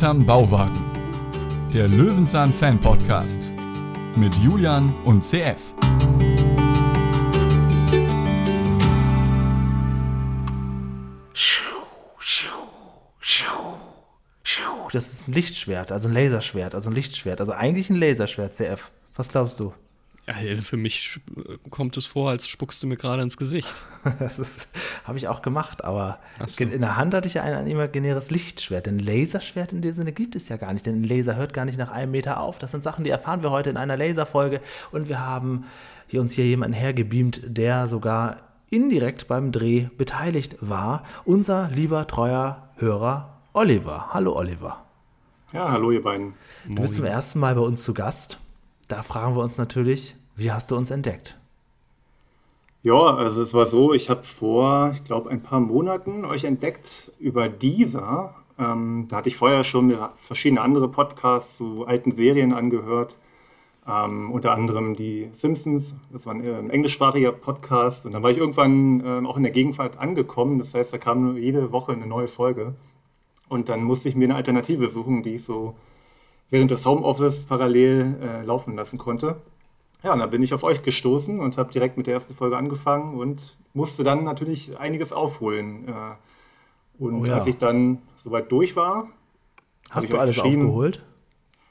hinterm Bauwagen. Der Löwenzahn Fan Podcast mit Julian und CF. Das ist ein Lichtschwert, also ein Laserschwert, also ein Lichtschwert, also eigentlich ein Laserschwert, CF. Was glaubst du? Ja, für mich kommt es vor, als spuckst du mir gerade ins Gesicht. das habe ich auch gemacht, aber so. in der Hand hatte ich ja ein, ein imaginäres Lichtschwert. Denn Laserschwert in dem Sinne gibt es ja gar nicht, denn ein Laser hört gar nicht nach einem Meter auf. Das sind Sachen, die erfahren wir heute in einer Laserfolge. Und wir haben hier uns hier jemanden hergebeamt, der sogar indirekt beim Dreh beteiligt war. Unser lieber, treuer Hörer Oliver. Hallo Oliver. Ja, hallo ihr beiden. Du bist zum ersten Mal bei uns zu Gast. Da fragen wir uns natürlich, wie hast du uns entdeckt? Ja, also es war so, ich habe vor, ich glaube, ein paar Monaten euch entdeckt über dieser. Ähm, da hatte ich vorher schon verschiedene andere Podcasts zu alten Serien angehört. Ähm, unter anderem die Simpsons, das war ein, äh, ein englischsprachiger Podcast. Und dann war ich irgendwann ähm, auch in der Gegenwart angekommen. Das heißt, da kam jede Woche eine neue Folge. Und dann musste ich mir eine Alternative suchen, die ich so während des Homeoffice parallel äh, laufen lassen konnte. Ja, und da bin ich auf euch gestoßen und habe direkt mit der ersten Folge angefangen und musste dann natürlich einiges aufholen. Äh, und oh ja. als ich dann soweit durch war, hast du alles aufgeholt?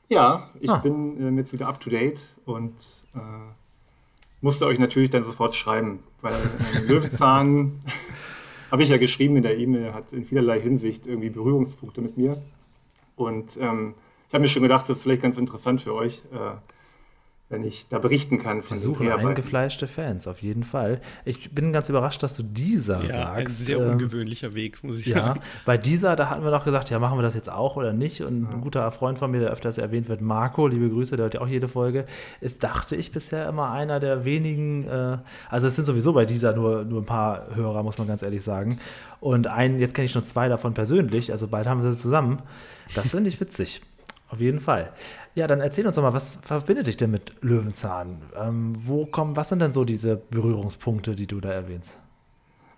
Ja, ich ah. bin äh, jetzt wieder up to date und äh, musste euch natürlich dann sofort schreiben, weil äh, Löwenzahn habe ich ja geschrieben in der E-Mail, hat in vielerlei Hinsicht irgendwie Berührungspunkte mit mir. Und ähm, ich habe mir schon gedacht, das ist vielleicht ganz interessant für euch. Äh, wenn ich da berichten kann von Wir suchen eingefleischte Fans, auf jeden Fall. Ich bin ganz überrascht, dass du dieser ja, sagst. Ein sehr ähm, ungewöhnlicher Weg, muss ich ja, sagen. Bei dieser, da hatten wir noch gesagt, ja, machen wir das jetzt auch oder nicht. Und ja. ein guter Freund von mir, der öfters erwähnt wird, Marco, liebe Grüße, der hört ja auch jede Folge, ist, dachte ich, bisher immer einer der wenigen, äh, also es sind sowieso bei dieser nur, nur ein paar Hörer, muss man ganz ehrlich sagen. Und einen, jetzt kenne ich schon zwei davon persönlich, also bald haben wir sie zusammen. Das finde ich witzig. Auf jeden Fall. Ja, dann erzähl uns doch mal, was verbindet dich denn mit Löwenzahn? Ähm, wo kommen, was sind denn so diese Berührungspunkte, die du da erwähnst?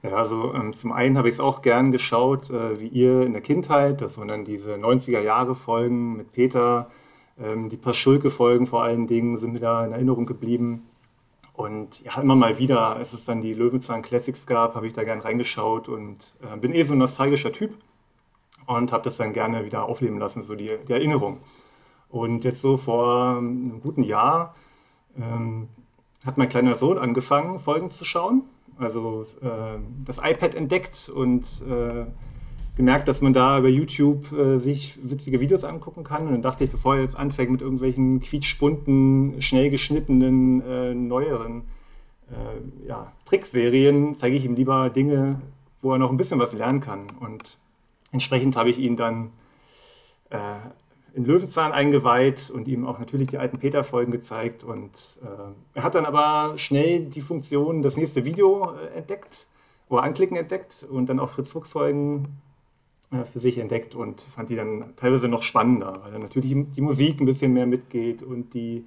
Ja, also ähm, zum einen habe ich es auch gern geschaut, äh, wie ihr in der Kindheit, das waren dann diese 90er-Jahre-Folgen mit Peter, ähm, die paar Schulke-Folgen vor allen Dingen sind mir da in Erinnerung geblieben. Und ja, immer mal wieder, als es dann die Löwenzahn Classics gab, habe ich da gern reingeschaut und äh, bin eh so ein nostalgischer Typ und habe das dann gerne wieder aufleben lassen, so die, die Erinnerung. Und jetzt so vor einem guten Jahr ähm, hat mein kleiner Sohn angefangen, Folgen zu schauen. Also äh, das iPad entdeckt und äh, gemerkt, dass man da über YouTube äh, sich witzige Videos angucken kann. Und dann dachte ich, bevor er jetzt anfängt mit irgendwelchen quietschbunten, schnell geschnittenen, äh, neueren äh, ja, Trickserien, zeige ich ihm lieber Dinge, wo er noch ein bisschen was lernen kann. Und entsprechend habe ich ihn dann äh, in Löwenzahn eingeweiht und ihm auch natürlich die alten Peter-Folgen gezeigt. Und äh, er hat dann aber schnell die Funktion, das nächste Video äh, entdeckt oder anklicken entdeckt und dann auch Fritz Fuchs-Folgen äh, für sich entdeckt und fand die dann teilweise noch spannender, weil dann natürlich die Musik ein bisschen mehr mitgeht und die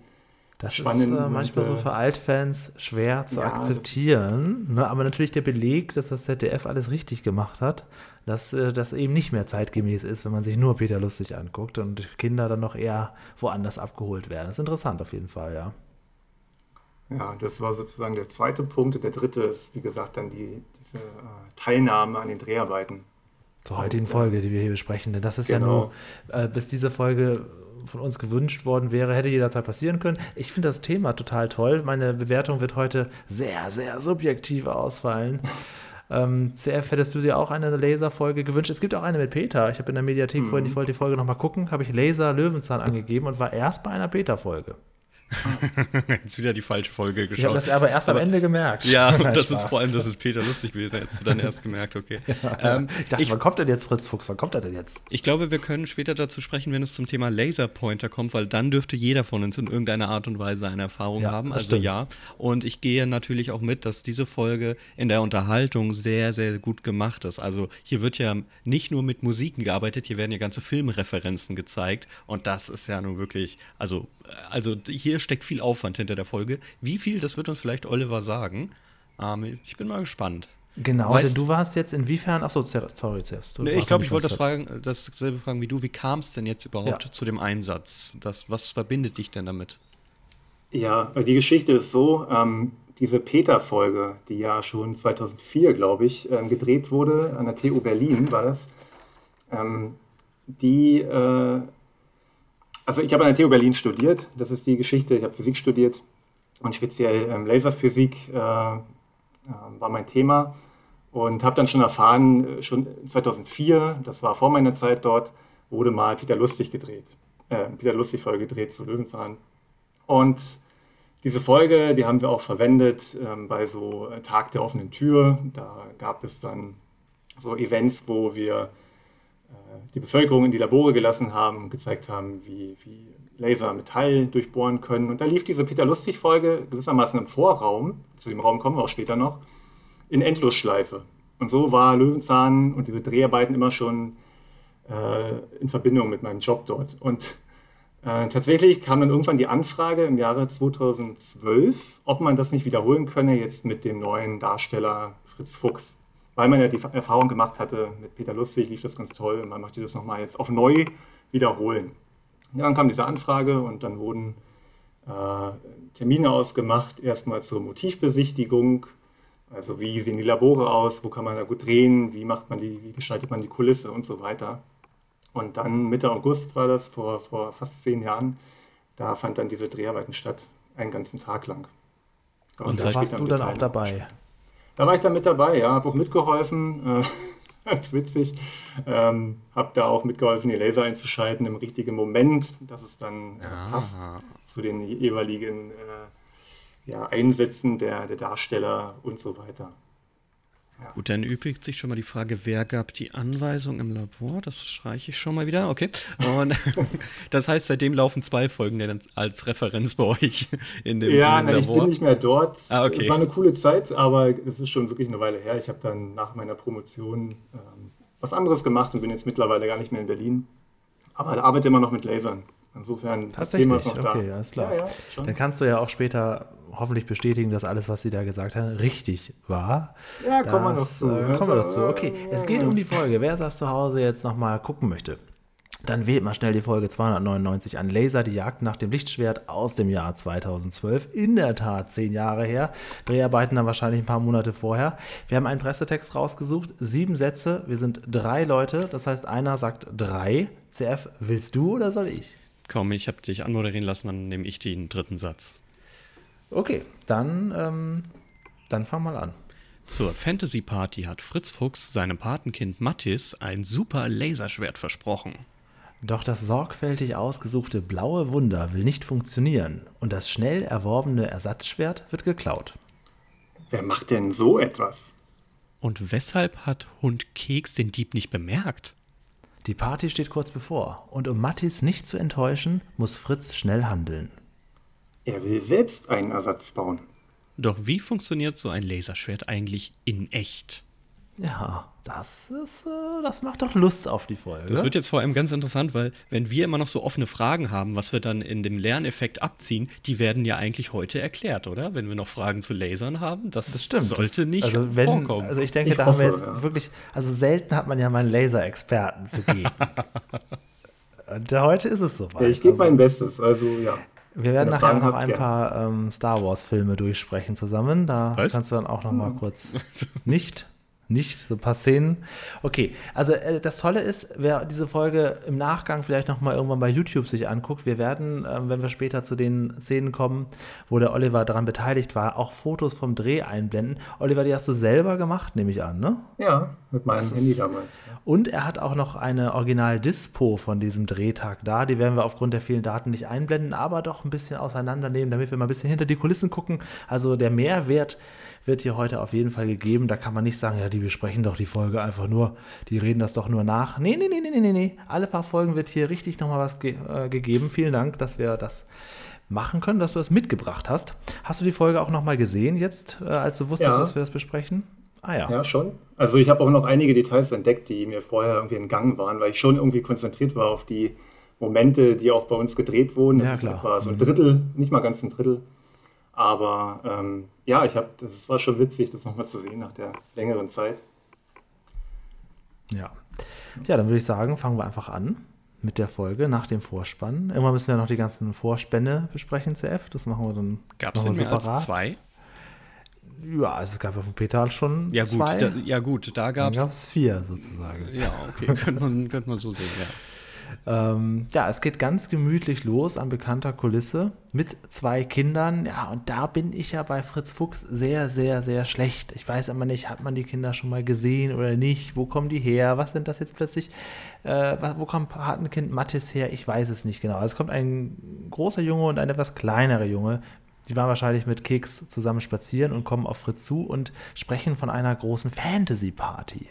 das ist äh, manchmal so für Altfans schwer zu ja, akzeptieren. Ne? Aber natürlich der Beleg, dass das ZDF alles richtig gemacht hat, dass äh, das eben nicht mehr zeitgemäß ist, wenn man sich nur Peter Lustig anguckt und Kinder dann noch eher woanders abgeholt werden. Das ist interessant auf jeden Fall, ja. Ja, das war sozusagen der zweite Punkt. Und der dritte ist, wie gesagt, dann die, diese äh, Teilnahme an den Dreharbeiten. Zur heutigen Folge, die wir hier besprechen. Denn das ist genau. ja nur, äh, bis diese Folge von uns gewünscht worden wäre, hätte jederzeit passieren können. Ich finde das Thema total toll. Meine Bewertung wird heute sehr, sehr subjektiv ausfallen. Ähm, CF, hättest du dir auch eine Laser-Folge gewünscht? Es gibt auch eine mit Peter. Ich habe in der Mediathek mhm. vorhin, ich wollte die Folge nochmal gucken, habe ich Laser Löwenzahn angegeben und war erst bei einer Peter-Folge. Jetzt wieder die falsche Folge geschaut. Ich habe das aber erst aber, am Ende gemerkt. Ja, und das ist vor allem, dass es Peter lustig wird. Hättest du dann erst gemerkt, okay. Ja, ähm, ich dachte, ich, wann kommt denn jetzt Fritz Fuchs? Wann kommt er denn jetzt? Ich glaube, wir können später dazu sprechen, wenn es zum Thema Laserpointer kommt, weil dann dürfte jeder von uns in irgendeiner Art und Weise eine Erfahrung ja, haben. Also stimmt. ja. Und ich gehe natürlich auch mit, dass diese Folge in der Unterhaltung sehr, sehr gut gemacht ist. Also hier wird ja nicht nur mit Musiken gearbeitet, hier werden ja ganze Filmreferenzen gezeigt. Und das ist ja nun wirklich, also, also hier steckt viel Aufwand hinter der Folge. Wie viel, das wird uns vielleicht Oliver sagen. Ähm, ich bin mal gespannt. Genau, weißt, denn du warst jetzt inwiefern, achso, sorry, zuerst. Nee, ich glaube, ich wollte das fragen, dasselbe fragen wie du, wie kam es denn jetzt überhaupt ja. zu dem Einsatz? Das, was verbindet dich denn damit? Ja, die Geschichte ist so, ähm, diese Peter-Folge, die ja schon 2004, glaube ich, ähm, gedreht wurde, an der TU Berlin war das, ähm, die, äh, also ich habe an der TU Berlin studiert, das ist die Geschichte, ich habe Physik studiert und speziell ähm, Laserphysik äh, äh, war mein Thema und habe dann schon erfahren, äh, schon 2004, das war vor meiner Zeit dort, wurde mal Peter Lustig gedreht, äh, Peter Lustig Folge gedreht zu Löwenzahn und diese Folge, die haben wir auch verwendet ähm, bei so Tag der offenen Tür. Da gab es dann so Events, wo wir die Bevölkerung in die Labore gelassen haben und gezeigt haben, wie, wie Laser Metall durchbohren können. Und da lief diese Peter Lustig-Folge gewissermaßen im Vorraum, zu dem Raum kommen wir auch später noch, in Endlosschleife. Und so war Löwenzahn und diese Dreharbeiten immer schon äh, in Verbindung mit meinem Job dort. Und äh, tatsächlich kam dann irgendwann die Anfrage im Jahre 2012, ob man das nicht wiederholen könne jetzt mit dem neuen Darsteller Fritz Fuchs. Weil man ja die Erfahrung gemacht hatte, mit Peter Lustig lief das ganz toll und man möchte das nochmal jetzt auf neu wiederholen. Ja, dann kam diese Anfrage und dann wurden äh, Termine ausgemacht, erstmal zur Motivbesichtigung, also wie sehen die Labore aus, wo kann man da gut drehen, wie macht man die, wie gestaltet man die Kulisse und so weiter. Und dann Mitte August war das, vor, vor fast zehn Jahren, da fand dann diese Dreharbeiten statt, einen ganzen Tag lang. Und, und da warst du dann auch dabei? Da war ich dann mit dabei, ja, habe auch mitgeholfen. Äh, ganz witzig. Ähm, habe da auch mitgeholfen, die Laser einzuschalten im richtigen Moment, dass es dann äh, passt zu den jeweiligen äh, ja, Einsätzen der, der Darsteller und so weiter. Ja. Gut, dann übrigt sich schon mal die Frage, wer gab die Anweisung im Labor? Das streiche ich schon mal wieder. Okay. Und das heißt, seitdem laufen zwei Folgen denn als Referenz bei euch in dem, ja, in dem Labor. ich bin nicht mehr dort. Ah, okay. Es war eine coole Zeit, aber es ist schon wirklich eine Weile her. Ich habe dann nach meiner Promotion ähm, was anderes gemacht und bin jetzt mittlerweile gar nicht mehr in Berlin. Aber arbeite immer noch mit Lasern. Insofern das Thema ist noch okay, da. Ja, ja, Dann kannst du ja auch später hoffentlich bestätigen, dass alles, was sie da gesagt haben, richtig war. Ja, kommen wir noch zu. Äh, kommen wir noch zu. Okay, es geht um die Folge. Wer das zu Hause jetzt nochmal gucken möchte, dann wählt mal schnell die Folge 299 an. Laser, die Jagd nach dem Lichtschwert aus dem Jahr 2012. In der Tat zehn Jahre her. Dreharbeiten dann wahrscheinlich ein paar Monate vorher. Wir haben einen Pressetext rausgesucht. Sieben Sätze. Wir sind drei Leute. Das heißt, einer sagt drei. CF, willst du oder soll ich? Komm, ich habe dich anmoderieren lassen, dann nehme ich den dritten Satz. Okay, dann, ähm, dann fang mal an. Zur Fantasy Party hat Fritz Fuchs seinem Patenkind Mattis ein super Laserschwert versprochen. Doch das sorgfältig ausgesuchte blaue Wunder will nicht funktionieren und das schnell erworbene Ersatzschwert wird geklaut. Wer macht denn so etwas? Und weshalb hat Hund Keks den Dieb nicht bemerkt? Die Party steht kurz bevor, und um Mattis nicht zu enttäuschen, muss Fritz schnell handeln. Er will selbst einen Ersatz bauen. Doch wie funktioniert so ein Laserschwert eigentlich in echt? Ja, das ist, äh, das macht doch Lust auf die Folge. Das wird jetzt vor allem ganz interessant, weil wenn wir immer noch so offene Fragen haben, was wir dann in dem Lerneffekt abziehen, die werden ja eigentlich heute erklärt, oder? Wenn wir noch Fragen zu Lasern haben, das, das stimmt. sollte nicht also wenn, vorkommen. Also ich denke, ich da hoffe, haben wir jetzt ja. wirklich, also selten hat man ja mal einen Laserexperten zu geben. Und heute ist es soweit. Ja, ich gebe also, mein Bestes, also ja. Wir werden nachher Fragen noch ein paar ähm, Star Wars Filme durchsprechen zusammen. Da Was? kannst du dann auch noch mal hm. kurz nicht nicht, so ein paar Szenen. Okay, also äh, das Tolle ist, wer diese Folge im Nachgang vielleicht nochmal irgendwann bei YouTube sich anguckt, wir werden, äh, wenn wir später zu den Szenen kommen, wo der Oliver daran beteiligt war, auch Fotos vom Dreh einblenden. Oliver, die hast du selber gemacht, nehme ich an, ne? Ja, mit meinem das Handy ist, damals. Und er hat auch noch eine Original-Dispo von diesem Drehtag da. Die werden wir aufgrund der vielen Daten nicht einblenden, aber doch ein bisschen auseinandernehmen, damit wir mal ein bisschen hinter die Kulissen gucken. Also der Mehrwert wird hier heute auf jeden Fall gegeben. Da kann man nicht sagen, ja, die besprechen doch die Folge einfach nur, die reden das doch nur nach. Nee, nee, nee, nee, nee, nee. Alle paar Folgen wird hier richtig nochmal was ge äh, gegeben. Vielen Dank, dass wir das machen können, dass du das mitgebracht hast. Hast du die Folge auch nochmal gesehen jetzt, äh, als du wusstest, ja. dass wir das besprechen? Ah ja. Ja, schon. Also ich habe auch noch einige Details entdeckt, die mir vorher irgendwie entgangen waren, weil ich schon irgendwie konzentriert war auf die Momente, die auch bei uns gedreht wurden. Das ja, ist klar. etwa so ein mhm. Drittel, nicht mal ganz ein Drittel Aber ähm, ja, ich habe, das war schon witzig, das nochmal zu sehen nach der längeren Zeit. Ja. Ja, dann würde ich sagen, fangen wir einfach an mit der Folge nach dem Vorspann. Irgendwann müssen wir noch die ganzen Vorspänne besprechen, CF. Das machen wir dann. Gab es denn mehr als zwei? Ja, also es gab ja von Peter schon ja, gut, zwei. Da, ja gut, da gab es vier sozusagen. Ja, okay, könnte man, könnte man so sehen, ja. Ähm, ja, es geht ganz gemütlich los an bekannter Kulisse mit zwei Kindern. Ja, und da bin ich ja bei Fritz Fuchs sehr, sehr, sehr schlecht. Ich weiß aber nicht, hat man die Kinder schon mal gesehen oder nicht? Wo kommen die her? Was sind das jetzt plötzlich? Äh, wo kommt Patenkind Mattis her? Ich weiß es nicht genau. Also es kommt ein großer Junge und ein etwas kleinerer Junge. Die waren wahrscheinlich mit Keks zusammen spazieren und kommen auf Fritz zu und sprechen von einer großen Fantasy-Party.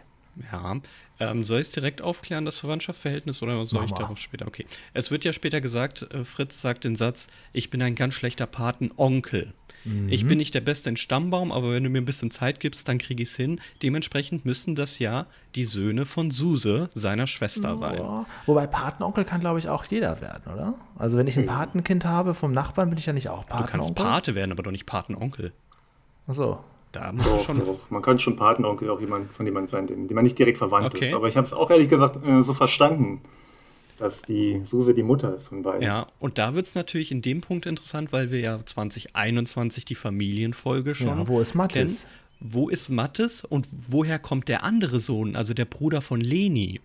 Ja, ähm, soll ich es direkt aufklären, das Verwandtschaftsverhältnis, oder soll Mach ich mal. darauf später? Okay. Es wird ja später gesagt, äh, Fritz sagt den Satz, ich bin ein ganz schlechter Patenonkel. Mhm. Ich bin nicht der Beste in Stammbaum, aber wenn du mir ein bisschen Zeit gibst, dann kriege ich es hin. Dementsprechend müssen das ja die Söhne von Suse, seiner Schwester, sein. Wobei Patenonkel kann, glaube ich, auch jeder werden, oder? Also wenn ich ein Patenkind habe vom Nachbarn, bin ich ja nicht auch Patenonkel. Du kannst Pate werden, aber doch nicht Patenonkel. Ach so. Da musst doch, du schon. Doch. Man kann schon Patenonkel auch jemand, von jemandem sein, dem, dem man nicht direkt verwandt okay. ist. Aber ich habe es auch ehrlich gesagt äh, so verstanden, dass die Suse die Mutter ist von beiden. Ja, und da wird es natürlich in dem Punkt interessant, weil wir ja 2021 die Familienfolge schon. Ja, wo ist Mattes? Wo ist Mattes und woher kommt der andere Sohn, also der Bruder von Leni?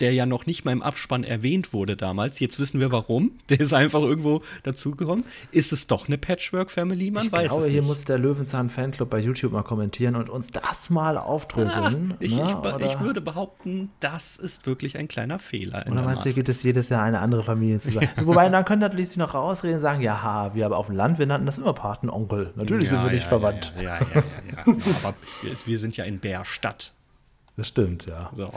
Der ja noch nicht mal im Abspann erwähnt wurde damals. Jetzt wissen wir warum. Der ist einfach irgendwo dazugekommen. Ist es doch eine Patchwork-Family? Man ich weiß glaube, es nicht. hier muss der Löwenzahn-Fanclub bei YouTube mal kommentieren und uns das mal aufdröseln. Ah, ich, ne? ich, ich, würde behaupten, das ist wirklich ein kleiner Fehler. Oder meinst du, gibt es jedes Jahr eine andere Familie zu sein? Wobei, dann können natürlich sich noch rausreden und sagen, ja, wir aber auf dem Land, wir nannten das immer Patenonkel. Natürlich ja, sind wir nicht ja, verwandt. Ja, ja, ja, ja, ja. aber wir sind ja in Bärstadt. Das stimmt, ja. So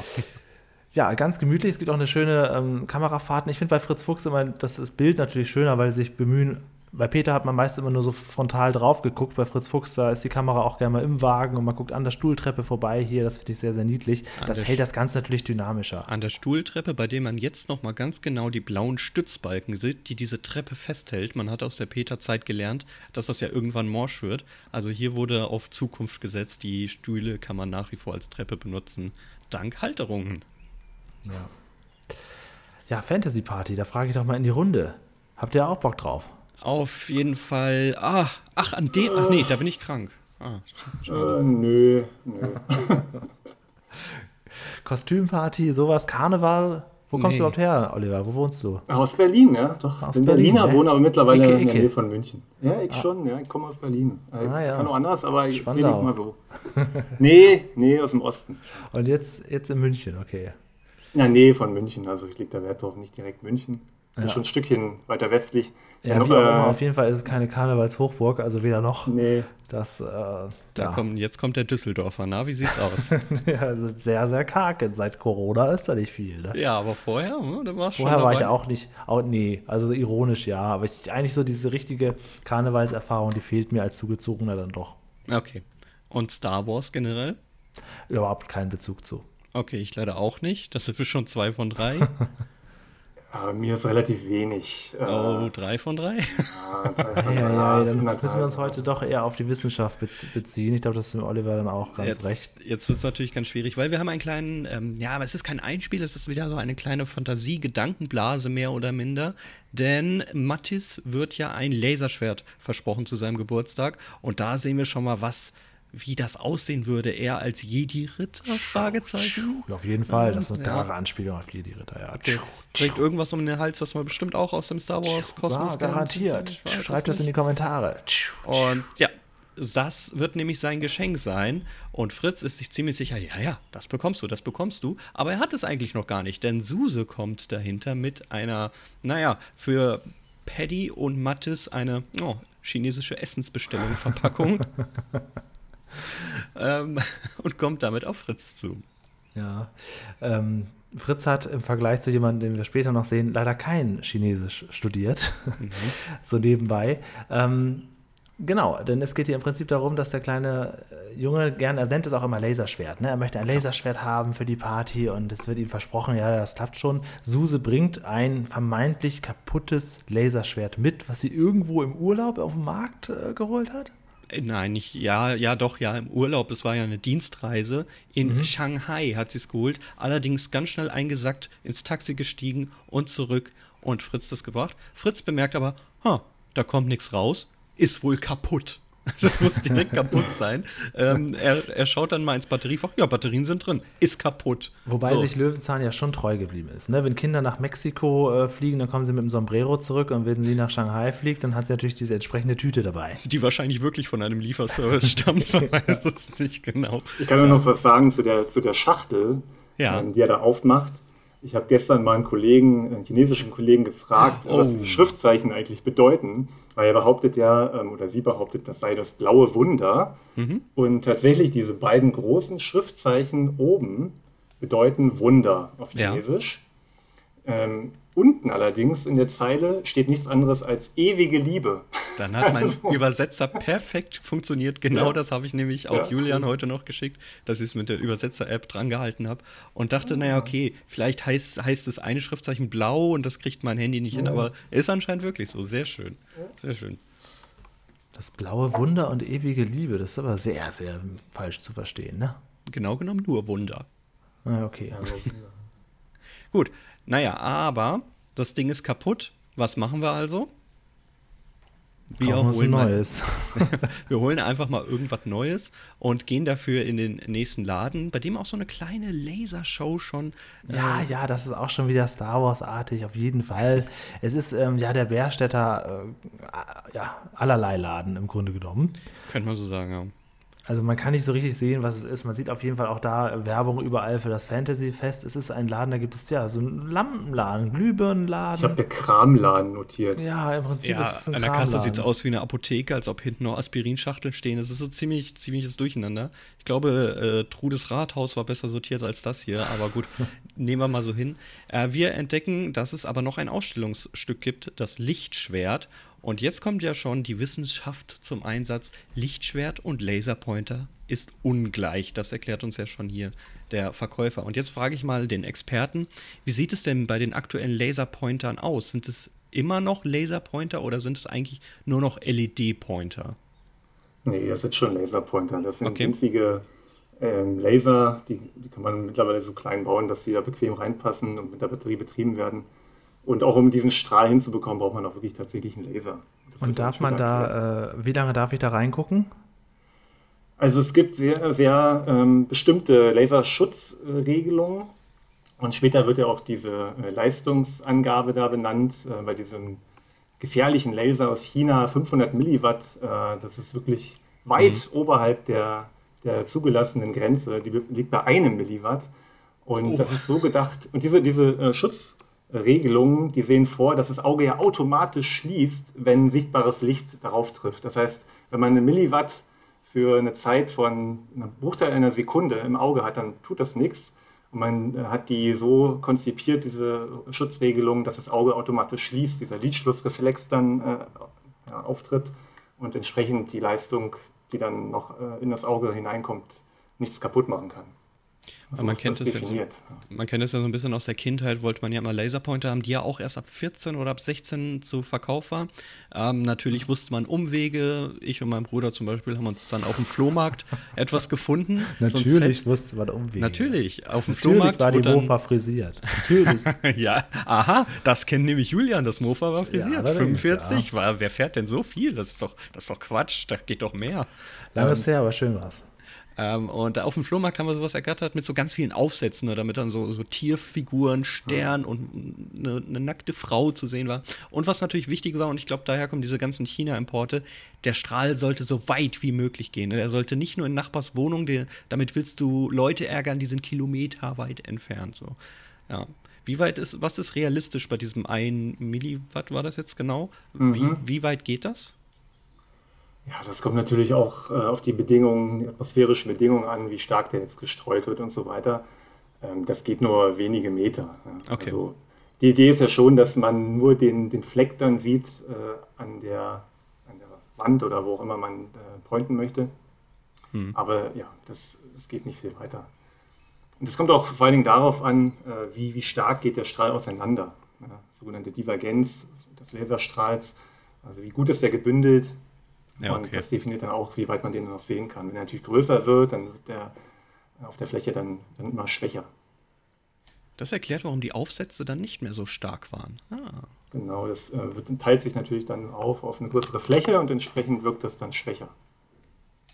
ja, ganz gemütlich. Es gibt auch eine schöne ähm, Kamerafahrt. Ich finde bei Fritz Fuchs immer das, das Bild natürlich schöner, weil sie sich bemühen. Bei Peter hat man meist immer nur so frontal drauf geguckt. Bei Fritz Fuchs, da ist die Kamera auch gerne mal im Wagen und man guckt an der Stuhltreppe vorbei. Hier, das finde ich sehr, sehr niedlich. An das hält das Ganze natürlich dynamischer. An der Stuhltreppe, bei dem man jetzt noch mal ganz genau die blauen Stützbalken sieht, die diese Treppe festhält. Man hat aus der Peter-Zeit gelernt, dass das ja irgendwann morsch wird. Also hier wurde auf Zukunft gesetzt. Die Stühle kann man nach wie vor als Treppe benutzen. Dank Halterungen. Ja. Ja, Fantasy Party, da frage ich doch mal in die Runde. Habt ihr auch Bock drauf? Auf jeden Fall. Ah, ach, an dem. Ach nee, da bin ich krank. Ah, Äh, nö, nö. Kostümparty, sowas, Karneval. Wo kommst nee. du überhaupt her, Oliver? Wo wohnst du? Aus Berlin, ja. Doch. Aus bin Berlin, Berliner, ja. wohne aber mittlerweile Ecke, in der Nähe von München. Ja, ich ah. schon, ja. Ich komme aus Berlin. Ich ah, ja. kann auch anders, aber ich rede nicht mal so. nee, nee, aus dem Osten. Und jetzt, jetzt in München, okay. In der Nähe von München, also ich lege da Wert drauf, nicht direkt München. Ja. Schon ein Stückchen weiter westlich. Ja, ja wie auch äh, immer, auf jeden Fall ist es keine Karnevalshochburg, also weder noch. Nee. Das, äh, da ja. kommt, jetzt kommt der Düsseldorfer, na, wie sieht's aus? ja, also sehr, sehr karg. Seit Corona ist da nicht viel. Ne? Ja, aber vorher, ne, da war Vorher war ich auch nicht, auch, nee, also ironisch ja, aber ich, eigentlich so diese richtige Karnevalserfahrung, die fehlt mir als Zugezogener dann doch. Okay. Und Star Wars generell? Überhaupt keinen Bezug zu. Okay, ich leider auch nicht. Das sind schon zwei von drei. Ja, mir ist relativ wenig. Äh, oh, drei von drei? Ja, drei von ja, ja, dann müssen wir uns heute doch eher auf die Wissenschaft beziehen. Ich glaube, das ist dem Oliver dann auch ganz jetzt, recht. Jetzt wird es natürlich ganz schwierig, weil wir haben einen kleinen, ähm, ja, aber es ist kein Einspiel, es ist wieder so eine kleine Fantasie-Gedankenblase mehr oder minder. Denn Mattis wird ja ein Laserschwert versprochen zu seinem Geburtstag. Und da sehen wir schon mal, was wie das aussehen würde, er als Jedi-Ritter? Fragezeichen. Ja, auf jeden Fall, das ist eine klare ja. Anspielung auf Jedi-Ritter, ja. Okay. Trägt irgendwas um den Hals, was man bestimmt auch aus dem Star Wars-Kosmos ja, garantiert. Schreibt das in die Kommentare. Und ja, das wird nämlich sein Geschenk sein. Und Fritz ist sich ziemlich sicher, ja, ja, das bekommst du, das bekommst du. Aber er hat es eigentlich noch gar nicht, denn Suse kommt dahinter mit einer, naja, für Paddy und Mattis eine oh, chinesische Essensbestellung, Verpackung. ähm, und kommt damit auf Fritz zu. Ja. Ähm, Fritz hat im Vergleich zu jemandem, den wir später noch sehen, leider kein Chinesisch studiert. Mhm. so nebenbei. Ähm, Genau, denn es geht hier im Prinzip darum, dass der kleine äh, Junge gerne, er nennt es auch immer Laserschwert, ne? er möchte ein Laserschwert haben für die Party und es wird ihm versprochen, ja, das klappt schon. Suse bringt ein vermeintlich kaputtes Laserschwert mit, was sie irgendwo im Urlaub auf dem Markt äh, geholt hat. Nein, nicht, ja, ja, doch, ja, im Urlaub. Es war ja eine Dienstreise. In mhm. Shanghai hat sie es geholt. Allerdings ganz schnell eingesackt, ins Taxi gestiegen und zurück und Fritz das gebracht. Fritz bemerkt aber, ha, da kommt nichts raus ist wohl kaputt. Das muss direkt kaputt sein. Ähm, er, er, schaut dann mal ins Batteriefach. Ja, Batterien sind drin. Ist kaputt. Wobei so. sich Löwenzahn ja schon treu geblieben ist. Ne? Wenn Kinder nach Mexiko äh, fliegen, dann kommen sie mit dem Sombrero zurück. Und wenn sie nach Shanghai fliegt, dann hat sie natürlich diese entsprechende Tüte dabei. Die wahrscheinlich wirklich von einem Lieferservice stammt. Man weiß es nicht genau. Ich kann nur noch was sagen zu der, zu der Schachtel, ja. ähm, die er da aufmacht. Ich habe gestern mal einen Kollegen, einen chinesischen Kollegen gefragt, oh. was Schriftzeichen eigentlich bedeuten, weil er behauptet ja, ähm, oder sie behauptet, das sei das blaue Wunder. Mhm. Und tatsächlich diese beiden großen Schriftzeichen oben bedeuten Wunder auf Chinesisch. Ja. Ähm, Unten allerdings in der Zeile steht nichts anderes als ewige Liebe. Dann hat mein also. Übersetzer perfekt funktioniert. Genau ja. das habe ich nämlich auch ja. Julian heute noch geschickt, dass ich es mit der Übersetzer-App dran gehalten habe und dachte, naja, okay, vielleicht heißt, heißt das eine Schriftzeichen blau und das kriegt mein Handy nicht hin, aber ist anscheinend wirklich so. Sehr schön. Sehr schön. Das blaue Wunder und ewige Liebe, das ist aber sehr, sehr falsch zu verstehen, ne? Genau genommen nur Wunder. Ah, okay. Gut, naja, aber das Ding ist kaputt. Was machen wir also? Wir holen, Neues. wir holen einfach mal irgendwas Neues und gehen dafür in den nächsten Laden, bei dem auch so eine kleine Lasershow schon. Ja, äh, ja, das ist auch schon wieder Star Wars-artig, auf jeden Fall. es ist ähm, ja der Bärstädter, äh, ja, allerlei Laden im Grunde genommen. Könnte man so sagen, ja. Also man kann nicht so richtig sehen, was es ist. Man sieht auf jeden Fall auch da Werbung überall für das Fantasy-Fest. Es ist ein Laden, da gibt es ja so einen Lampenladen, Glühbirnenladen. Ich habe der Kramladen notiert. Ja, im Prinzip ja, ist es ein An der Kasse sieht es aus wie eine Apotheke, als ob hinten noch Aspirinschachteln stehen. Es ist so ziemlich, ziemliches Durcheinander. Ich glaube, äh, Trudes Rathaus war besser sortiert als das hier, aber gut, nehmen wir mal so hin. Äh, wir entdecken, dass es aber noch ein Ausstellungsstück gibt, das Lichtschwert. Und jetzt kommt ja schon die Wissenschaft zum Einsatz. Lichtschwert und Laserpointer ist ungleich. Das erklärt uns ja schon hier der Verkäufer. Und jetzt frage ich mal den Experten, wie sieht es denn bei den aktuellen Laserpointern aus? Sind es immer noch Laserpointer oder sind es eigentlich nur noch LED-Pointer? Nee, das sind schon Laserpointer. Das sind okay. winzige ähm, Laser, die, die kann man mittlerweile so klein bauen, dass sie da bequem reinpassen und mit der Batterie betrieben werden. Und auch um diesen Strahl hinzubekommen, braucht man auch wirklich tatsächlich einen Laser. Das und darf man da, äh, wie lange darf ich da reingucken? Also es gibt sehr, sehr ähm, bestimmte Laserschutzregelungen. Und später wird ja auch diese äh, Leistungsangabe da benannt, äh, bei diesem gefährlichen Laser aus China, 500 Milliwatt. Äh, das ist wirklich weit mhm. oberhalb der, der zugelassenen Grenze. Die liegt bei einem Milliwatt. Und oh. das ist so gedacht. Und diese, diese äh, Schutz, Regelungen, die sehen vor, dass das Auge ja automatisch schließt, wenn sichtbares Licht darauf trifft. Das heißt, wenn man eine Milliwatt für eine Zeit von einem Bruchteil einer Sekunde im Auge hat, dann tut das nichts. Und man äh, hat die so konzipiert, diese Schutzregelung, dass das Auge automatisch schließt, dieser Lidschlussreflex dann äh, ja, auftritt und entsprechend die Leistung, die dann noch äh, in das Auge hineinkommt, nichts kaputt machen kann. Also man, kennt es ja so, man kennt es ja so ein bisschen aus der Kindheit, wollte man ja immer Laserpointer haben, die ja auch erst ab 14 oder ab 16 zu Verkauf war. Ähm, natürlich wusste man Umwege. Ich und mein Bruder zum Beispiel haben uns dann auf dem Flohmarkt etwas gefunden. Natürlich so wusste man Umwege. Natürlich, auf dem Natürlich Flohmarkt. war die Mofa frisiert. Natürlich. ja, aha, das kennt nämlich Julian, das Mofa war frisiert. Ja, 45, ja. war, wer fährt denn so viel? Das ist doch, das ist doch Quatsch, da geht doch mehr. Lange ähm, her, aber schön war's. Ähm, und auf dem Flohmarkt haben wir sowas ergattert mit so ganz vielen Aufsätzen, ne, damit dann so, so Tierfiguren, Stern und eine, eine, nackte Frau zu sehen war. Und was natürlich wichtig war, und ich glaube, daher kommen diese ganzen China-Importe, der Strahl sollte so weit wie möglich gehen. Ne? Er sollte nicht nur in Nachbars Wohnung, die, damit willst du Leute ärgern, die sind kilometerweit entfernt. So. Ja. Wie weit ist, was ist realistisch bei diesem 1 Milliwatt war das jetzt genau? Mhm. Wie, wie weit geht das? Ja, das kommt natürlich auch äh, auf die Bedingungen, die atmosphärischen Bedingungen an, wie stark der jetzt gestreut wird und so weiter. Ähm, das geht nur wenige Meter. Ja. Okay. Also, die Idee ist ja schon, dass man nur den, den Fleck dann sieht äh, an, der, an der Wand oder wo auch immer man äh, pointen möchte. Hm. Aber ja, das, das geht nicht viel weiter. Und es kommt auch vor allen Dingen darauf an, äh, wie, wie stark geht der Strahl auseinander. Ja, sogenannte Divergenz des Laserstrahls. Also wie gut ist der gebündelt. Ja, okay. Und das definiert dann auch, wie weit man den noch sehen kann. Wenn er natürlich größer wird, dann wird der auf der Fläche dann, dann immer schwächer. Das erklärt, warum die Aufsätze dann nicht mehr so stark waren. Ah. Genau, das äh, wird, teilt sich natürlich dann auf auf eine größere Fläche und entsprechend wirkt das dann schwächer.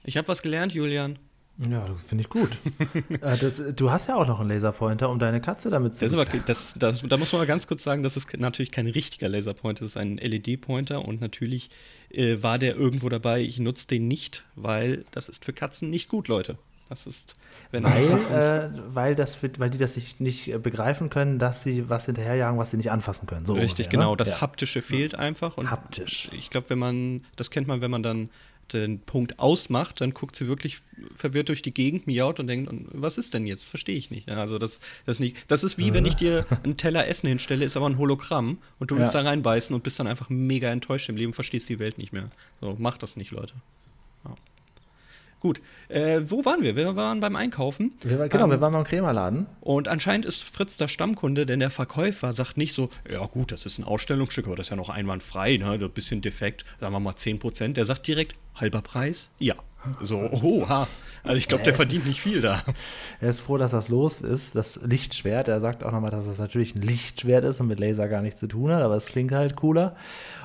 Ich habe was gelernt, Julian. Ja, finde ich gut. äh, das, du hast ja auch noch einen Laserpointer, um deine Katze damit zu. Das aber, das, das, da muss man mal ganz kurz sagen, das ist natürlich kein richtiger Laserpointer, das ist ein LED-Pointer und natürlich äh, war der irgendwo dabei. Ich nutze den nicht, weil das ist für Katzen nicht gut, Leute. Das ist, wenn weil, äh, weil, das, weil die das nicht, nicht äh, begreifen können, dass sie was hinterherjagen, was sie nicht anfassen können. So Richtig, ungefähr, genau. Ne? Das ja. Haptische fehlt einfach. Und Haptisch. Ich glaube, wenn man, das kennt man, wenn man dann den Punkt ausmacht, dann guckt sie wirklich verwirrt durch die Gegend, miaut und denkt, was ist denn jetzt? Verstehe ich nicht. Also das, das, nicht, das ist wie, wenn ich dir einen Teller Essen hinstelle, ist aber ein Hologramm und du willst ja. da reinbeißen und bist dann einfach mega enttäuscht im Leben, verstehst die Welt nicht mehr. So, mach das nicht, Leute. Gut, äh, wo waren wir? Wir waren beim Einkaufen. Wir, genau, ähm, wir waren beim Krämerladen. Und anscheinend ist Fritz der Stammkunde, denn der Verkäufer sagt nicht so, ja gut, das ist ein Ausstellungsstück, aber das ist ja noch einwandfrei, ne? ein bisschen defekt, sagen wir mal 10%. Der sagt direkt, halber Preis? Ja. So, oha. Also ich glaube, der verdient nicht viel da. Er ist froh, dass das los ist, das Lichtschwert. Er sagt auch nochmal, dass das natürlich ein Lichtschwert ist und mit Laser gar nichts zu tun hat, aber es klingt halt cooler.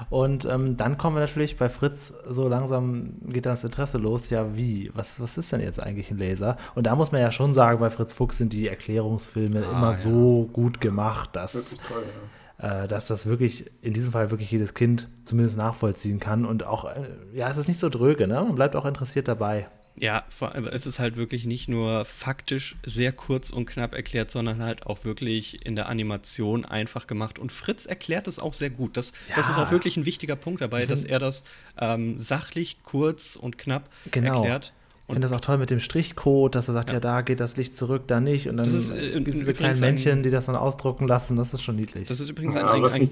Und ähm, dann kommen wir natürlich bei Fritz, so langsam geht dann das Interesse los, ja wie, was, was ist denn jetzt eigentlich ein Laser? Und da muss man ja schon sagen, bei Fritz Fuchs sind die Erklärungsfilme ah, immer ja. so gut gemacht, dass... Toll, ja dass das wirklich, in diesem Fall wirklich jedes Kind zumindest nachvollziehen kann. Und auch, äh, ja, es ist nicht so dröge, ne? Man bleibt auch interessiert dabei. Ja, es ist halt wirklich nicht nur faktisch sehr kurz und knapp erklärt, sondern halt auch wirklich in der Animation einfach gemacht. Und Fritz erklärt es auch sehr gut. Das, ja. das ist auch wirklich ein wichtiger Punkt dabei, dass er das ähm, sachlich, kurz und knapp genau. erklärt. Ich finde das auch toll mit dem Strichcode, dass er sagt, ja. ja, da geht das Licht zurück, da nicht. Und dann äh, gibt es diese kleinen Männchen, die das dann ausdrucken lassen. Das ist schon niedlich. Das ist übrigens ein, ein, ein,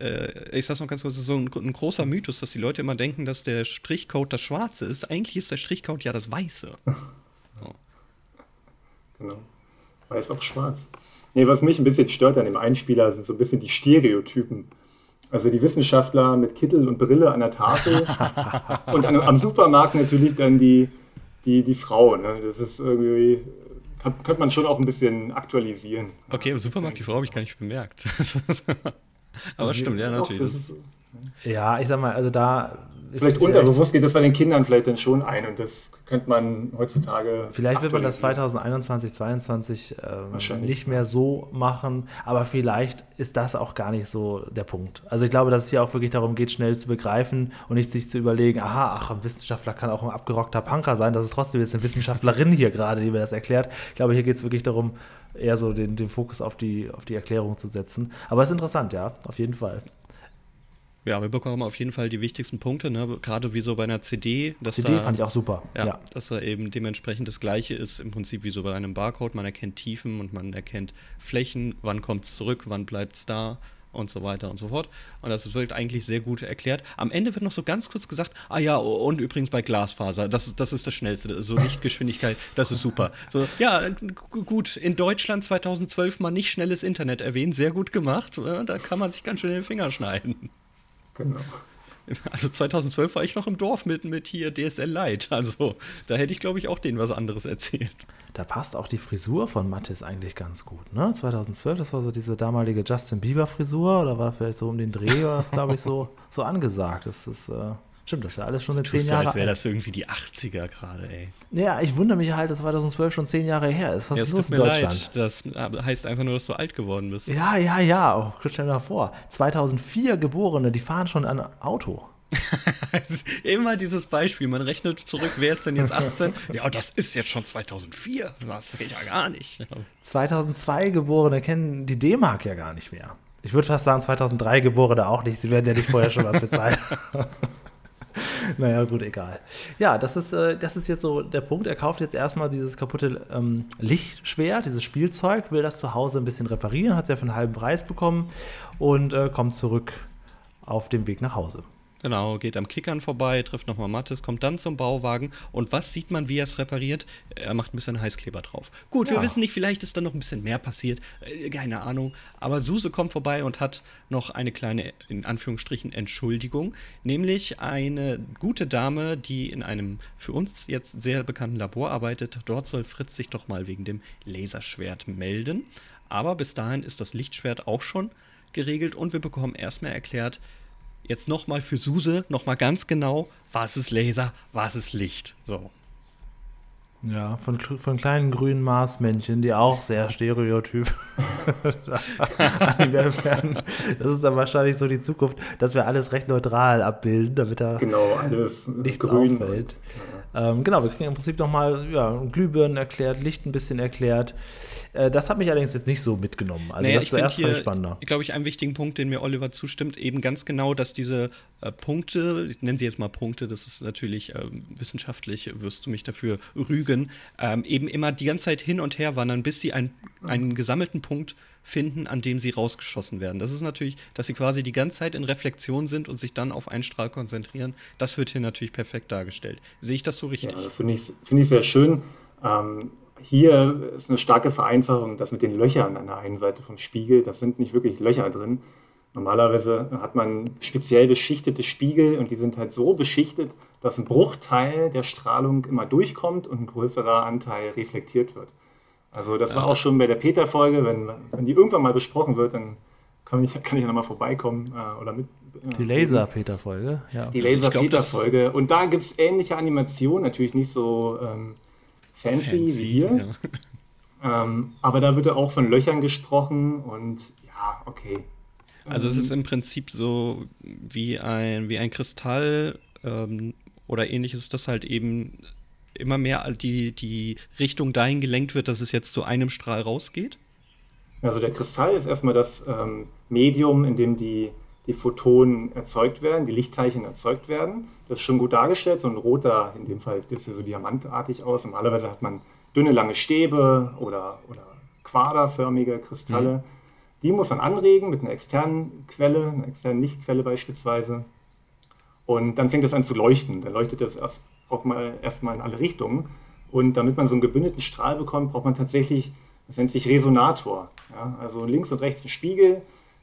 äh, ich sag's noch ganz kurz, so ein, ein, großer Mythos, dass die Leute immer denken, dass der Strichcode das Schwarze ist. Eigentlich ist der Strichcode ja das Weiße. So. Genau. Weiß auf schwarz. Nee, was mich ein bisschen stört an dem Einspieler, sind so ein bisschen die Stereotypen. Also die Wissenschaftler mit Kittel und Brille an der Tafel und an, am Supermarkt natürlich dann die, die, die Frau. Ne? Das ist irgendwie, könnte man schon auch ein bisschen aktualisieren. Okay, im Supermarkt die Frau habe ich gar nicht bemerkt. Aber stimmt, ja, natürlich. Ist, ja, ich sag mal, also da. Vielleicht unterbewusst geht das bei den Kindern vielleicht dann schon ein und das könnte man heutzutage. Vielleicht wird man das 2021, 2022 äh, nicht mehr so machen, aber vielleicht ist das auch gar nicht so der Punkt. Also ich glaube, dass es hier auch wirklich darum geht, schnell zu begreifen und nicht sich zu überlegen, aha, ach, ein Wissenschaftler kann auch ein abgerockter Punker sein. Das ist trotzdem jetzt eine Wissenschaftlerin hier gerade, die mir das erklärt. Ich glaube, hier geht es wirklich darum, eher so den, den Fokus auf die, auf die Erklärung zu setzen. Aber es ist interessant, ja, auf jeden Fall. Ja, wir bekommen auf jeden Fall die wichtigsten Punkte, ne? gerade wie so bei einer CD. Dass CD da, fand ich auch super. Ja, ja, dass da eben dementsprechend das Gleiche ist, im Prinzip wie so bei einem Barcode. Man erkennt Tiefen und man erkennt Flächen, wann kommt es zurück, wann bleibt es da und so weiter und so fort. Und das wird eigentlich sehr gut erklärt. Am Ende wird noch so ganz kurz gesagt, ah ja, und übrigens bei Glasfaser, das, das ist das Schnellste, so Lichtgeschwindigkeit, das ist super. So, ja, gut, in Deutschland 2012 mal nicht schnelles Internet erwähnen, sehr gut gemacht, da kann man sich ganz schön in den Finger schneiden. Genau. Also 2012 war ich noch im Dorf mit, mit hier DSL Lite. Also da hätte ich, glaube ich, auch denen was anderes erzählt. Da passt auch die Frisur von Mattis eigentlich ganz gut, ne? 2012, das war so diese damalige Justin Bieber-Frisur oder war vielleicht so um den Dreh, war das, glaube ich, so, so angesagt. Das ist, äh, stimmt, das ist ja alles schon in zehn Jahren. als wäre das irgendwie die 80er gerade, ey. Ja, ich wundere mich halt, dass 2012 schon zehn Jahre her ist. Was ja, ist los in Deutschland? Leid. Das heißt einfach nur, dass du alt geworden bist. Ja, ja, ja. Oh, stell dir mal vor. 2004 Geborene, die fahren schon ein Auto. Immer dieses Beispiel, man rechnet zurück, wer ist denn jetzt 18? Ja, das ist jetzt schon 2004. Das geht ja gar nicht. 2002 Geborene kennen die D-Mark ja gar nicht mehr. Ich würde fast sagen, 2003 Geborene auch nicht. Sie werden ja nicht vorher schon was bezahlen. naja, gut, egal. Ja, das ist, äh, das ist jetzt so der Punkt. Er kauft jetzt erstmal dieses kaputte ähm, Lichtschwert, dieses Spielzeug, will das zu Hause ein bisschen reparieren, hat es ja für einen halben Preis bekommen und äh, kommt zurück auf dem Weg nach Hause. Genau, geht am Kickern vorbei, trifft nochmal Mattes, kommt dann zum Bauwagen und was sieht man, wie er es repariert? Er macht ein bisschen Heißkleber drauf. Gut, ja. wir wissen nicht, vielleicht ist da noch ein bisschen mehr passiert, äh, keine Ahnung. Aber Suse kommt vorbei und hat noch eine kleine, in Anführungsstrichen, Entschuldigung. Nämlich eine gute Dame, die in einem für uns jetzt sehr bekannten Labor arbeitet. Dort soll Fritz sich doch mal wegen dem Laserschwert melden. Aber bis dahin ist das Lichtschwert auch schon geregelt und wir bekommen erstmal erklärt, jetzt nochmal für Suse, nochmal ganz genau, was ist Laser, was ist Licht. So. Ja, von, von kleinen grünen Marsmännchen, die auch sehr stereotyp werden. Das ist dann wahrscheinlich so die Zukunft, dass wir alles recht neutral abbilden, damit da genau, alles nichts grün. auffällt. Ähm, genau, wir kriegen im Prinzip nochmal ja, Glühbirnen erklärt, Licht ein bisschen erklärt. Äh, das hat mich allerdings jetzt nicht so mitgenommen. Also naja, das war erst hier, spannender. Glaube ich, einen wichtigen Punkt, den mir Oliver zustimmt, eben ganz genau, dass diese äh, Punkte, ich nenne sie jetzt mal Punkte, das ist natürlich äh, wissenschaftlich, wirst du mich dafür rügen, ähm, eben immer die ganze Zeit hin und her wandern, bis sie ein, einen gesammelten Punkt finden, an dem sie rausgeschossen werden. Das ist natürlich, dass sie quasi die ganze Zeit in Reflexion sind und sich dann auf einen Strahl konzentrieren. Das wird hier natürlich perfekt dargestellt. Sehe ich das so richtig? Ja, das finde ich, find ich sehr schön. Ähm, hier ist eine starke Vereinfachung, das mit den Löchern an der einen Seite vom Spiegel, das sind nicht wirklich Löcher drin. Normalerweise hat man speziell beschichtete Spiegel und die sind halt so beschichtet, dass ein Bruchteil der Strahlung immer durchkommt und ein größerer Anteil reflektiert wird. Also das war auch schon bei der Peter-Folge, wenn, wenn die irgendwann mal besprochen wird, dann kann ich, kann ich ja nochmal vorbeikommen äh, oder mit. Äh, die Laser-Peter-Folge, ja. Die Laser-Peter-Folge. Und da gibt es ähnliche Animationen, natürlich nicht so ähm, fancy, fancy, wie hier. Ja. Ähm, aber da wird ja auch von Löchern gesprochen und ja, okay. Also es ist im Prinzip so wie ein, wie ein Kristall ähm, oder ähnliches, das halt eben immer mehr die, die Richtung dahin gelenkt wird, dass es jetzt zu einem Strahl rausgeht? Also der Kristall ist erstmal das ähm, Medium, in dem die, die Photonen erzeugt werden, die Lichtteilchen erzeugt werden. Das ist schon gut dargestellt, so ein roter, in dem Fall sieht es ja so diamantartig aus. Normalerweise hat man dünne, lange Stäbe oder, oder quaderförmige Kristalle. Mhm. Die muss man anregen mit einer externen Quelle, einer externen Lichtquelle beispielsweise. Und dann fängt es an zu leuchten. Dann leuchtet das erst auch mal erstmal in alle Richtungen. Und damit man so einen gebündelten Strahl bekommt, braucht man tatsächlich, das nennt sich Resonator. Ja? Also links und rechts ein Spiegel,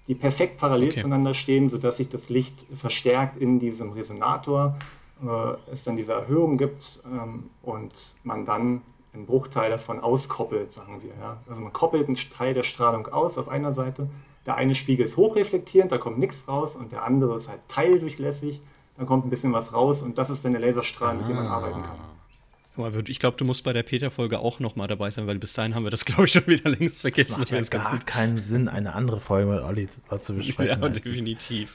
die perfekt parallel okay. zueinander stehen, sodass sich das Licht verstärkt in diesem Resonator, äh, es dann diese Erhöhung gibt ähm, und man dann einen Bruchteil davon auskoppelt, sagen wir. Ja? Also man koppelt einen Teil der Strahlung aus auf einer Seite. Der eine Spiegel ist hochreflektierend, da kommt nichts raus und der andere ist halt teildurchlässig dann kommt ein bisschen was raus und das ist dann der Laserstrahl, mit dem man arbeiten kann. Ich glaube, du musst bei der Peter-Folge auch noch mal dabei sein, weil bis dahin haben wir das, glaube ich, schon wieder längst vergessen. Das macht ja gar keinen Sinn, eine andere Folge mit Olli zu besprechen. Ja, definitiv.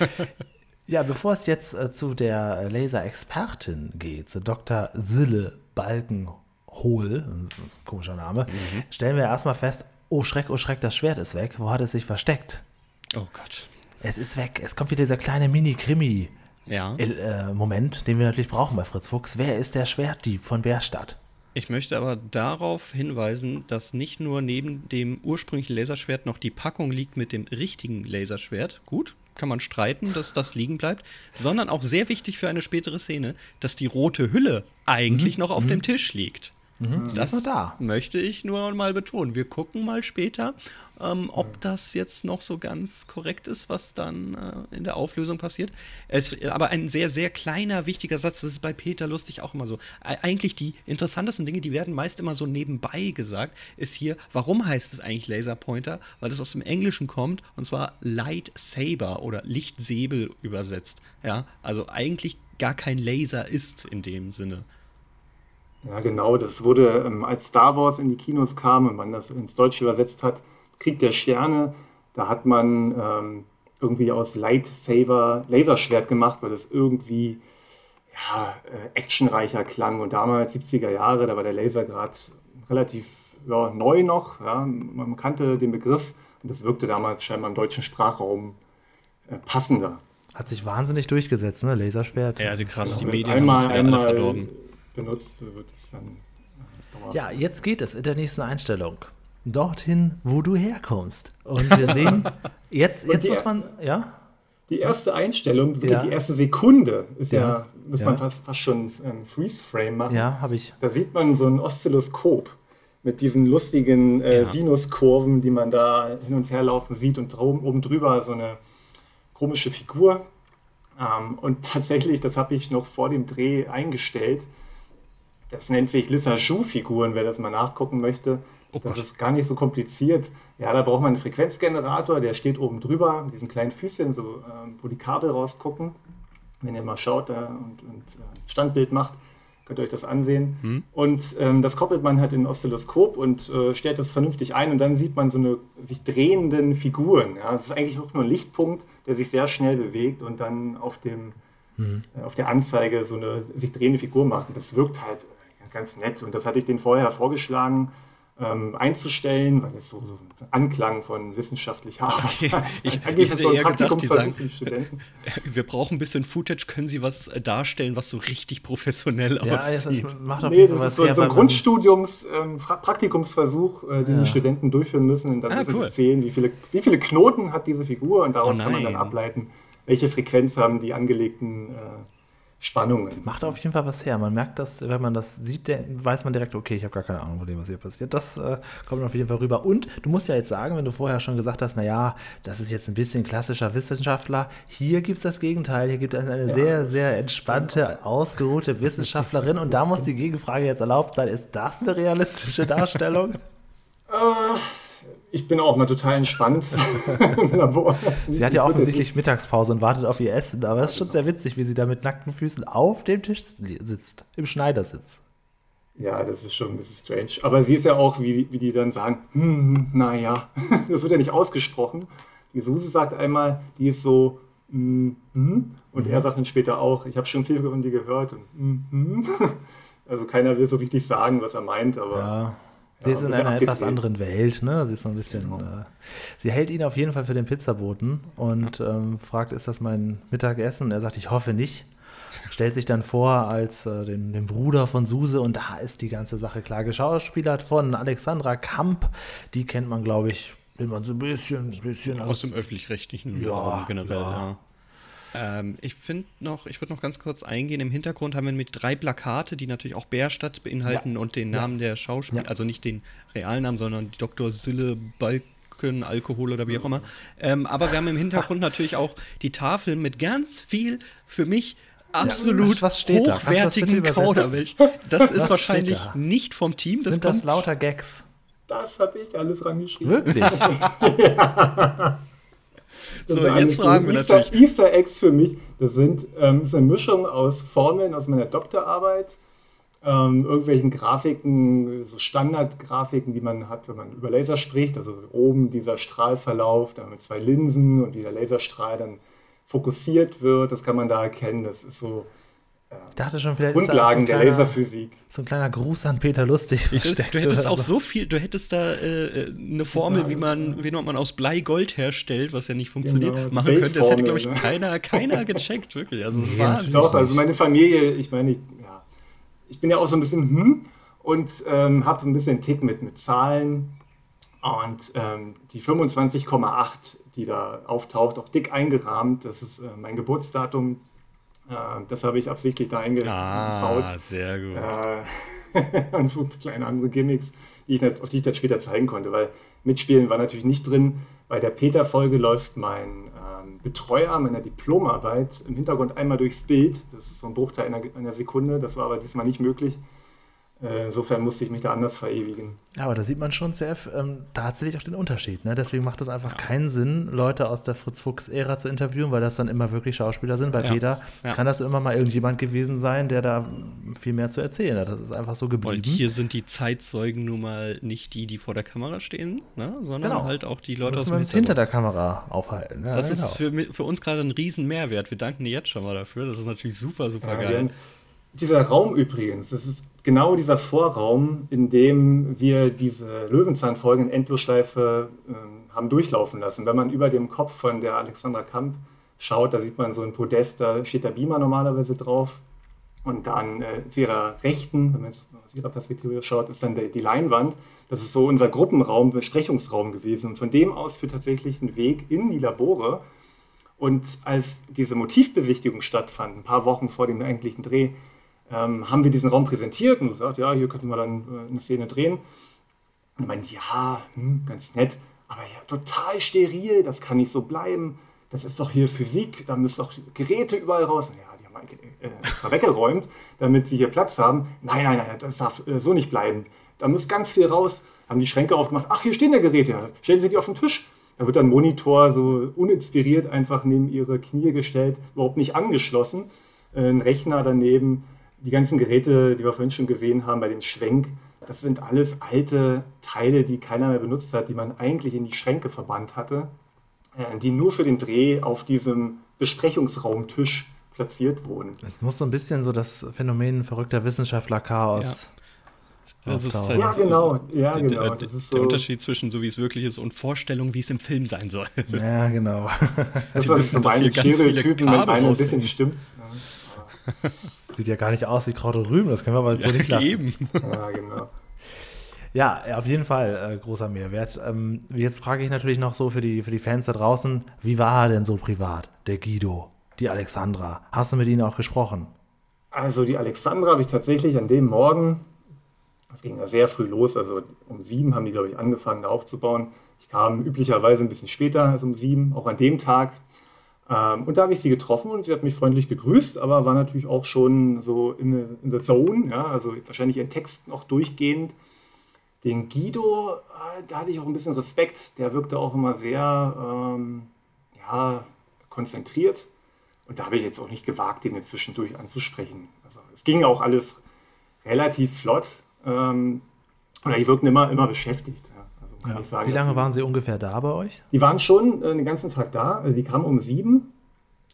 ja, bevor es jetzt äh, zu der Laser-Expertin geht, zu Dr. Sille Balkenhol, komischer Name, mhm. stellen wir erstmal fest, oh Schreck, oh Schreck, das Schwert ist weg. Wo hat es sich versteckt? Oh Gott. Es ist weg. Es kommt wieder dieser kleine Mini-Krimi. Ja. Äh, Moment, den wir natürlich brauchen bei Fritz Fuchs. Wer ist der Schwertdieb von Bärstadt? Ich möchte aber darauf hinweisen, dass nicht nur neben dem ursprünglichen Laserschwert noch die Packung liegt mit dem richtigen Laserschwert. Gut, kann man streiten, dass das liegen bleibt, sondern auch sehr wichtig für eine spätere Szene, dass die rote Hülle eigentlich mhm. noch auf mhm. dem Tisch liegt. Mhm, das da. möchte ich nur mal betonen. Wir gucken mal später, ähm, ob das jetzt noch so ganz korrekt ist, was dann äh, in der Auflösung passiert. Es, aber ein sehr, sehr kleiner, wichtiger Satz, das ist bei Peter lustig auch immer so. Eigentlich die interessantesten Dinge, die werden meist immer so nebenbei gesagt, ist hier, warum heißt es eigentlich Laserpointer? Weil das aus dem Englischen kommt und zwar Lightsaber oder Lichtsäbel übersetzt. Ja, also eigentlich gar kein Laser ist in dem Sinne. Ja, genau. Das wurde, ähm, als Star Wars in die Kinos kam und man das ins Deutsche übersetzt hat, Krieg der Sterne, da hat man ähm, irgendwie aus Lightsaber Laserschwert gemacht, weil das irgendwie ja, äh, actionreicher klang. Und damals, 70er Jahre, da war der Laser gerade relativ ja, neu noch. Ja. Man kannte den Begriff und das wirkte damals scheinbar im deutschen Sprachraum äh, passender. Hat sich wahnsinnig durchgesetzt, ne? Laserschwert. Ja, die krass, die Medien einmal, haben uns wieder alle verdorben benutzt, wird es dann. Äh, ja, jetzt geht es in der nächsten Einstellung. Dorthin, wo du herkommst. Und wir sehen, jetzt, jetzt muss man, ja? die erste Einstellung, ja. die erste Sekunde, ist ja, ja muss ja. man fast, fast schon ähm, Freeze-Frame machen. Ja, habe ich. Da sieht man so ein Oszilloskop mit diesen lustigen äh. Sinuskurven, die man da hin und her laufen sieht und oben drüber so eine komische Figur. Ähm, und tatsächlich, das habe ich noch vor dem Dreh eingestellt. Das nennt sich Lissajou-Figuren, wer das mal nachgucken möchte. Oh das ist gar nicht so kompliziert. Ja, da braucht man einen Frequenzgenerator, der steht oben drüber, mit diesen kleinen Füßchen, so, äh, wo die Kabel rausgucken. Wenn ihr mal schaut äh, und, und äh, Standbild macht, könnt ihr euch das ansehen. Hm. Und ähm, das koppelt man halt in ein Oszilloskop und äh, stellt das vernünftig ein und dann sieht man so eine sich drehenden Figuren. Ja? Das ist eigentlich auch nur ein Lichtpunkt, der sich sehr schnell bewegt und dann auf, dem, hm. äh, auf der Anzeige so eine sich drehende Figur macht. Und das wirkt halt ganz nett. Und das hatte ich denen vorher vorgeschlagen ähm, einzustellen, weil es so, so ein Anklang von wissenschaftlicher Arbeit okay. Ich, ich hätte so eher gedacht, die sagen, wir brauchen ein bisschen Footage, können Sie was äh, darstellen, was so richtig professionell ja, aussieht? Das macht nee, das ist so, so ein Grundstudiums, ähm, Praktikumsversuch, äh, den ja. die Studenten durchführen müssen. Und dann ah, müssen cool. sie sehen, wie viele, wie viele Knoten hat diese Figur und daraus oh kann man dann ableiten, welche Frequenz haben die angelegten äh, Spannungen. Macht auf jeden Fall was her. Man merkt das, wenn man das sieht, weiß man direkt, okay, ich habe gar keine Ahnung von dem, was hier passiert. Das äh, kommt auf jeden Fall rüber. Und du musst ja jetzt sagen, wenn du vorher schon gesagt hast, naja, das ist jetzt ein bisschen klassischer Wissenschaftler, hier gibt es das Gegenteil. Hier gibt es eine ja, sehr, sehr entspannte, ausgeruhte Wissenschaftlerin. Und da muss die Gegenfrage jetzt erlaubt sein, ist das eine realistische Darstellung? ich bin auch mal total entspannt im Labor. Sie hat ja offensichtlich Mittagspause und wartet auf ihr Essen, aber es ist schon sehr witzig, wie sie da mit nackten Füßen auf dem Tisch sitzt, im Schneidersitz. Ja, das ist schon ein bisschen strange. Aber sie ist ja auch, wie, wie die dann sagen, hm, naja, das wird ja nicht ausgesprochen. Die Suse sagt einmal, die ist so, hm, hm, und mhm. er sagt dann später auch, ich habe schon viel von dir gehört. Und, hm, hm. Also keiner will so richtig sagen, was er meint, aber. Ja. Sie ist in einer etwas anderen Welt, ne? Sie ist so ein bisschen. Genau. Äh, sie hält ihn auf jeden Fall für den Pizzaboten und ähm, fragt, ist das mein Mittagessen? er sagt, ich hoffe nicht. Stellt sich dann vor als äh, den, den, Bruder von Suse und da ist die ganze Sache klar geschauspielert von Alexandra Kamp. Die kennt man, glaube ich, wenn man so ein bisschen, ein bisschen aus, aus dem öffentlich-rechtlichen ja, generell, ja. ja. Ähm, ich finde noch, ich würde noch ganz kurz eingehen. Im Hintergrund haben wir mit drei Plakate, die natürlich auch Bärstadt beinhalten ja. und den Namen ja. der Schauspieler, ja. also nicht den Realnamen, sondern Dr. Sille Balken. Alkohol oder wie auch immer. Ähm, aber wir haben im Hintergrund natürlich auch die Tafel mit ganz viel für mich absolut ja, hochwertigen da? Kauderwelsch. Das ist wahrscheinlich da? nicht vom Team. Das Sind das lauter Gags? Das habe ich alles rangeschrieben. Wirklich? ja. So, jetzt fragen wir Easter, natürlich. Easter Eggs für mich, das sind ähm, das ist eine Mischung aus Formeln aus meiner Doktorarbeit, ähm, irgendwelchen Grafiken, so Standardgrafiken, die man hat, wenn man über Laser spricht. Also oben dieser Strahlverlauf, dann mit zwei Linsen und wie der Laserstrahl dann fokussiert wird, das kann man da erkennen. Das ist so ich dachte schon, vielleicht Grundlagen ist da so der Laserphysik. So ein kleiner Gruß an Peter Lustig. Ich, du hättest auch so. so viel, du hättest da äh, eine Formel, wie man, wie man aus Blei Gold herstellt, was ja nicht funktioniert, genau. machen könnte. Das hätte, glaube ich, ne? keiner, keiner gecheckt, wirklich. Also, es war Doch, also meine Familie, ich meine, ja, ich bin ja auch so ein bisschen hm und ähm, habe ein bisschen Tick mit, mit Zahlen. Und ähm, die 25,8, die da auftaucht, auch dick eingerahmt, das ist äh, mein Geburtsdatum, das habe ich absichtlich da eingebaut. Ah, sehr gut. Äh, und so kleine andere Gimmicks, die ich, auf die ich dann später zeigen konnte, weil Mitspielen war natürlich nicht drin. Bei der Peter-Folge läuft mein ähm, Betreuer meiner Diplomarbeit im Hintergrund einmal durchs Bild. Das ist so ein Bruchteil einer, einer Sekunde. Das war aber diesmal nicht möglich. Äh, insofern musste ich mich da anders verewigen. Ja, aber da sieht man schon sehr ähm, tatsächlich auch den Unterschied. Ne? Deswegen macht es einfach ja. keinen Sinn, Leute aus der Fritz-Fuchs-Ära zu interviewen, weil das dann immer wirklich Schauspieler sind. Bei ja. Peter ja. kann das immer mal irgendjemand gewesen sein, der da viel mehr zu erzählen hat. Das ist einfach so geblieben. Und hier sind die Zeitzeugen nun mal nicht die, die vor der Kamera stehen, ne? sondern genau. halt auch die Leute aus dem hinter der Kamera aufhalten. das genau. ist für, für uns gerade ein riesen Mehrwert. Wir danken dir jetzt schon mal dafür. Das ist natürlich super, super geil. Dieser Raum übrigens, das ist genau dieser Vorraum, in dem wir diese Löwenzahnfolge in Endlosschleife äh, haben durchlaufen lassen. Wenn man über dem Kopf von der Alexandra Kamp schaut, da sieht man so ein Podest, da steht der Beamer normalerweise drauf. Und dann äh, zu ihrer Rechten, wenn man jetzt aus ihrer Perspektive schaut, ist dann der, die Leinwand. Das ist so unser Gruppenraum, Besprechungsraum gewesen. Und von dem aus führt tatsächlich ein Weg in die Labore. Und als diese Motivbesichtigung stattfand, ein paar Wochen vor dem eigentlichen Dreh, ähm, haben wir diesen Raum präsentiert und gesagt, ja, hier könnten wir dann äh, eine Szene drehen. Und meint, ja, hm, ganz nett, aber ja, total steril, das kann nicht so bleiben. Das ist doch hier Physik, da müssen doch Geräte überall raus. Ja, die haben äh, weggeräumt, damit sie hier Platz haben. Nein, nein, nein, das darf äh, so nicht bleiben. Da muss ganz viel raus. Haben die Schränke aufgemacht. Ach, hier stehen da Geräte. Ja, stellen Sie die auf den Tisch. Da wird ein Monitor so uninspiriert einfach neben ihre Knie gestellt, überhaupt nicht angeschlossen. Äh, ein Rechner daneben. Die ganzen Geräte, die wir vorhin schon gesehen haben bei dem Schwenk, das sind alles alte Teile, die keiner mehr benutzt hat, die man eigentlich in die Schränke verbannt hatte, äh, die nur für den Dreh auf diesem Besprechungsraumtisch platziert wurden. Es muss so ein bisschen so das Phänomen verrückter Wissenschaftler-Chaos. Ja. Das ist halt, ja, genau. Ja, der, genau. Der, so der, Unterschied zwischen so, wie es wirklich ist und Vorstellung, wie es im Film sein soll. Ja, genau. Das ist zum einen Stereotypen, mit einem ein bisschen stimmt's. Ja. Sieht ja gar nicht aus wie Kraut und Rüben, das können wir aber so nicht lassen. Eben. Ja, genau. Ja, auf jeden Fall äh, großer Mehrwert. Ähm, jetzt frage ich natürlich noch so für die, für die Fans da draußen, wie war er denn so privat, der Guido, die Alexandra? Hast du mit ihnen auch gesprochen? Also die Alexandra habe ich tatsächlich an dem Morgen, das ging ja sehr früh los, also um sieben haben die, glaube ich, angefangen da aufzubauen. Ich kam üblicherweise ein bisschen später als um sieben, auch an dem Tag. Ähm, und da habe ich sie getroffen und sie hat mich freundlich gegrüßt, aber war natürlich auch schon so in, in the zone, ja, also wahrscheinlich ihren Text noch durchgehend. Den Guido, äh, da hatte ich auch ein bisschen Respekt, der wirkte auch immer sehr ähm, ja, konzentriert. Und da habe ich jetzt auch nicht gewagt, den jetzt zwischendurch anzusprechen. Also es ging auch alles relativ flott. Ähm, oder die wirkten immer, immer beschäftigt. Ja. Ja. Sagen, Wie lange waren Sie ungefähr da bei euch? Die waren schon äh, den ganzen Tag da. Also die kamen um sieben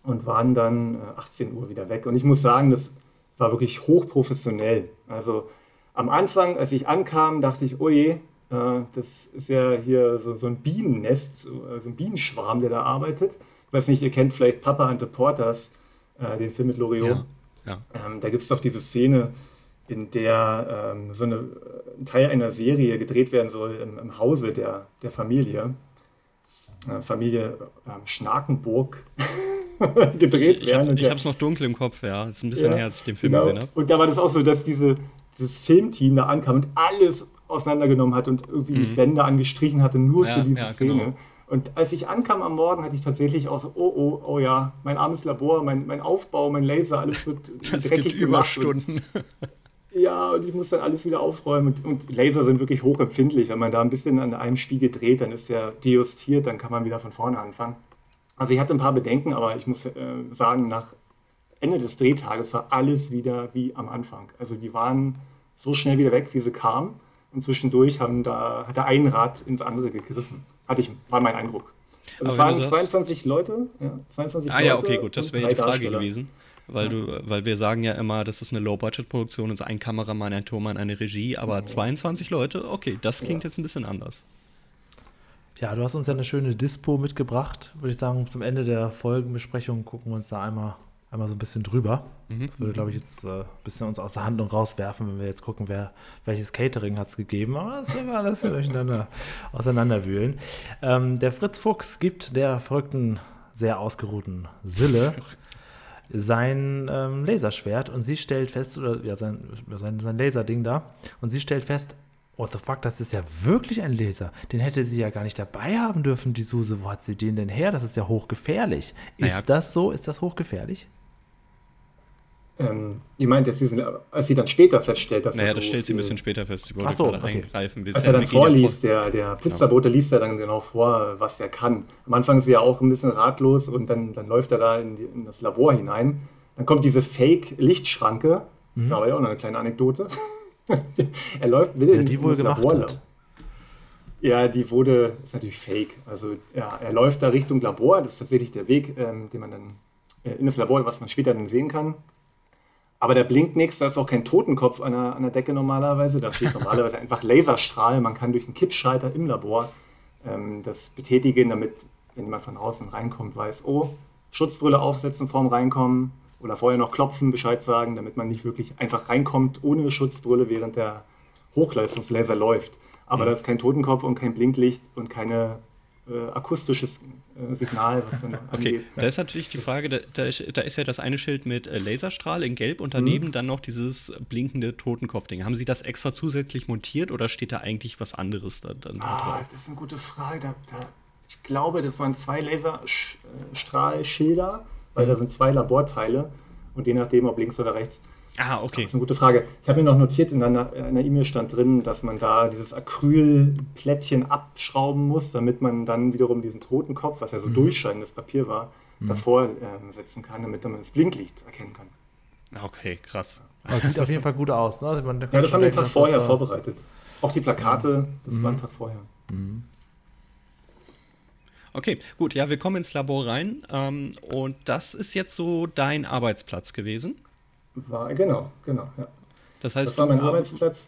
und waren dann äh, 18 Uhr wieder weg. Und ich muss sagen, das war wirklich hochprofessionell. Also am Anfang, als ich ankam, dachte ich, oh je, äh, das ist ja hier so, so ein Bienennest, so, so, ein Bienenschwarm, der da arbeitet. Ich weiß nicht, ihr kennt vielleicht Papa and the Porters, äh, den Film mit Loriot. Ja, ja. Ähm, da gibt es doch diese Szene, in der ähm, so eine, ein Teil einer Serie gedreht werden soll im, im Hause der, der Familie. Äh, Familie ähm, Schnakenburg gedreht ich, werden. Ich habe es noch dunkel im Kopf, ja. Es ist ein bisschen ja, her, als ich den Film genau. gesehen habe. Und da war das auch so, dass diese, dieses Filmteam da ankam und alles auseinandergenommen hat und irgendwie mhm. Wände angestrichen hatte, nur ja, für diese ja, Szene. Genau. Und als ich ankam am Morgen, hatte ich tatsächlich auch so, oh, oh, oh ja, mein armes Labor, mein, mein Aufbau, mein Laser, alles wird das dreckig gibt Überstunden. Ja, und ich muss dann alles wieder aufräumen. Und, und, Laser sind wirklich hochempfindlich. Wenn man da ein bisschen an einem Spiegel dreht, dann ist der dejustiert, dann kann man wieder von vorne anfangen. Also ich hatte ein paar Bedenken, aber ich muss äh, sagen, nach Ende des Drehtages war alles wieder wie am Anfang. Also die waren so schnell wieder weg, wie sie kamen. Und zwischendurch haben da, hat der ein Rad ins andere gegriffen. Hatte ich, war mein Eindruck. Also es waren 22 Leute. Ja, 22 ah Leute ja, okay, gut, das wäre ja die Frage gewesen weil du, weil wir sagen ja immer, das ist eine Low-Budget-Produktion, ist ein Kameramann, ein Tormann, eine Regie, aber 22 Leute, okay, das klingt jetzt ein bisschen anders. Ja, du hast uns ja eine schöne Dispo mitgebracht, würde ich sagen. Zum Ende der Folgenbesprechung gucken wir uns da einmal, einmal so ein bisschen drüber. Mhm. Das würde, glaube ich, jetzt äh, ein bisschen uns aus der Handlung rauswerfen, wenn wir jetzt gucken, wer, welches Catering hat es gegeben. Aber das werden wir alles durcheinander auseinanderwühlen. Ähm, der Fritz Fuchs gibt der verrückten, sehr ausgeruhten Sille sein ähm, Laserschwert und sie stellt fest, oder ja, sein, sein, sein Laserding da, und sie stellt fest, what the fuck, das ist ja wirklich ein Laser. Den hätte sie ja gar nicht dabei haben dürfen, die Suse. Wo hat sie den denn her? Das ist ja hochgefährlich. Ist naja. das so? Ist das hochgefährlich? Ähm, ihr meint jetzt, diesen, als sie dann später feststellt, dass Naja, das so stellt sie ein bisschen später fest. Sie wollte so, gerade okay. eingreifen. als er dann vorliest, der, der Pizzabote genau. liest ja dann genau vor, was er kann. Am Anfang ist sie ja auch ein bisschen ratlos und dann, dann läuft er da in, die, in das Labor hinein. Dann kommt diese Fake-Lichtschranke. Mhm. Da war ja auch noch eine kleine Anekdote. er läuft, will ja, die in, wohl gemacht Labor. Hat. Ja, die wurde, ist natürlich fake. Also ja, er läuft da Richtung Labor, das ist tatsächlich der Weg, ähm, den man dann äh, in das Labor, was man später dann sehen kann. Aber da blinkt nichts, da ist auch kein Totenkopf an der, an der Decke normalerweise. Da steht normalerweise einfach Laserstrahl. Man kann durch einen Kippschalter im Labor ähm, das betätigen, damit, wenn jemand von außen reinkommt, weiß, oh, Schutzbrille aufsetzen vorm Reinkommen oder vorher noch klopfen, Bescheid sagen, damit man nicht wirklich einfach reinkommt ohne Schutzbrille, während der Hochleistungslaser läuft. Aber mhm. da ist kein Totenkopf und kein Blinklicht und keine äh, akustisches äh, Signal, was dann Okay, angeht. da ist natürlich die Frage, da, da, ist, da, ist, ja das eine Schild mit äh, Laserstrahl in Gelb und daneben mhm. dann noch dieses blinkende Totenkopfding. Haben Sie das extra zusätzlich montiert oder steht da eigentlich was anderes da, dann ah, drauf? Das ist eine gute Frage. Da, da, ich glaube, das waren zwei Laserstrahlschilder, weil mhm. da sind zwei Laborteile und je nachdem, ob links oder rechts, Ah, okay. Das ist eine gute Frage. Ich habe mir noch notiert, in einer E-Mail stand drin, dass man da dieses Acrylplättchen abschrauben muss, damit man dann wiederum diesen Totenkopf, was ja so mhm. durchscheinendes Papier war, mhm. davor äh, setzen kann, damit man das Blinklicht erkennen kann. Okay, krass. Das sieht auf jeden Fall gut aus. Ne? Also man, ja, das haben wir den Tag vorher das, vorbereitet. Auch die Plakate, das mhm. war ein Tag vorher. Mhm. Okay, gut, ja, wir kommen ins Labor rein ähm, und das ist jetzt so dein Arbeitsplatz gewesen. War, genau, genau, ja. Das heißt, das war mein Arbeitsplatz.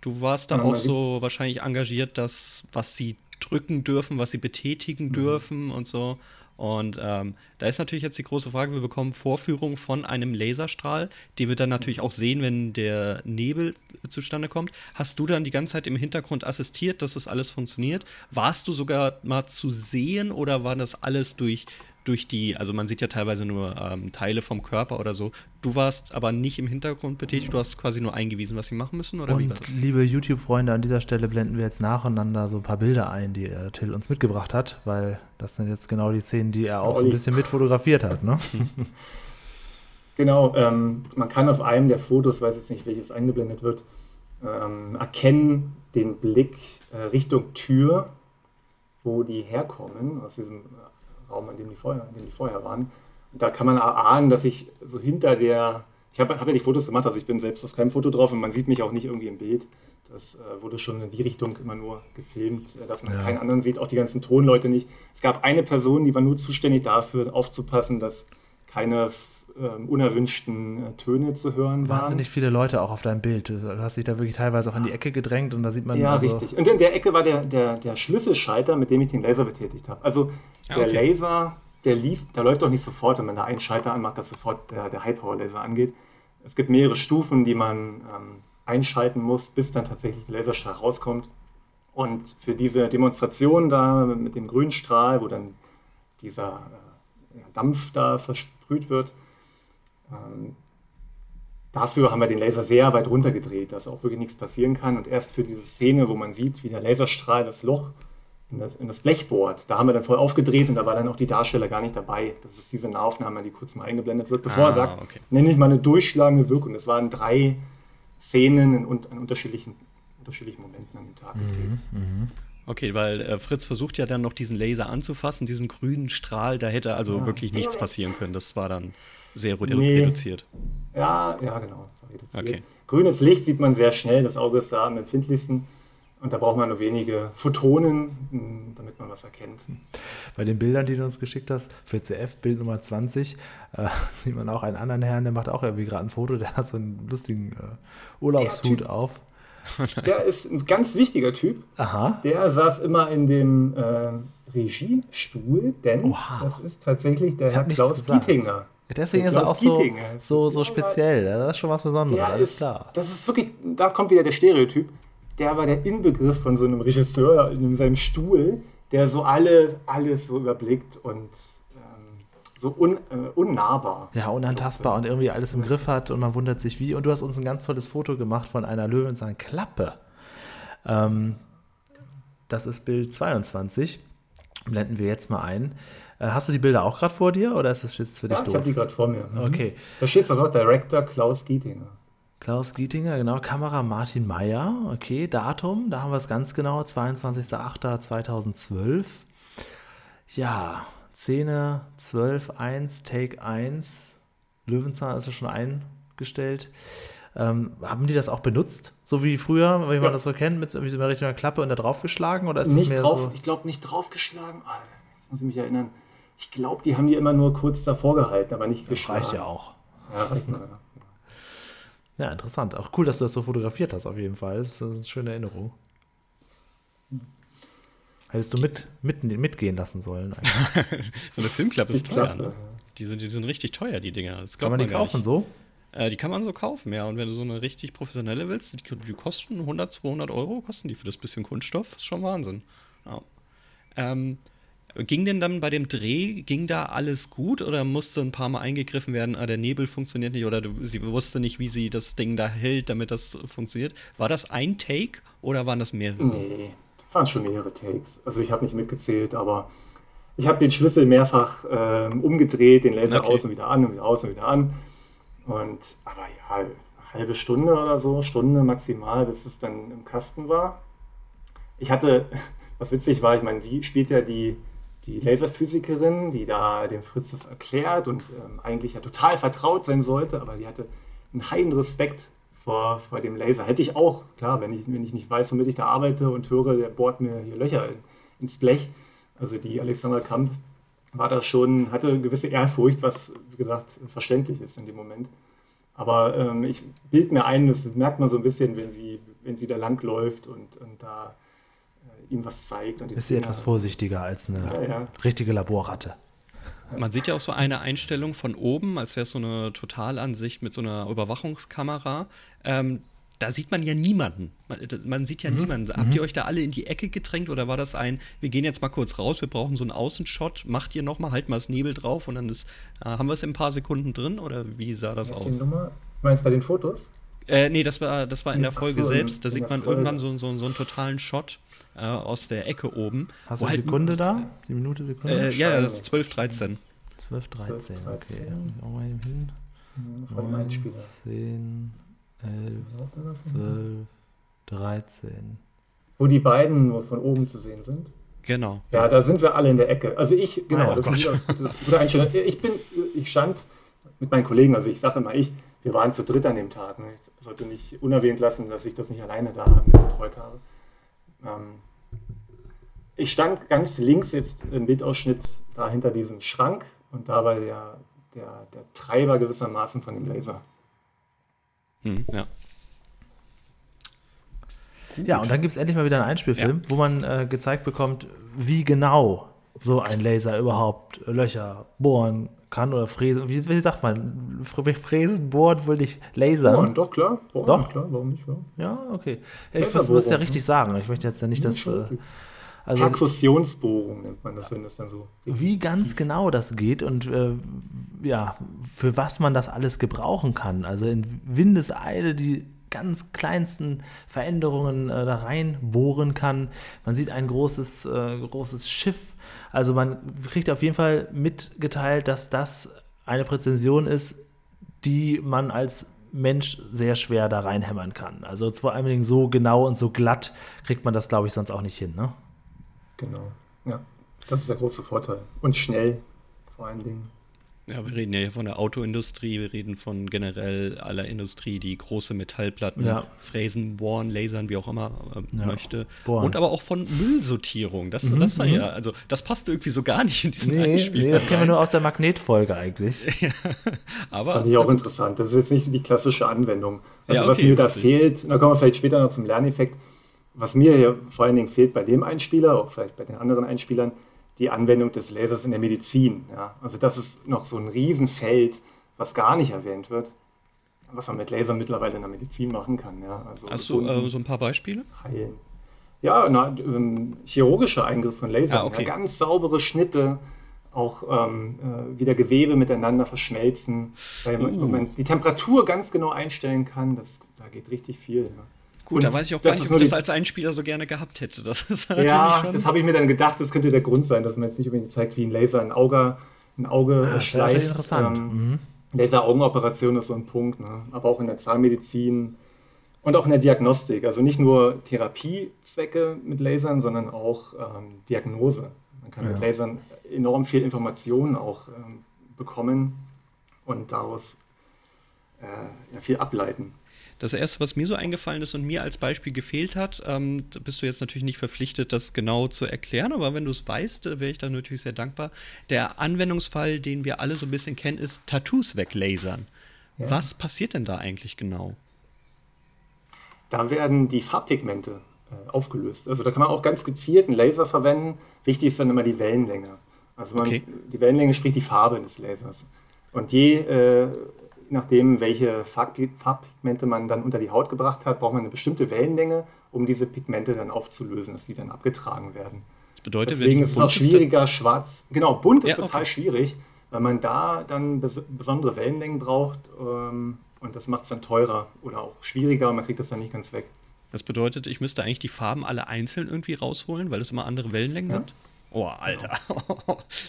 Du warst da auch so wahrscheinlich engagiert, dass was sie drücken dürfen, was sie betätigen mhm. dürfen und so. Und ähm, da ist natürlich jetzt die große Frage, wir bekommen Vorführungen von einem Laserstrahl, die wir dann natürlich auch sehen, wenn der Nebel zustande kommt. Hast du dann die ganze Zeit im Hintergrund assistiert, dass das alles funktioniert? Warst du sogar mal zu sehen oder war das alles durch durch die, also man sieht ja teilweise nur ähm, Teile vom Körper oder so. Du warst aber nicht im Hintergrund betätigt, du hast quasi nur eingewiesen, was sie machen müssen, oder Und wie war das? liebe YouTube-Freunde, an dieser Stelle blenden wir jetzt nacheinander so ein paar Bilder ein, die äh, Till uns mitgebracht hat, weil das sind jetzt genau die Szenen, die er auch so ein bisschen mit fotografiert hat, ne? genau, ähm, man kann auf einem der Fotos, weiß jetzt nicht, welches eingeblendet wird, ähm, erkennen den Blick äh, Richtung Tür, wo die herkommen, aus diesem Raum, in dem die vorher, in dem die vorher waren. Und da kann man erahnen, dass ich so hinter der, ich habe hab ja die Fotos gemacht, also ich bin selbst auf keinem Foto drauf und man sieht mich auch nicht irgendwie im Bild. Das äh, wurde schon in die Richtung immer nur gefilmt, äh, dass man ja. keinen anderen sieht, auch die ganzen Tonleute nicht. Es gab eine Person, die war nur zuständig dafür, aufzupassen, dass keine ähm, unerwünschten äh, Töne zu hören waren. Wahnsinnig viele Leute auch auf deinem Bild. Du hast dich da wirklich teilweise auch in die Ecke gedrängt und da sieht man. Ja, also richtig. Und in der Ecke war der, der, der Schlüsselschalter, mit dem ich den Laser betätigt habe. Also der okay. Laser, der lief, der läuft auch nicht sofort, wenn man da einen Schalter anmacht, dass sofort der, der High-Power-Laser angeht. Es gibt mehrere Stufen, die man ähm, einschalten muss, bis dann tatsächlich der Laserstrahl rauskommt. Und für diese Demonstration da mit dem grünen Strahl, wo dann dieser äh, Dampf da versprüht wird, ähm, dafür haben wir den Laser sehr weit runtergedreht, dass auch wirklich nichts passieren kann. Und erst für diese Szene, wo man sieht, wie der Laserstrahl das Loch in das, in das Blech bohrt, da haben wir dann voll aufgedreht und da war dann auch die Darsteller gar nicht dabei. Das ist diese Nahaufnahme, die kurz mal eingeblendet wird, bevor ah, er sagt, okay. nenne ich mal eine durchschlagende Wirkung. Das waren drei Szenen in, in unterschiedlichen, unterschiedlichen Momenten an dem Tag gedreht. Mhm, mh. Okay, weil äh, Fritz versucht ja dann noch diesen Laser anzufassen, diesen grünen Strahl, da hätte also ja. wirklich nichts passieren können. Das war dann sehr redu nee. reduziert. Ja, ja, genau. Okay. Grünes Licht sieht man sehr schnell, das Auge ist da am empfindlichsten. Und da braucht man nur wenige Photonen, hm, damit man was erkennt. Bei den Bildern, die du uns geschickt hast, für CF, Bild Nummer 20, äh, sieht man auch einen anderen Herrn, der macht auch irgendwie gerade ein Foto, der hat so einen lustigen äh, Urlaubshut auf. Der ist ein ganz wichtiger Typ. Aha. Der saß immer in dem äh, Regiestuhl, denn Oha. das ist tatsächlich der Herr Klaus Gietinger. Deswegen ist er auch so, so, so speziell. Das ist schon was Besonderes, der alles ist, klar. Das ist wirklich, da kommt wieder der Stereotyp. Der war der Inbegriff von so einem Regisseur in seinem Stuhl, der so alle, alles so überblickt und ähm, so un, äh, unnahbar. Ja, unantastbar und irgendwie alles im Griff hat und man wundert sich wie. Und du hast uns ein ganz tolles Foto gemacht von einer Löwenzahnklappe. Ähm, das ist Bild 22. Blenden wir jetzt mal ein. Äh, hast du die Bilder auch gerade vor dir oder ist das jetzt für dich ja, doof? Ich habe die gerade vor mir. Mhm. Okay. Da steht sogar Director Klaus Gietinger. Klaus Gietinger, genau. Kamera Martin Meyer. Okay, Datum, da haben wir es ganz genau. 22.08.2012. Ja, Szene 12.1, Take 1. Löwenzahn ist ja schon eingestellt. Ähm, haben die das auch benutzt? So wie früher, wie ja. man das so kennt, mit so einer richtigen Klappe und da draufgeschlagen? Oder ist nicht mehr drauf, so? Ich glaube nicht draufgeschlagen. Ah, jetzt muss ich mich erinnern. Ich glaube, die haben die immer nur kurz davor gehalten, aber nicht geschlagen. Reicht ja auch. Ja, reicht mal, ja. Interessant. Auch cool, dass du das so fotografiert hast, auf jeden Fall. Das ist eine schöne Erinnerung. Hättest du mit, mit, mitgehen lassen sollen. so eine Filmklappe ist teuer, ne? Die sind, die sind richtig teuer, die Dinger. Das kann man die kaufen nicht. so? Äh, die kann man so kaufen, ja. Und wenn du so eine richtig professionelle willst, die, die, kosten 100, 200 Euro, kosten die für das bisschen Kunststoff. Ist schon Wahnsinn. Ja. Ähm, Ging denn dann bei dem Dreh, ging da alles gut oder musste ein paar Mal eingegriffen werden, ah, der Nebel funktioniert nicht oder sie wusste nicht, wie sie das Ding da hält, damit das funktioniert? War das ein Take oder waren das mehrere? Nee, waren schon mehrere Takes. Also ich habe nicht mitgezählt, aber ich habe den Schlüssel mehrfach äh, umgedreht, den Laser okay. aus und wieder an und wieder aus und wieder an. Und aber ja, eine halbe Stunde oder so, Stunde maximal, bis es dann im Kasten war. Ich hatte, was witzig war, ich meine, sie spielt ja die, die Laserphysikerin, die da dem Fritz das erklärt und ähm, eigentlich ja total vertraut sein sollte, aber die hatte einen heiden Respekt vor, vor dem Laser. Hätte ich auch, klar, wenn ich, wenn ich nicht weiß, womit ich da arbeite und höre, der bohrt mir hier Löcher ins Blech. Also die Alexandra Kamp war da schon, hatte gewisse Ehrfurcht, was, wie gesagt, verständlich ist in dem Moment. Aber ähm, ich bild mir ein, das merkt man so ein bisschen, wenn sie, wenn sie da langläuft und, und da ihm was zeigt. Und ist sie etwas vorsichtiger als eine ja, ja. richtige Laborratte. Man sieht ja auch so eine Einstellung von oben, als wäre es so eine Totalansicht mit so einer Überwachungskamera. Ähm, da sieht man ja niemanden. Man, man sieht ja mhm. niemanden. Habt mhm. ihr euch da alle in die Ecke gedrängt oder war das ein, wir gehen jetzt mal kurz raus, wir brauchen so einen Außenshot, macht ihr nochmal, halt mal das Nebel drauf und dann ist, äh, haben wir es in ein paar Sekunden drin oder wie sah das Welche aus? Nummer? Meinst du bei den Fotos? Äh, nee, das war, das war in der Folge so, selbst. Da sieht man irgendwann so, so, so einen totalen Shot äh, aus der Ecke oben. Hast du die halt Sekunde da? Die Minute, Sekunde? Äh, ja, ja, das ist 12, 13. 12, 13, okay. Auch mal hin. 9, 10, 11, 12, 13. Wo die beiden nur von oben zu sehen sind. Genau. Ja, da sind wir alle in der Ecke. Also ich, genau, oh, das, ist, das ist gute Einstellung. Ich bin, ich stand mit meinen Kollegen, also ich sage immer ich, wir waren zu dritt an dem Tag. Ne? Ich sollte nicht unerwähnt lassen, dass ich das nicht alleine da betreut habe. Ähm, ich stand ganz links jetzt im Bildausschnitt da hinter diesem Schrank und da war der, der, der Treiber gewissermaßen von dem Laser. Hm, ja. Ja, und dann gibt es endlich mal wieder einen Einspielfilm, ja. wo man äh, gezeigt bekommt, wie genau so ein Laser überhaupt Löcher bohren kann oder fräsen. Wie, wie sagt man? Fräsen, bohren, wohl nicht lasern. Bohren, doch, klar. Bohren, doch? Klar, warum nicht? Ja, ja okay. Ja, ich muss, muss ja richtig sagen. Ich möchte jetzt ja nicht, dass. Äh, also, Perkussionsbohrung nennt man das, wenn das dann so. Wie ganz genau das geht und äh, ja, für was man das alles gebrauchen kann. Also in Windeseile die ganz kleinsten Veränderungen äh, da reinbohren kann. Man sieht ein großes, äh, großes Schiff. Also man kriegt auf jeden Fall mitgeteilt, dass das eine Präzision ist, die man als Mensch sehr schwer da reinhämmern kann. Also vor allen Dingen so genau und so glatt kriegt man das, glaube ich, sonst auch nicht hin. Ne? Genau, ja. Das ist der große Vorteil. Und schnell vor allen Dingen. Ja, wir reden ja hier von der Autoindustrie, wir reden von generell aller Industrie, die große Metallplatten ja. fräsen, bohren, lasern, wie auch immer äh, ja. möchte. Bohren. Und aber auch von Müllsortierung. Das, mhm, das war ja, mhm. also das passte irgendwie so gar nicht in diesen nee, Einspiel. Nee, das kennen wir nur aus der Magnetfolge eigentlich. ja, aber. Fand ich auch interessant. Das ist jetzt nicht die klassische Anwendung. Also ja, okay, was mir da fehlt, da kommen wir vielleicht später noch zum Lerneffekt was mir hier vor allen Dingen fehlt bei dem Einspieler, auch vielleicht bei den anderen Einspielern, die Anwendung des Lasers in der Medizin. Ja. Also das ist noch so ein Riesenfeld, was gar nicht erwähnt wird, was man mit Laser mittlerweile in der Medizin machen kann. Ja. Also Hast du äh, so ein paar Beispiele? Heilen. Ja, na, ähm, chirurgische Eingriffe von Lasern, ah, okay. ja, ganz saubere Schnitte, auch ähm, äh, wieder Gewebe miteinander verschmelzen, weil uh. man die Temperatur ganz genau einstellen kann. Das, da geht richtig viel. Gut, und da weiß ich auch gar nicht, ob ich das als Einspieler so gerne gehabt hätte. Das ist ja, schon das habe ich mir dann gedacht, das könnte der Grund sein, dass man jetzt nicht unbedingt zeigt, wie ein Laser ein Auge, ein Auge ja, schleift. Interessant. Ähm, mhm. Laser-Augenoperation ist so ein Punkt, ne? aber auch in der Zahnmedizin und auch in der Diagnostik. Also nicht nur Therapiezwecke mit Lasern, sondern auch ähm, Diagnose. Man kann ja. mit Lasern enorm viel Informationen auch ähm, bekommen und daraus äh, ja, viel ableiten. Das erste, was mir so eingefallen ist und mir als Beispiel gefehlt hat, ähm, bist du jetzt natürlich nicht verpflichtet, das genau zu erklären, aber wenn du es weißt, wäre ich da natürlich sehr dankbar. Der Anwendungsfall, den wir alle so ein bisschen kennen, ist Tattoos weglasern. Ja. Was passiert denn da eigentlich genau? Da werden die Farbpigmente äh, aufgelöst. Also da kann man auch ganz gezielt einen Laser verwenden. Wichtig ist dann immer die Wellenlänge. Also man, okay. die Wellenlänge spricht die Farbe des Lasers. Und je äh, nachdem, welche Farbpigmente man dann unter die Haut gebracht hat, braucht man eine bestimmte Wellenlänge, um diese Pigmente dann aufzulösen, dass sie dann abgetragen werden. Das bedeutet, Deswegen ist es auch schwieriger, schwarz. Genau, bunt ist ja, total okay. schwierig, weil man da dann bes besondere Wellenlängen braucht ähm, und das macht es dann teurer oder auch schwieriger und man kriegt das dann nicht ganz weg. Das bedeutet, ich müsste eigentlich die Farben alle einzeln irgendwie rausholen, weil es immer andere Wellenlängen ja. sind? Oh, Alter.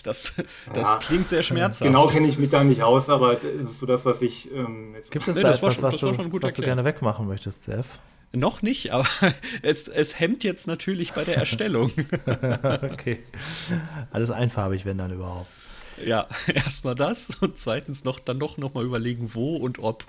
Das, das ja, klingt sehr schmerzhaft. Genau kenne ich mich da nicht aus, aber das ist so das, was ich. Ähm, Gibt es nee, da etwas, schon, was, du, was du gerne wegmachen möchtest, Seth? Noch nicht, aber es, es hemmt jetzt natürlich bei der Erstellung. okay. Alles einfarbig, wenn dann überhaupt. Ja, erstmal das und zweitens noch dann doch nochmal überlegen, wo und ob.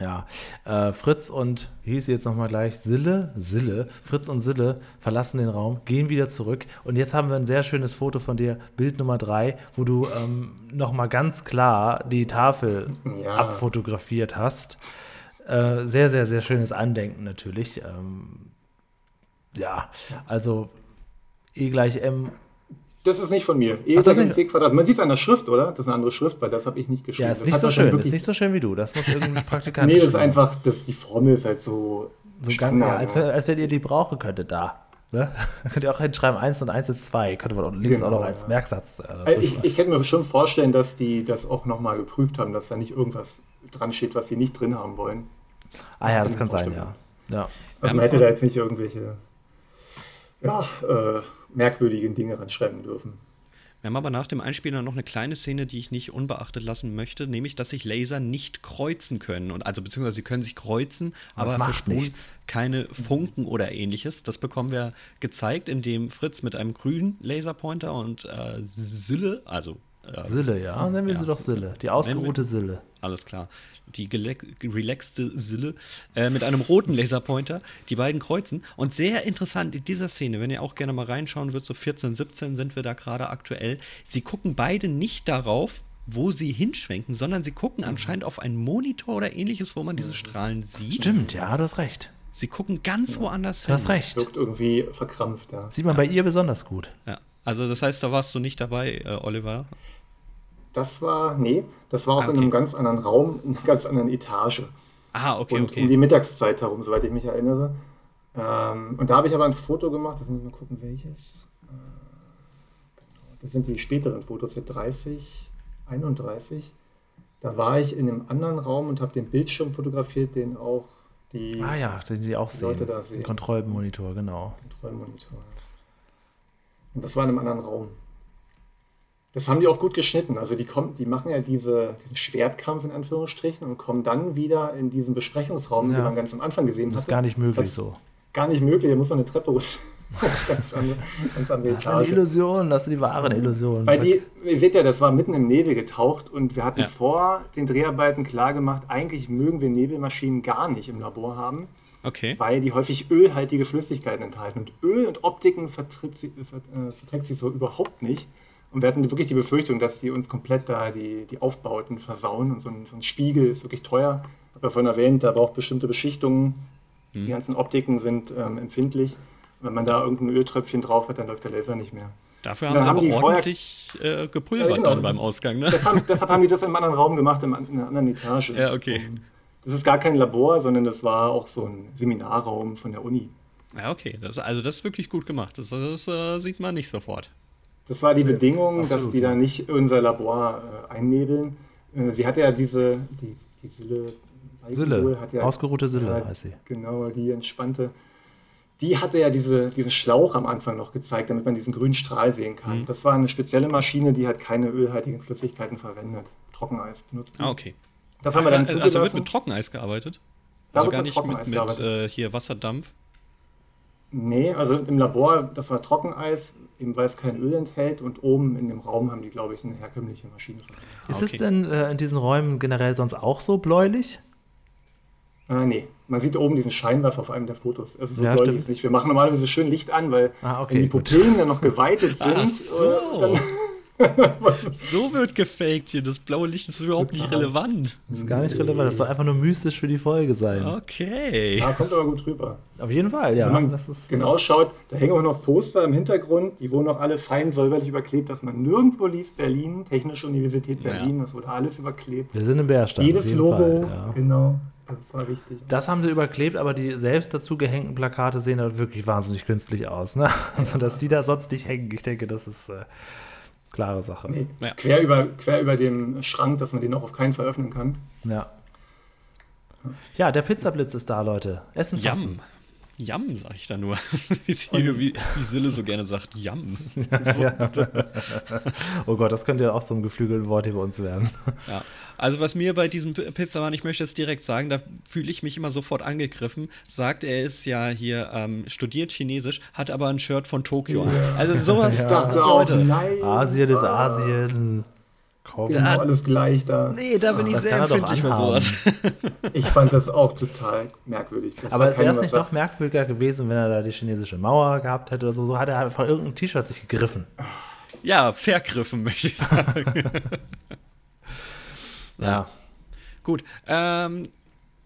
Ja, äh, Fritz und, wie hieß sie jetzt nochmal gleich? Sille? Sille. Fritz und Sille verlassen den Raum, gehen wieder zurück. Und jetzt haben wir ein sehr schönes Foto von dir, Bild Nummer drei, wo du ähm, nochmal ganz klar die Tafel ja. abfotografiert hast. Äh, sehr, sehr, sehr schönes Andenken natürlich. Ähm, ja, also E gleich M das ist nicht von mir. E Ach, das nicht? C Quadrat. Man sieht es an der Schrift, oder? Das ist eine andere Schrift, weil das habe ich nicht geschrieben. Ja, ist nicht so schön. Das ist nicht so schön wie du. Das muss irgendein Praktikant Nee, das ist einfach, das, die Formel ist halt so. So ganz, als, als wenn ihr die brauchen könntet da. Ne? könnt ihr auch hinschreiben, 1 und 1 ist 2. Könnte man links genau, auch noch als ja. Merksatz. Äh, also ich, ich kann mir schon vorstellen, dass die das auch nochmal geprüft haben, dass da nicht irgendwas dran steht, was sie nicht drin haben wollen. Ah ja, das, das kann sein, ja. ja. Also man hätte da jetzt nicht irgendwelche ja, äh, merkwürdigen Dinge ranschreiben dürfen. Wir haben aber nach dem Einspieler noch eine kleine Szene, die ich nicht unbeachtet lassen möchte, nämlich, dass sich Laser nicht kreuzen können. Und also beziehungsweise sie können sich kreuzen, aber versprühen keine Funken oder ähnliches. Das bekommen wir gezeigt, indem Fritz mit einem grünen Laserpointer und äh, Sille, also äh, Sille, ja, nennen wir ja. sie doch Sille, die ausgeruhte Sille. Alles klar die relaxte Sille, äh, mit einem roten Laserpointer, die beiden kreuzen. Und sehr interessant in dieser Szene, wenn ihr auch gerne mal reinschauen würdet, so 14, 17 sind wir da gerade aktuell, sie gucken beide nicht darauf, wo sie hinschwenken, sondern sie gucken anscheinend auf einen Monitor oder ähnliches, wo man diese Strahlen sieht. Stimmt, ja, du hast recht. Sie gucken ganz woanders hin. Du hast recht. Wirkt irgendwie verkrampft, ja. Sieht man ja. bei ihr besonders gut. Ja. Also das heißt, da warst du nicht dabei, äh, Oliver? Das war, nee, das war auch ah, okay. in einem ganz anderen Raum, in einer ganz anderen Etage. Ah, okay, und okay. Um die Mittagszeit herum, soweit ich mich erinnere. Ähm, und da habe ich aber ein Foto gemacht, das müssen wir mal gucken, welches. Äh, das sind die späteren Fotos, der 30, 31. Da war ich in einem anderen Raum und habe den Bildschirm fotografiert, den auch die, ah ja, die, die auch Leute sehen. da sehen. Den Kontrollmonitor, genau. Kontrollmonitor. Und das war in einem anderen Raum. Das haben die auch gut geschnitten. Also die kommen, die machen ja diese, diesen Schwertkampf in Anführungsstrichen und kommen dann wieder in diesen Besprechungsraum, ja. den man ganz am Anfang gesehen hat. Das ist gar nicht möglich das so. Gar nicht möglich, da muss man eine Treppe runter. ganz andere, ganz andere das ist eine Illusion, das ist die wahre Illusion. Weil die, ihr seht ja, das war mitten im Nebel getaucht und wir hatten ja. vor den Dreharbeiten klar gemacht, eigentlich mögen wir Nebelmaschinen gar nicht im Labor haben. Okay. Weil die häufig ölhaltige Flüssigkeiten enthalten. Und Öl und Optiken verträgt sie, äh, verträgt sie so überhaupt nicht. Und wir hatten wirklich die Befürchtung, dass sie uns komplett da die, die Aufbauten versauen. Und so ein, so ein Spiegel ist wirklich teuer. Ich habe ja vorhin erwähnt, da braucht bestimmte Beschichtungen. Mhm. Die ganzen Optiken sind ähm, empfindlich. Und wenn man da irgendein Öltröpfchen drauf hat, dann läuft der Laser nicht mehr. Dafür haben sie haben aber ordentlich äh, gepulvert ja, genau, dann beim Ausgang. Ne? Haben, deshalb haben die das im anderen Raum gemacht, in einer anderen Etage. Ja, okay. Das ist gar kein Labor, sondern das war auch so ein Seminarraum von der Uni. Ja, okay. Das, also das ist wirklich gut gemacht. Das, das uh, sieht man nicht sofort. Das war die ja, Bedingung, absolut, dass die da nicht unser Labor äh, einnebeln. Äh, sie hatte ja diese, die, die Sille, Sille, ja, ausgeruhte Sille ja, heißt sie. Genau, die entspannte. Die hatte ja diese, diesen Schlauch am Anfang noch gezeigt, damit man diesen grünen Strahl sehen kann. Mhm. Das war eine spezielle Maschine, die hat keine ölhaltigen Flüssigkeiten verwendet. Trockeneis benutzt. Ah, okay. Das Ach, haben wir dann also wird mit Trockeneis gearbeitet? Also gar nicht mit, mit äh, hier Wasserdampf? Nee, also im Labor, das war Trockeneis, eben weil es kein Öl enthält und oben in dem Raum haben die, glaube ich, eine herkömmliche Maschine. Ist okay. es denn äh, in diesen Räumen generell sonst auch so bläulich? Äh, nee, man sieht oben diesen Scheinwerfer auf einem der Fotos. Also so ja, bläulich ist nicht. Wir machen normalerweise schön Licht an, weil ah, okay, wenn die Pupillen dann noch geweitet sind, Ach so. Äh, dann so wird gefaked hier. Das blaue Licht ist überhaupt nicht relevant. Das ist gar nicht relevant. Das soll einfach nur mystisch für die Folge sein. Okay. Ja, kommt aber gut rüber. Auf jeden Fall, ja. Wenn man das ist genau schaut, da hängen auch noch Poster im Hintergrund, die wurden auch alle fein säuberlich überklebt, dass man nirgendwo liest Berlin, Technische Universität Berlin, ja. das wurde alles überklebt. Wir sind im Bärstadt. Jedes Logo, Fall, ja. genau. Das war wichtig. Das haben sie überklebt, aber die selbst dazu gehängten Plakate sehen halt wirklich wahnsinnig künstlich aus. Ne? Also, dass die da sonst nicht hängen, ich denke, das ist äh, klare Sache. Nee, ja. quer, über, quer über dem Schrank, dass man den auch auf keinen Fall öffnen kann. Ja. Ja, der Pizzablitz ist da, Leute. Essen fassen. Yum. Jam, sag ich da nur. wie, wie, wie Sille so gerne sagt, Jam. ja. oh Gott, das könnte ja auch so ein geflügeltes Wort hier bei uns werden. Ja, also was mir bei diesem Pizzamann, ich möchte es direkt sagen, da fühle ich mich immer sofort angegriffen, sagt, er ist ja hier ähm, studiert Chinesisch, hat aber ein Shirt von Tokio an. Also sowas, ja. Leute. Asien ist Asien. Kaum genau alles gleich da. Nee, da bin ich sehr empfindlich für sowas. ich fand das auch total merkwürdig. Aber es wäre es nicht noch merkwürdiger gewesen, wenn er da die chinesische Mauer gehabt hätte oder so. So hat er einfach irgendein T-Shirt sich gegriffen. Ja, vergriffen, möchte ich sagen. ja. ja. Gut. Ähm,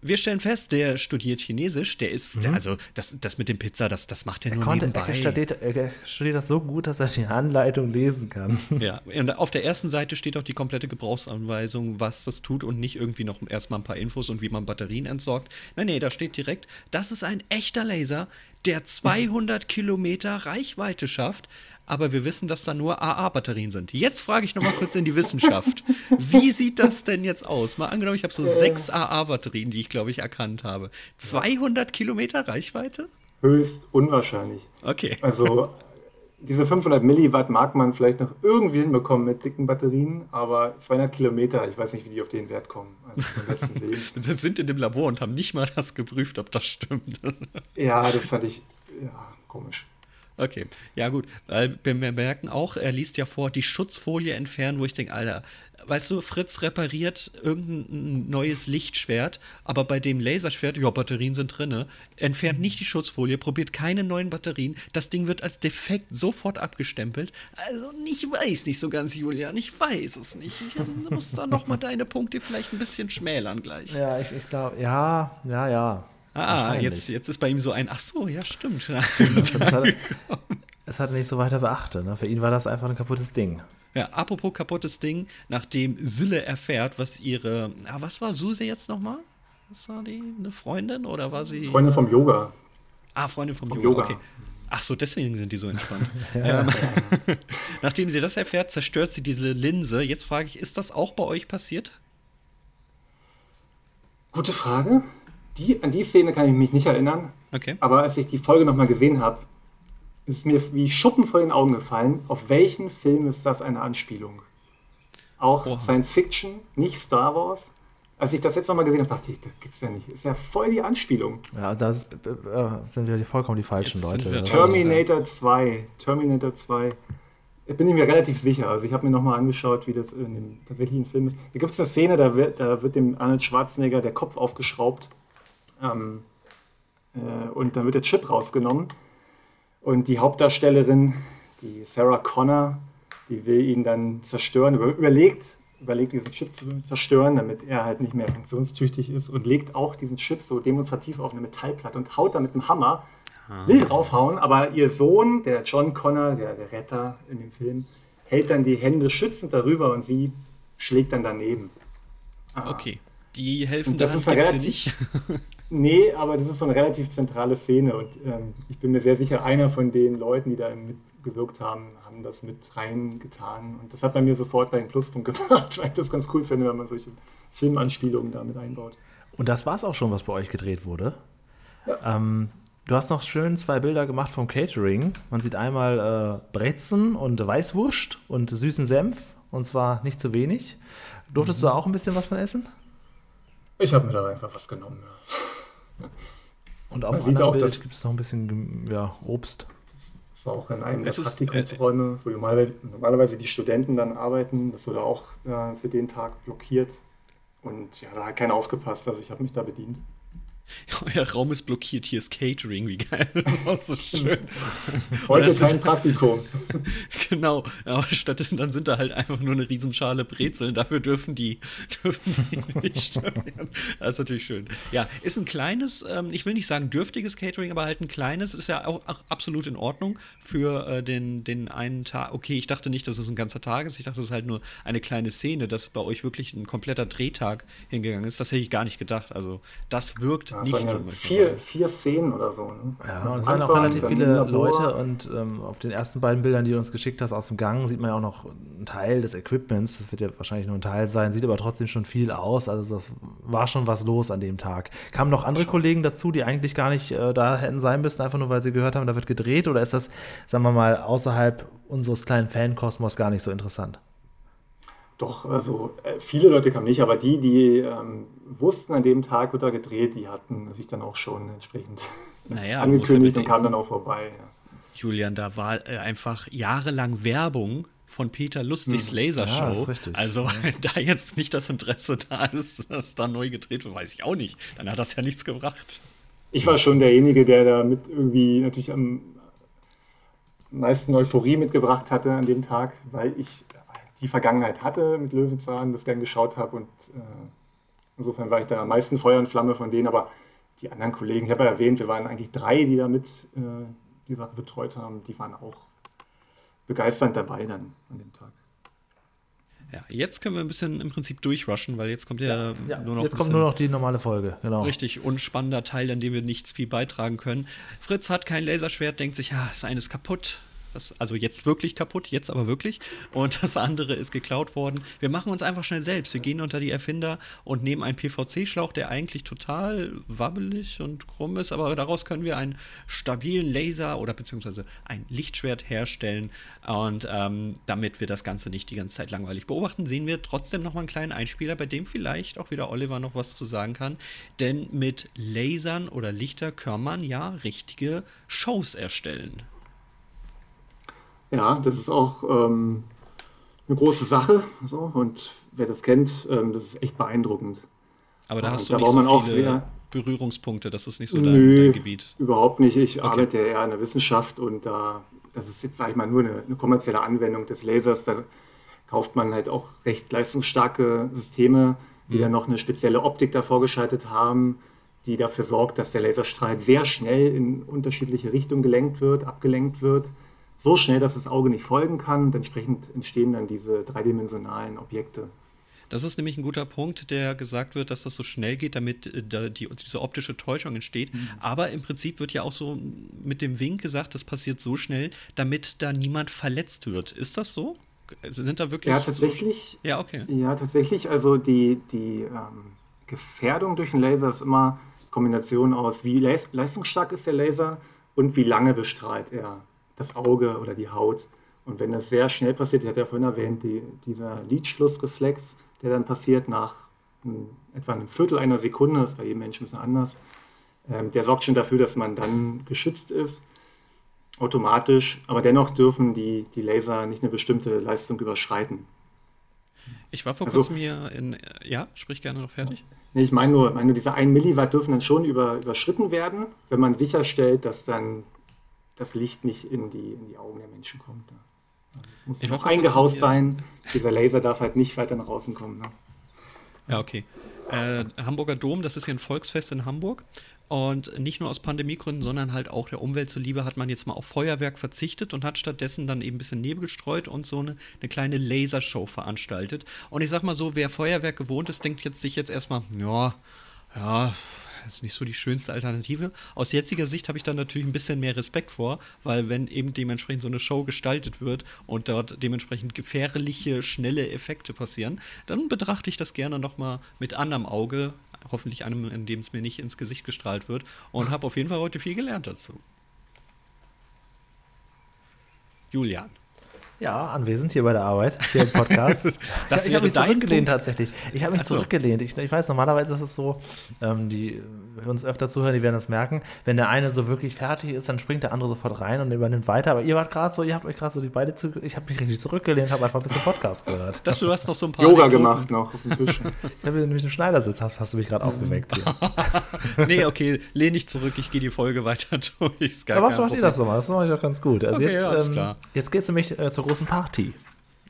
wir stellen fest, der studiert Chinesisch, der ist, mhm. der, also das, das mit dem Pizza, das, das macht er, er nur konnte, nebenbei. Er studiert, er studiert das so gut, dass er die Anleitung lesen kann. Ja, und auf der ersten Seite steht auch die komplette Gebrauchsanweisung, was das tut und nicht irgendwie noch erstmal ein paar Infos und wie man Batterien entsorgt. Nein, nee, da steht direkt, das ist ein echter Laser, der 200 Kilometer Reichweite schafft, aber wir wissen, dass da nur AA-Batterien sind. Jetzt frage ich nochmal kurz in die Wissenschaft. Wie sieht das denn jetzt aus? Mal angenommen, ich habe so sechs AA-Batterien, die ich, glaube ich, erkannt habe. 200 Kilometer Reichweite? Höchst unwahrscheinlich. Okay. Also diese 500 Milliwatt mag man vielleicht noch irgendwie hinbekommen mit dicken Batterien, aber 200 Kilometer, ich weiß nicht, wie die auf den Wert kommen. Also Wir sind in dem Labor und haben nicht mal das geprüft, ob das stimmt. ja, das fand ich ja, komisch. Okay, ja gut. Wir merken auch, er liest ja vor, die Schutzfolie entfernen, wo ich denke, Alter, weißt du, Fritz repariert irgendein neues Lichtschwert, aber bei dem Laserschwert, ja, Batterien sind drinne, entfernt nicht die Schutzfolie, probiert keine neuen Batterien, das Ding wird als defekt sofort abgestempelt. Also, ich weiß nicht so ganz, Julian, ich weiß es nicht. Ich muss da nochmal deine Punkte vielleicht ein bisschen schmälern gleich. Ja, ich, ich glaube, ja, ja, ja. Ah, jetzt, jetzt ist bei ihm so ein, ach so, ja, stimmt. es, hat, es hat nicht so weiter beachtet. Ne? Für ihn war das einfach ein kaputtes Ding. Ja, apropos kaputtes Ding, nachdem Sille erfährt, was ihre, ah, was war Suse jetzt nochmal? Was war die, eine Freundin oder war sie? Freundin vom Yoga. Ah, Freundin vom, vom Yoga, Yoga, okay. Ach so, deswegen sind die so entspannt. ja. ähm, nachdem sie das erfährt, zerstört sie diese Linse. Jetzt frage ich, ist das auch bei euch passiert? Gute Frage die, an die Szene kann ich mich nicht erinnern. Okay. Aber als ich die Folge nochmal gesehen habe, ist mir wie Schuppen vor den Augen gefallen, auf welchen Film ist das eine Anspielung? Auch Oha. Science Fiction, nicht Star Wars. Als ich das jetzt nochmal gesehen habe, dachte ich, das gibt's ja nicht. Ist ja voll die Anspielung. Ja, da äh, sind wir vollkommen die falschen jetzt Leute. Terminator 2. Terminator 2. Ich bin mir relativ sicher. Also ich habe mir nochmal angeschaut, wie das in dem tatsächlichen Film ist. Da gibt es eine Szene, da wird, da wird dem Arnold Schwarzenegger der Kopf aufgeschraubt ähm, äh, und dann wird der Chip rausgenommen. Und die Hauptdarstellerin, die Sarah Connor, die will ihn dann zerstören, überlegt, überlegt diesen Chip zu zerstören, damit er halt nicht mehr funktionstüchtig ist und legt auch diesen Chip so demonstrativ auf eine Metallplatte und haut da mit dem Hammer, ah. will draufhauen, aber ihr Sohn, der John Connor, der, der Retter in dem Film, hält dann die Hände schützend darüber und sie schlägt dann daneben. Ah. Okay, die helfen da nicht. Nee, aber das ist so eine relativ zentrale Szene und ähm, ich bin mir sehr sicher, einer von den Leuten, die da mitgewirkt haben, haben das mit reingetan. Und das hat bei mir sofort einen Pluspunkt gemacht, weil ich das ganz cool finde, wenn man solche Filmanspielungen da mit einbaut. Und das war es auch schon, was bei euch gedreht wurde. Ja. Ähm, du hast noch schön zwei Bilder gemacht vom Catering. Man sieht einmal äh, Brezen und Weißwurst und süßen Senf. Und zwar nicht zu wenig. Durftest mhm. du auch ein bisschen was von essen? Ich habe mir da einfach was genommen. Ja. Und auf dem anderen Bild gibt es noch ein bisschen ja, Obst. Das war auch in einem der Praktikumsräume, äh, wo normalerweise, normalerweise, die Studenten dann arbeiten. Das wurde auch äh, für den Tag blockiert. Und ja, da hat keiner aufgepasst. Also ich habe mich da bedient. Euer Raum ist blockiert, hier ist Catering, wie geil. Das ist auch so schön. Heute ist ein Praktikum. genau, aber statt dann sind da halt einfach nur eine Riesenschale Brezeln, dafür dürfen die, dürfen die nicht. Das ist natürlich schön. Ja, ist ein kleines, ähm, ich will nicht sagen dürftiges Catering, aber halt ein kleines, ist ja auch, auch absolut in Ordnung für äh, den, den einen Tag. Okay, ich dachte nicht, dass es ein ganzer Tag ist, ich dachte, das ist halt nur eine kleine Szene, dass bei euch wirklich ein kompletter Drehtag hingegangen ist. Das hätte ich gar nicht gedacht. Also, das wirkt ja, nicht so. Vier, vier Szenen oder so. Ne? Ja, und es waren auch relativ viele Leute und ähm, auf den ersten beiden Bildern, die du uns geschickt hast aus dem Gang, sieht man ja auch noch einen Teil des Equipments. Das wird ja wahrscheinlich nur ein Teil sein, sieht aber trotzdem schon viel aus. Also das war schon was los an dem Tag. Kamen noch andere Kollegen dazu, die eigentlich gar nicht äh, da hätten sein müssen, einfach nur weil sie gehört haben, da wird gedreht? Oder ist das, sagen wir mal, außerhalb unseres kleinen Fankosmos gar nicht so interessant? Doch, also äh, viele Leute kamen nicht, aber die, die ähm, wussten, an dem Tag wird er gedreht, die hatten sich dann auch schon entsprechend naja, angekündigt und kamen dann auch vorbei. Ja. Julian, da war äh, einfach jahrelang Werbung von Peter Lustigs hm. Lasershow. Ja, also, ja. da jetzt nicht das Interesse da ist, dass da neu gedreht wird, weiß ich auch nicht. Dann hat das ja nichts gebracht. Ich war schon derjenige, der da mit irgendwie natürlich am meisten Euphorie mitgebracht hatte an dem Tag, weil ich die Vergangenheit hatte mit Löwenzahn, das gern geschaut habe und äh, insofern war ich da am meisten Feuer und Flamme von denen, aber die anderen Kollegen, ich habe ja erwähnt, wir waren eigentlich drei, die damit äh, die Sache betreut haben, die waren auch begeisternd dabei dann an dem Tag. Ja, jetzt können wir ein bisschen im Prinzip durchrushen, weil jetzt kommt ja, ja nur noch. Jetzt kommt nur noch die normale Folge, genau. Richtig unspannender Teil, an dem wir nichts viel beitragen können. Fritz hat kein Laserschwert, denkt sich, ja, das eine ist kaputt. Das, also jetzt wirklich kaputt, jetzt aber wirklich. Und das andere ist geklaut worden. Wir machen uns einfach schnell selbst. Wir gehen unter die Erfinder und nehmen einen PVC-Schlauch, der eigentlich total wabbelig und krumm ist, aber daraus können wir einen stabilen Laser oder beziehungsweise ein Lichtschwert herstellen. Und ähm, damit wir das Ganze nicht die ganze Zeit langweilig beobachten, sehen wir trotzdem nochmal einen kleinen Einspieler, bei dem vielleicht auch wieder Oliver noch was zu sagen kann. Denn mit Lasern oder Lichter kann man ja richtige Shows erstellen. Ja, das ist auch ähm, eine große Sache. So, und wer das kennt, ähm, das ist echt beeindruckend. Aber da hast du da nicht so viele Berührungspunkte, das ist nicht so dein, nö, dein Gebiet. Überhaupt nicht. Ich okay. arbeite ja eher in der Wissenschaft und da, das ist jetzt, sag ich mal, nur eine, eine kommerzielle Anwendung des Lasers. Da kauft man halt auch recht leistungsstarke Systeme, die mhm. dann noch eine spezielle Optik davor geschaltet haben, die dafür sorgt, dass der Laserstrahl sehr schnell in unterschiedliche Richtungen gelenkt wird, abgelenkt wird so schnell, dass das Auge nicht folgen kann und entsprechend entstehen dann diese dreidimensionalen Objekte. Das ist nämlich ein guter Punkt, der gesagt wird, dass das so schnell geht, damit äh, die, diese optische Täuschung entsteht. Mhm. Aber im Prinzip wird ja auch so mit dem Wink gesagt, das passiert so schnell, damit da niemand verletzt wird. Ist das so? Sind da wirklich. Ja, tatsächlich. So ja, okay. Ja, tatsächlich. Also die, die ähm, Gefährdung durch den Laser ist immer Kombination aus, wie leistungsstark ist der Laser und wie lange bestrahlt er das Auge oder die Haut. Und wenn das sehr schnell passiert, ich hatte ja vorhin erwähnt, die, dieser Lidschlussreflex, der dann passiert nach ein, etwa einem Viertel einer Sekunde, das ist bei jedem Menschen ein bisschen anders, ähm, der sorgt schon dafür, dass man dann geschützt ist, automatisch. Aber dennoch dürfen die, die Laser nicht eine bestimmte Leistung überschreiten. Ich war vor also, kurzem hier in. Ja, sprich gerne noch fertig. Nee, ich meine nur, meine diese 1 Milliwatt dürfen dann schon über, überschritten werden, wenn man sicherstellt, dass dann das Licht nicht in die, in die Augen der Menschen kommt. Es muss noch eingehaust sein. Dieser Laser darf halt nicht weiter nach außen kommen. Ne? Ja, okay. Äh, Hamburger Dom, das ist hier ein Volksfest in Hamburg. Und nicht nur aus Pandemiegründen, sondern halt auch der Umwelt zuliebe hat man jetzt mal auf Feuerwerk verzichtet und hat stattdessen dann eben ein bisschen Nebel gestreut und so eine, eine kleine Lasershow veranstaltet. Und ich sag mal so, wer Feuerwerk gewohnt ist, denkt jetzt sich jetzt erstmal, ja, ja, das ist nicht so die schönste Alternative. Aus jetziger Sicht habe ich da natürlich ein bisschen mehr Respekt vor, weil wenn eben dementsprechend so eine Show gestaltet wird und dort dementsprechend gefährliche, schnelle Effekte passieren, dann betrachte ich das gerne nochmal mit anderem Auge, hoffentlich einem, in dem es mir nicht ins Gesicht gestrahlt wird und habe auf jeden Fall heute viel gelernt dazu. Julian. Ja, anwesend hier bei der Arbeit, hier im Podcast. das ich habe mich zurückgelehnt tatsächlich. Ich habe mich so. zurückgelehnt. Ich, ich, weiß, normalerweise ist es so, ähm, die uns öfter zuhören, die werden das merken. Wenn der eine so wirklich fertig ist, dann springt der andere sofort rein und übernimmt weiter. Aber ihr wart gerade so, ihr habt euch gerade so die beide zu, ich habe mich richtig zurückgelehnt, habe einfach ein bisschen Podcast gehört. Das, du hast noch so ein paar Yoga Anekdoten. gemacht noch auf dem Tisch. ich habe nämlich im Schneidersitz, hast, hast du mich gerade aufgeweckt. Hier. nee, okay, lehn dich zurück, ich gehe die Folge weiter durch. Aber macht ihr das so mal, das mache ich doch ganz gut. Also okay, jetzt, ja, ähm, jetzt geht es nämlich äh, zur großen Party.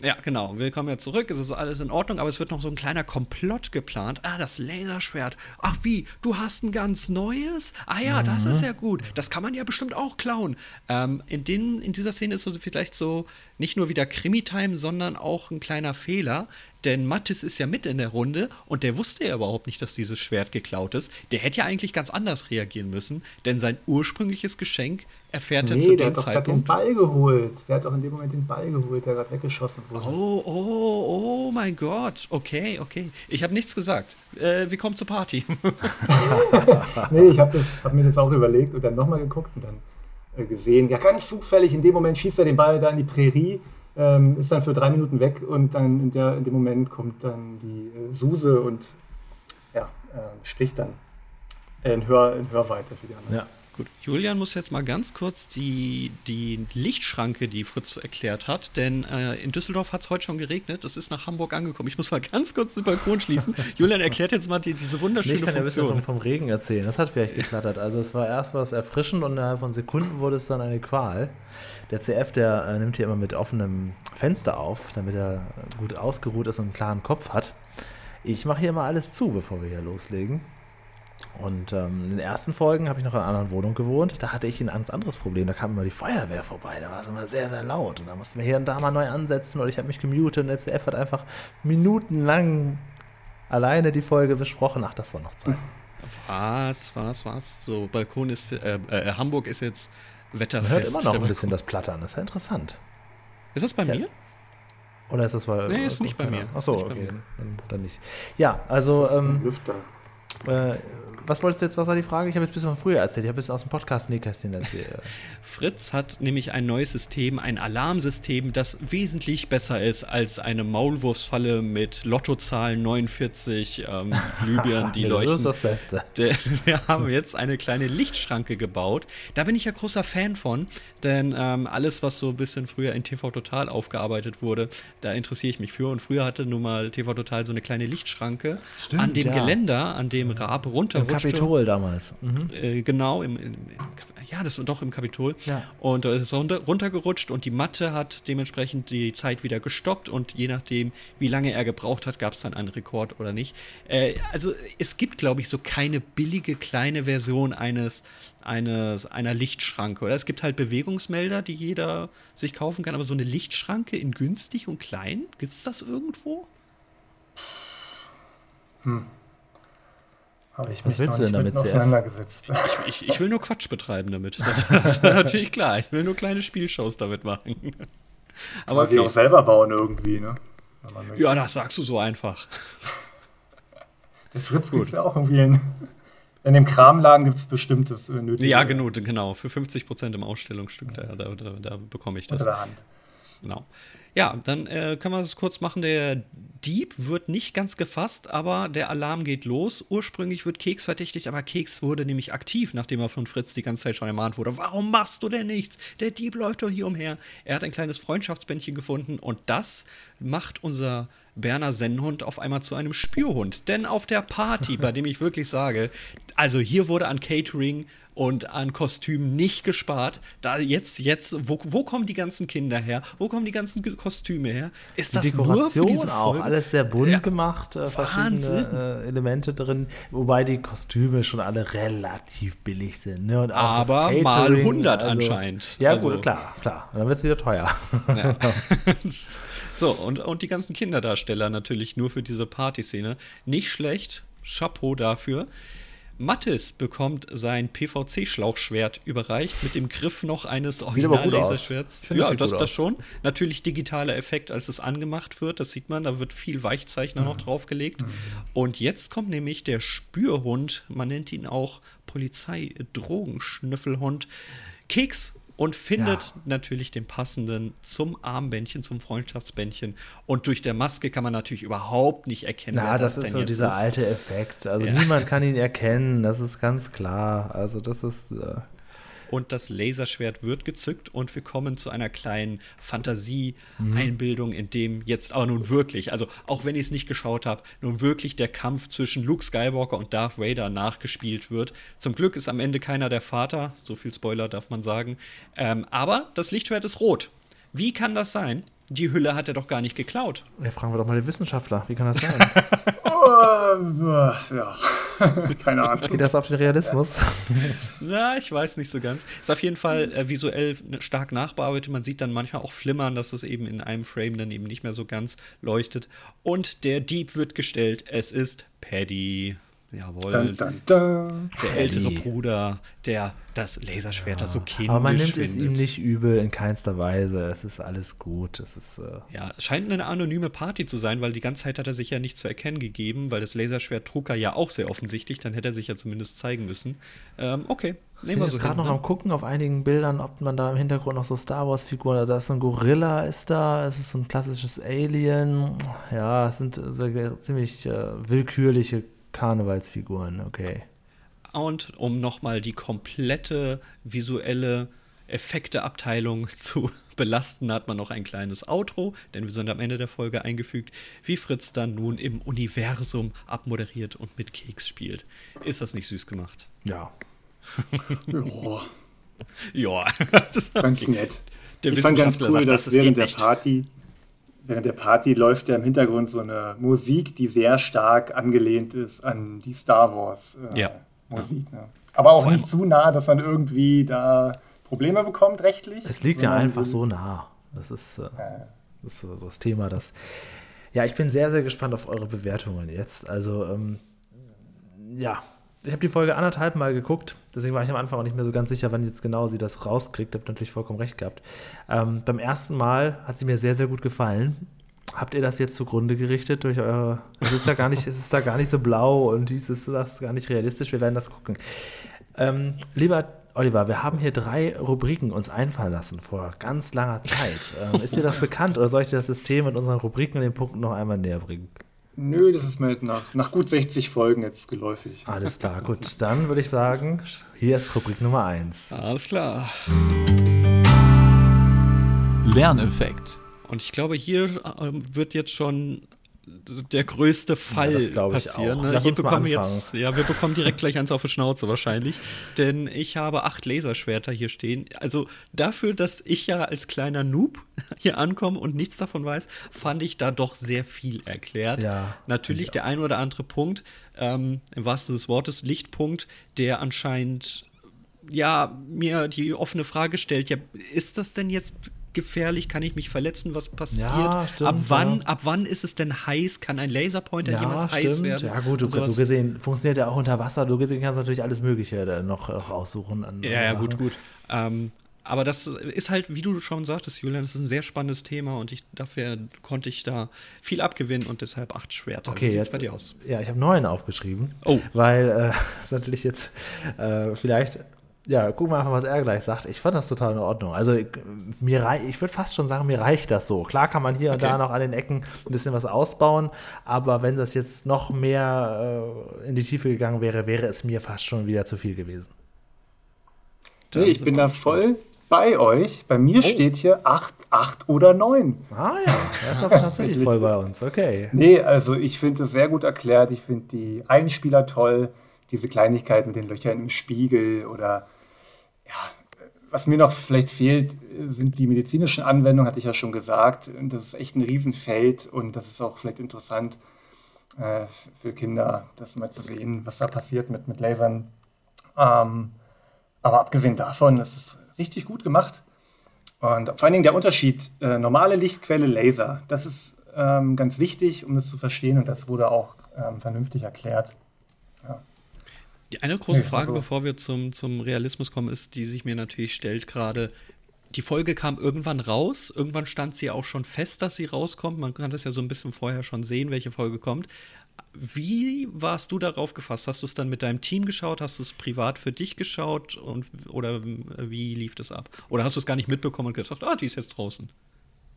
Ja, genau. Wir kommen ja zurück. Es ist alles in Ordnung, aber es wird noch so ein kleiner Komplott geplant. Ah, das Laserschwert. Ach wie, du hast ein ganz neues? Ah ja, mhm. das ist ja gut. Das kann man ja bestimmt auch klauen. Ähm, in, den, in dieser Szene ist so vielleicht so nicht nur wieder Krimi-Time, sondern auch ein kleiner Fehler. Denn Mattis ist ja mit in der Runde und der wusste ja überhaupt nicht, dass dieses Schwert geklaut ist. Der hätte ja eigentlich ganz anders reagieren müssen, denn sein ursprüngliches Geschenk erfährt nee, er zu dem Zeitpunkt. Der hat den Ball geholt. Der hat doch in dem Moment den Ball geholt, der gerade weggeschossen wurde. Oh, oh, oh mein Gott. Okay, okay. Ich habe nichts gesagt. Äh, wir kommen zur Party. nee, ich habe hab mir das auch überlegt und dann nochmal geguckt und dann äh, gesehen. Ja, ganz zufällig, in dem Moment schießt er den Ball da in die Prärie ähm, ist dann für drei Minuten weg und dann in, der, in dem Moment kommt dann die äh, Suse und ja, äh, spricht dann in, Hör, in Hörweite für die anderen. Ja. Gut, Julian muss jetzt mal ganz kurz die, die Lichtschranke, die Fritz so erklärt hat, denn äh, in Düsseldorf hat es heute schon geregnet, es ist nach Hamburg angekommen. Ich muss mal ganz kurz den Balkon schließen. Julian erklärt jetzt mal die, diese wunderschöne nee, ich kann Funktion. Ja ein bisschen vom, vom Regen erzählen, das hat vielleicht geklattert. Also es war erst was erfrischend und innerhalb von Sekunden wurde es dann eine Qual. Der CF, der äh, nimmt hier immer mit offenem Fenster auf, damit er gut ausgeruht ist und einen klaren Kopf hat. Ich mache hier immer alles zu, bevor wir hier loslegen. Und ähm, in den ersten Folgen habe ich noch in einer anderen Wohnung gewohnt. Da hatte ich ein ganz anderes Problem. Da kam immer die Feuerwehr vorbei. Da war es immer sehr, sehr laut. Und da mussten wir hier und da mal neu ansetzen. Und ich habe mich gemutet. Und der CF hat einfach minutenlang alleine die Folge besprochen. Ach, das war noch Zeit. Was, was, was? So, Balkon ist, äh, äh, Hamburg ist jetzt wetterfest. Man hört immer noch ein bisschen das Plattern. Das ist ja interessant. Ist das bei ja. mir? Oder ist das weil. Nee, ist nicht bei mir. Achso, okay. Dann, dann, nicht. Ja, also. Ähm, Lüfter. Äh, was wolltest du jetzt, was war die Frage? Ich habe jetzt ein bisschen von früher erzählt, ich habe ein bisschen aus dem Podcast Nähkästchen erzählt. Fritz hat nämlich ein neues System, ein Alarmsystem, das wesentlich besser ist als eine Maulwurfsfalle mit Lottozahlen 49 ähm, Glühbirnen, die leuchten. Das ist das Beste. Wir haben jetzt eine kleine Lichtschranke gebaut. Da bin ich ja großer Fan von, denn ähm, alles, was so ein bisschen früher in TV Total aufgearbeitet wurde, da interessiere ich mich für. Und früher hatte nun mal TV Total so eine kleine Lichtschranke Stimmt, an dem ja. Geländer, an dem Raab runterrutschte. Kapitol damals. Mhm. Äh, genau, im, im, im, ja, das war doch im Kapitol. Ja. Und da ist es runter, runtergerutscht und die Matte hat dementsprechend die Zeit wieder gestoppt und je nachdem, wie lange er gebraucht hat, gab es dann einen Rekord oder nicht. Äh, also es gibt, glaube ich, so keine billige kleine Version eines eines, einer Lichtschranke. Oder es gibt halt Bewegungsmelder, die jeder sich kaufen kann, aber so eine Lichtschranke in günstig und klein, gibt es das irgendwo? Hm. Habe ich Was willst du denn damit auseinandergesetzt. Ich, ich, ich, will nur Quatsch betreiben damit. Das, das ist natürlich klar. Ich will nur kleine Spielshows damit machen. Aber okay. sie auch selber bauen irgendwie, ne? Ja, das sagst du so einfach. Der Fritz gibt ja auch irgendwie in, in dem Kramladen gibt es bestimmtes äh, Nötige. Ja, genau, genau. Für 50 Prozent im Ausstellungsstück, da, da, da, da bekomme ich das. Unter der Hand. Genau. Ja, dann äh, können wir das kurz machen. Der Dieb wird nicht ganz gefasst, aber der Alarm geht los. Ursprünglich wird Keks verdächtigt, aber Keks wurde nämlich aktiv, nachdem er von Fritz die ganze Zeit schon ermahnt wurde. Warum machst du denn nichts? Der Dieb läuft doch hier umher. Er hat ein kleines Freundschaftsbändchen gefunden und das macht unser Berner Sennhund auf einmal zu einem Spürhund. Denn auf der Party, bei dem ich wirklich sage, also hier wurde an Catering und an Kostümen nicht gespart. Da jetzt, jetzt, wo, wo kommen die ganzen Kinder her? Wo kommen die ganzen Kostüme her? Ist das nur für diese Folge? auch alles sehr bunt ja. gemacht, äh, verschiedene äh, Elemente drin, wobei die Kostüme schon alle relativ billig sind. Ne? Aber mal 100 also, anscheinend. Ja also, gut, klar, klar. Und dann wird es wieder teuer. Ja. so, und, und die ganzen Kinderdarsteller natürlich nur für diese Partyszene. Nicht schlecht. Chapeau dafür. Mattis bekommt sein PVC-Schlauchschwert überreicht mit dem Griff noch eines Original-Laserschwerts. Ja, das, das schon. Natürlich digitaler Effekt, als es angemacht wird. Das sieht man, da wird viel Weichzeichner mhm. noch draufgelegt. Mhm. Und jetzt kommt nämlich der Spürhund, man nennt ihn auch Polizei-Drogenschnüffelhund. Keks und findet ja. natürlich den passenden zum Armbändchen, zum Freundschaftsbändchen. Und durch der Maske kann man natürlich überhaupt nicht erkennen, wer das, das ist so dieser ist. alte Effekt. Also ja. niemand kann ihn erkennen, das ist ganz klar. Also das ist. Äh und das Laserschwert wird gezückt und wir kommen zu einer kleinen Fantasie-Einbildung, in dem jetzt aber nun wirklich, also auch wenn ich es nicht geschaut habe, nun wirklich der Kampf zwischen Luke Skywalker und Darth Vader nachgespielt wird. Zum Glück ist am Ende keiner der Vater, so viel Spoiler darf man sagen. Ähm, aber das Lichtschwert ist rot. Wie kann das sein? Die Hülle hat er doch gar nicht geklaut. Ja, fragen wir doch mal den Wissenschaftler. Wie kann das sein? oh, ja. Keine Ahnung. Geht das auf den Realismus? Na, ich weiß nicht so ganz. Ist auf jeden Fall äh, visuell stark nachbearbeitet. Man sieht dann manchmal auch flimmern, dass es eben in einem Frame dann eben nicht mehr so ganz leuchtet. Und der Dieb wird gestellt. Es ist Paddy. Jawohl. Dun, dun, dun. Der ältere Bruder, der das Laserschwert ja. so kindisch Aber man nimmt findet. es ihm nicht übel in keinster Weise. Es ist alles gut. Es ist, äh ja, scheint eine anonyme Party zu sein, weil die ganze Zeit hat er sich ja nicht zu erkennen gegeben, weil das Laserschwert trug er ja auch sehr offensichtlich. Dann hätte er sich ja zumindest zeigen müssen. Ähm, okay, nehmen wir so. Ich bin gerade noch ne? am gucken auf einigen Bildern, ob man da im Hintergrund noch so Star Wars Figuren, also da ist so ein Gorilla, ist da, es ist so ein klassisches Alien. Ja, es sind so ziemlich äh, willkürliche Karnevalsfiguren, okay. Und um nochmal die komplette visuelle Effekteabteilung zu belasten, hat man noch ein kleines Outro, denn wir sind am Ende der Folge eingefügt, wie Fritz dann nun im Universum abmoderiert und mit Keks spielt. Ist das nicht süß gemacht? Ja. ja. Ja. Ganz nett. Der ich Wissenschaftler fand ganz cool, sagt, dass das während der Party während der Party läuft ja im Hintergrund so eine Musik, die sehr stark angelehnt ist an die Star Wars äh, ja. Musik. Ne? Aber auch nicht zu nah, dass man irgendwie da Probleme bekommt rechtlich. Es liegt ja einfach so nah. Das ist, äh, das, ist so das Thema, das. Ja, ich bin sehr, sehr gespannt auf eure Bewertungen jetzt. Also, ähm, ja, ich habe die Folge anderthalb Mal geguckt, deswegen war ich am Anfang auch nicht mehr so ganz sicher, wann jetzt genau sie das rauskriegt. Habt natürlich vollkommen recht gehabt. Ähm, beim ersten Mal hat sie mir sehr, sehr gut gefallen. Habt ihr das jetzt zugrunde gerichtet durch eure. Es ist da gar nicht, es ist da gar nicht so blau und dies ist das gar nicht realistisch. Wir werden das gucken. Ähm, lieber Oliver, wir haben hier drei Rubriken uns einfallen lassen vor ganz langer Zeit. Ähm, ist dir das bekannt oder soll ich dir das System mit unseren Rubriken und den Punkten noch einmal näher bringen? Nö, das ist mir nach, nach gut 60 Folgen jetzt geläufig. Alles klar, gut. Dann würde ich sagen, hier ist Rubrik Nummer 1. Alles klar. Lerneffekt. Und ich glaube, hier äh, wird jetzt schon der größte Fall ja, passieren. Ne? Hier bekommen wir jetzt, ja, wir bekommen direkt gleich eins auf die Schnauze wahrscheinlich, denn ich habe acht Laserschwerter hier stehen. Also dafür, dass ich ja als kleiner Noob hier ankomme und nichts davon weiß, fand ich da doch sehr viel erklärt. Ja, Natürlich der ein oder andere Punkt, ähm, im wahrsten des Wortes Lichtpunkt, der anscheinend ja mir die offene Frage stellt, ja, ist das denn jetzt gefährlich? Kann ich mich verletzen? Was passiert? Ja, stimmt, ab, wann, ja. ab wann ist es denn heiß? Kann ein Laserpointer ja, jemals stimmt. heiß werden? Ja, gut, du, so gesehen funktioniert ja auch unter Wasser. Du gesehen kannst natürlich alles Mögliche noch raussuchen. An, ja, ja, gut, gut. Ähm, aber das ist halt, wie du schon sagtest, Julian, das ist ein sehr spannendes Thema und ich, dafür konnte ich da viel abgewinnen und deshalb acht Schwerter. Okay, wie sieht's jetzt, bei dir aus? Ja, ich habe neun aufgeschrieben. Oh. Weil, äh, das ist natürlich jetzt äh, vielleicht ja, gucken wir einfach, was er gleich sagt. Ich fand das total in Ordnung. Also mir rei ich würde fast schon sagen, mir reicht das so. Klar kann man hier okay. und da noch an den Ecken ein bisschen was ausbauen, aber wenn das jetzt noch mehr äh, in die Tiefe gegangen wäre, wäre es mir fast schon wieder zu viel gewesen. Nee, ich bin da voll bei euch. Bei mir oh. steht hier 8, 8 oder 9. Ah ja, er ist tatsächlich voll bei uns. Okay. Nee, also ich finde es sehr gut erklärt. Ich finde die Einspieler toll diese Kleinigkeit mit den Löchern im Spiegel oder ja, was mir noch vielleicht fehlt, sind die medizinischen Anwendungen, hatte ich ja schon gesagt. Das ist echt ein Riesenfeld und das ist auch vielleicht interessant äh, für Kinder, das mal zu sehen, was da passiert mit, mit Lasern. Ähm, aber abgesehen davon, das ist richtig gut gemacht. Und vor allen Dingen der Unterschied, äh, normale Lichtquelle, Laser, das ist ähm, ganz wichtig, um das zu verstehen und das wurde auch ähm, vernünftig erklärt. Die eine große Frage, also. bevor wir zum, zum Realismus kommen, ist, die sich mir natürlich stellt gerade. Die Folge kam irgendwann raus. Irgendwann stand sie auch schon fest, dass sie rauskommt. Man kann das ja so ein bisschen vorher schon sehen, welche Folge kommt. wie warst du darauf gefasst? Hast du es dann mit deinem Team geschaut? Hast du es privat für dich geschaut? Und, oder wie lief das ab? Oder hast du es gar nicht mitbekommen und gedacht, ah, die ist jetzt draußen?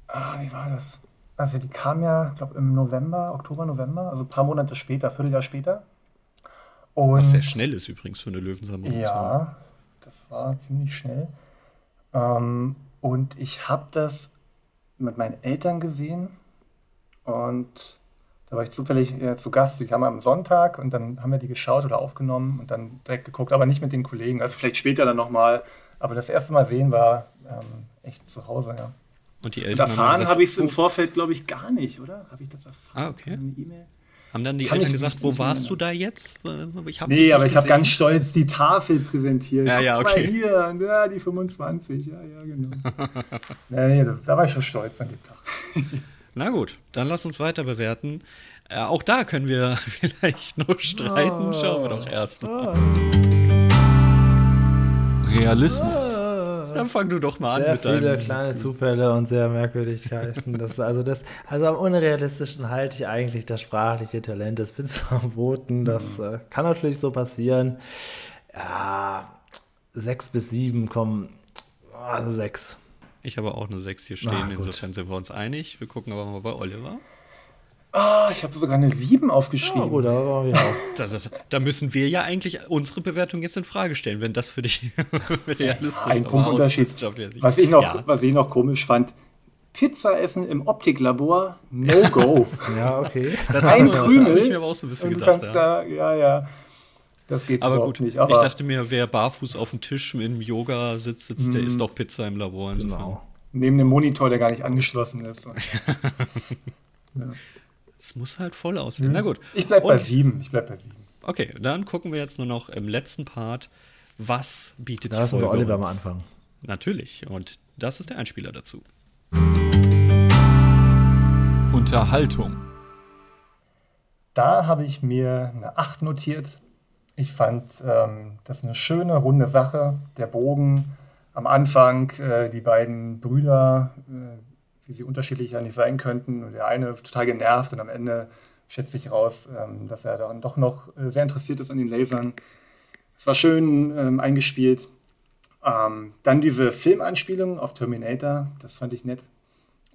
Ah, wie war das? Also die kam ja, ich glaube, im November, Oktober, November, also ein paar Monate später, Vierteljahr später. Und Was sehr schnell ist übrigens für eine Löwensammlung. Ja, das war ziemlich schnell. Ähm, und ich habe das mit meinen Eltern gesehen und da war ich zufällig äh, zu Gast. Die kamen am Sonntag und dann haben wir die geschaut oder aufgenommen und dann direkt geguckt, aber nicht mit den Kollegen. Also vielleicht später dann nochmal. Aber das erste Mal sehen war ähm, echt zu Hause, ja. Und die Eltern und erfahren habe ich es im Vorfeld, glaube ich, gar nicht, oder? Habe ich das erfahren? Ah, okay. E haben dann die Kann Eltern gesagt, wo warst du da jetzt? Ich nee, aber ich habe ganz stolz die Tafel präsentiert. Ja, ja, okay. Mal hier, ja, die 25, ja, ja, genau. nee, da, da war ich schon stolz an dem Tag. Na gut, dann lass uns weiter bewerten. Äh, auch da können wir vielleicht noch streiten. Schauen wir doch erstmal. Realismus. Dann fang du doch mal sehr an mit deinem. Viele kleine Zufälle und sehr Merkwürdigkeiten. Das, also, das, also am unrealistischen halte ich eigentlich das sprachliche Talent des Pizzaboten. Das mhm. äh, kann natürlich so passieren. Ja, sechs bis sieben kommen. Also sechs. Ich habe auch eine 6 hier stehen, Ach, insofern sind wir uns einig. Wir gucken aber mal bei Oliver. Ah, ich habe sogar eine 7 aufgeschrieben. Ja, waren wir auch. Das, das, da müssen wir ja eigentlich unsere Bewertung jetzt in Frage stellen, wenn das für dich realistisch Ein Punktunterschied. Was, ich noch, ja. was ich noch komisch fand, Pizza essen im Optiklabor, no go. ja, okay. Das Ein Krümel. ich mir aber auch so ein bisschen gedacht. Ja. Da, ja, ja. Das geht aber gut, nicht. Aber ich dachte mir, wer barfuß auf dem Tisch im Yoga sitzt, sitzt mm. der isst doch Pizza im Labor. Genau. Neben dem Monitor, der gar nicht angeschlossen ist. ja. Es muss halt voll aussehen. Mhm. Na gut. Ich bleib bei sieben. Ich bleib bei sieben. Okay, dann gucken wir jetzt nur noch im letzten Part, was bietet da die Folge Oliver am Anfang. Natürlich. Und das ist der Einspieler dazu. Unterhaltung. Da habe ich mir eine 8 notiert. Ich fand ähm, das eine schöne, runde Sache. Der Bogen am Anfang, äh, die beiden Brüder, äh, wie sie unterschiedlich eigentlich sein könnten. Und der eine total genervt und am Ende schätzt sich raus, ähm, dass er dann doch noch äh, sehr interessiert ist an den Lasern. Es war schön ähm, eingespielt. Ähm, dann diese Filmanspielung auf Terminator, das fand ich nett.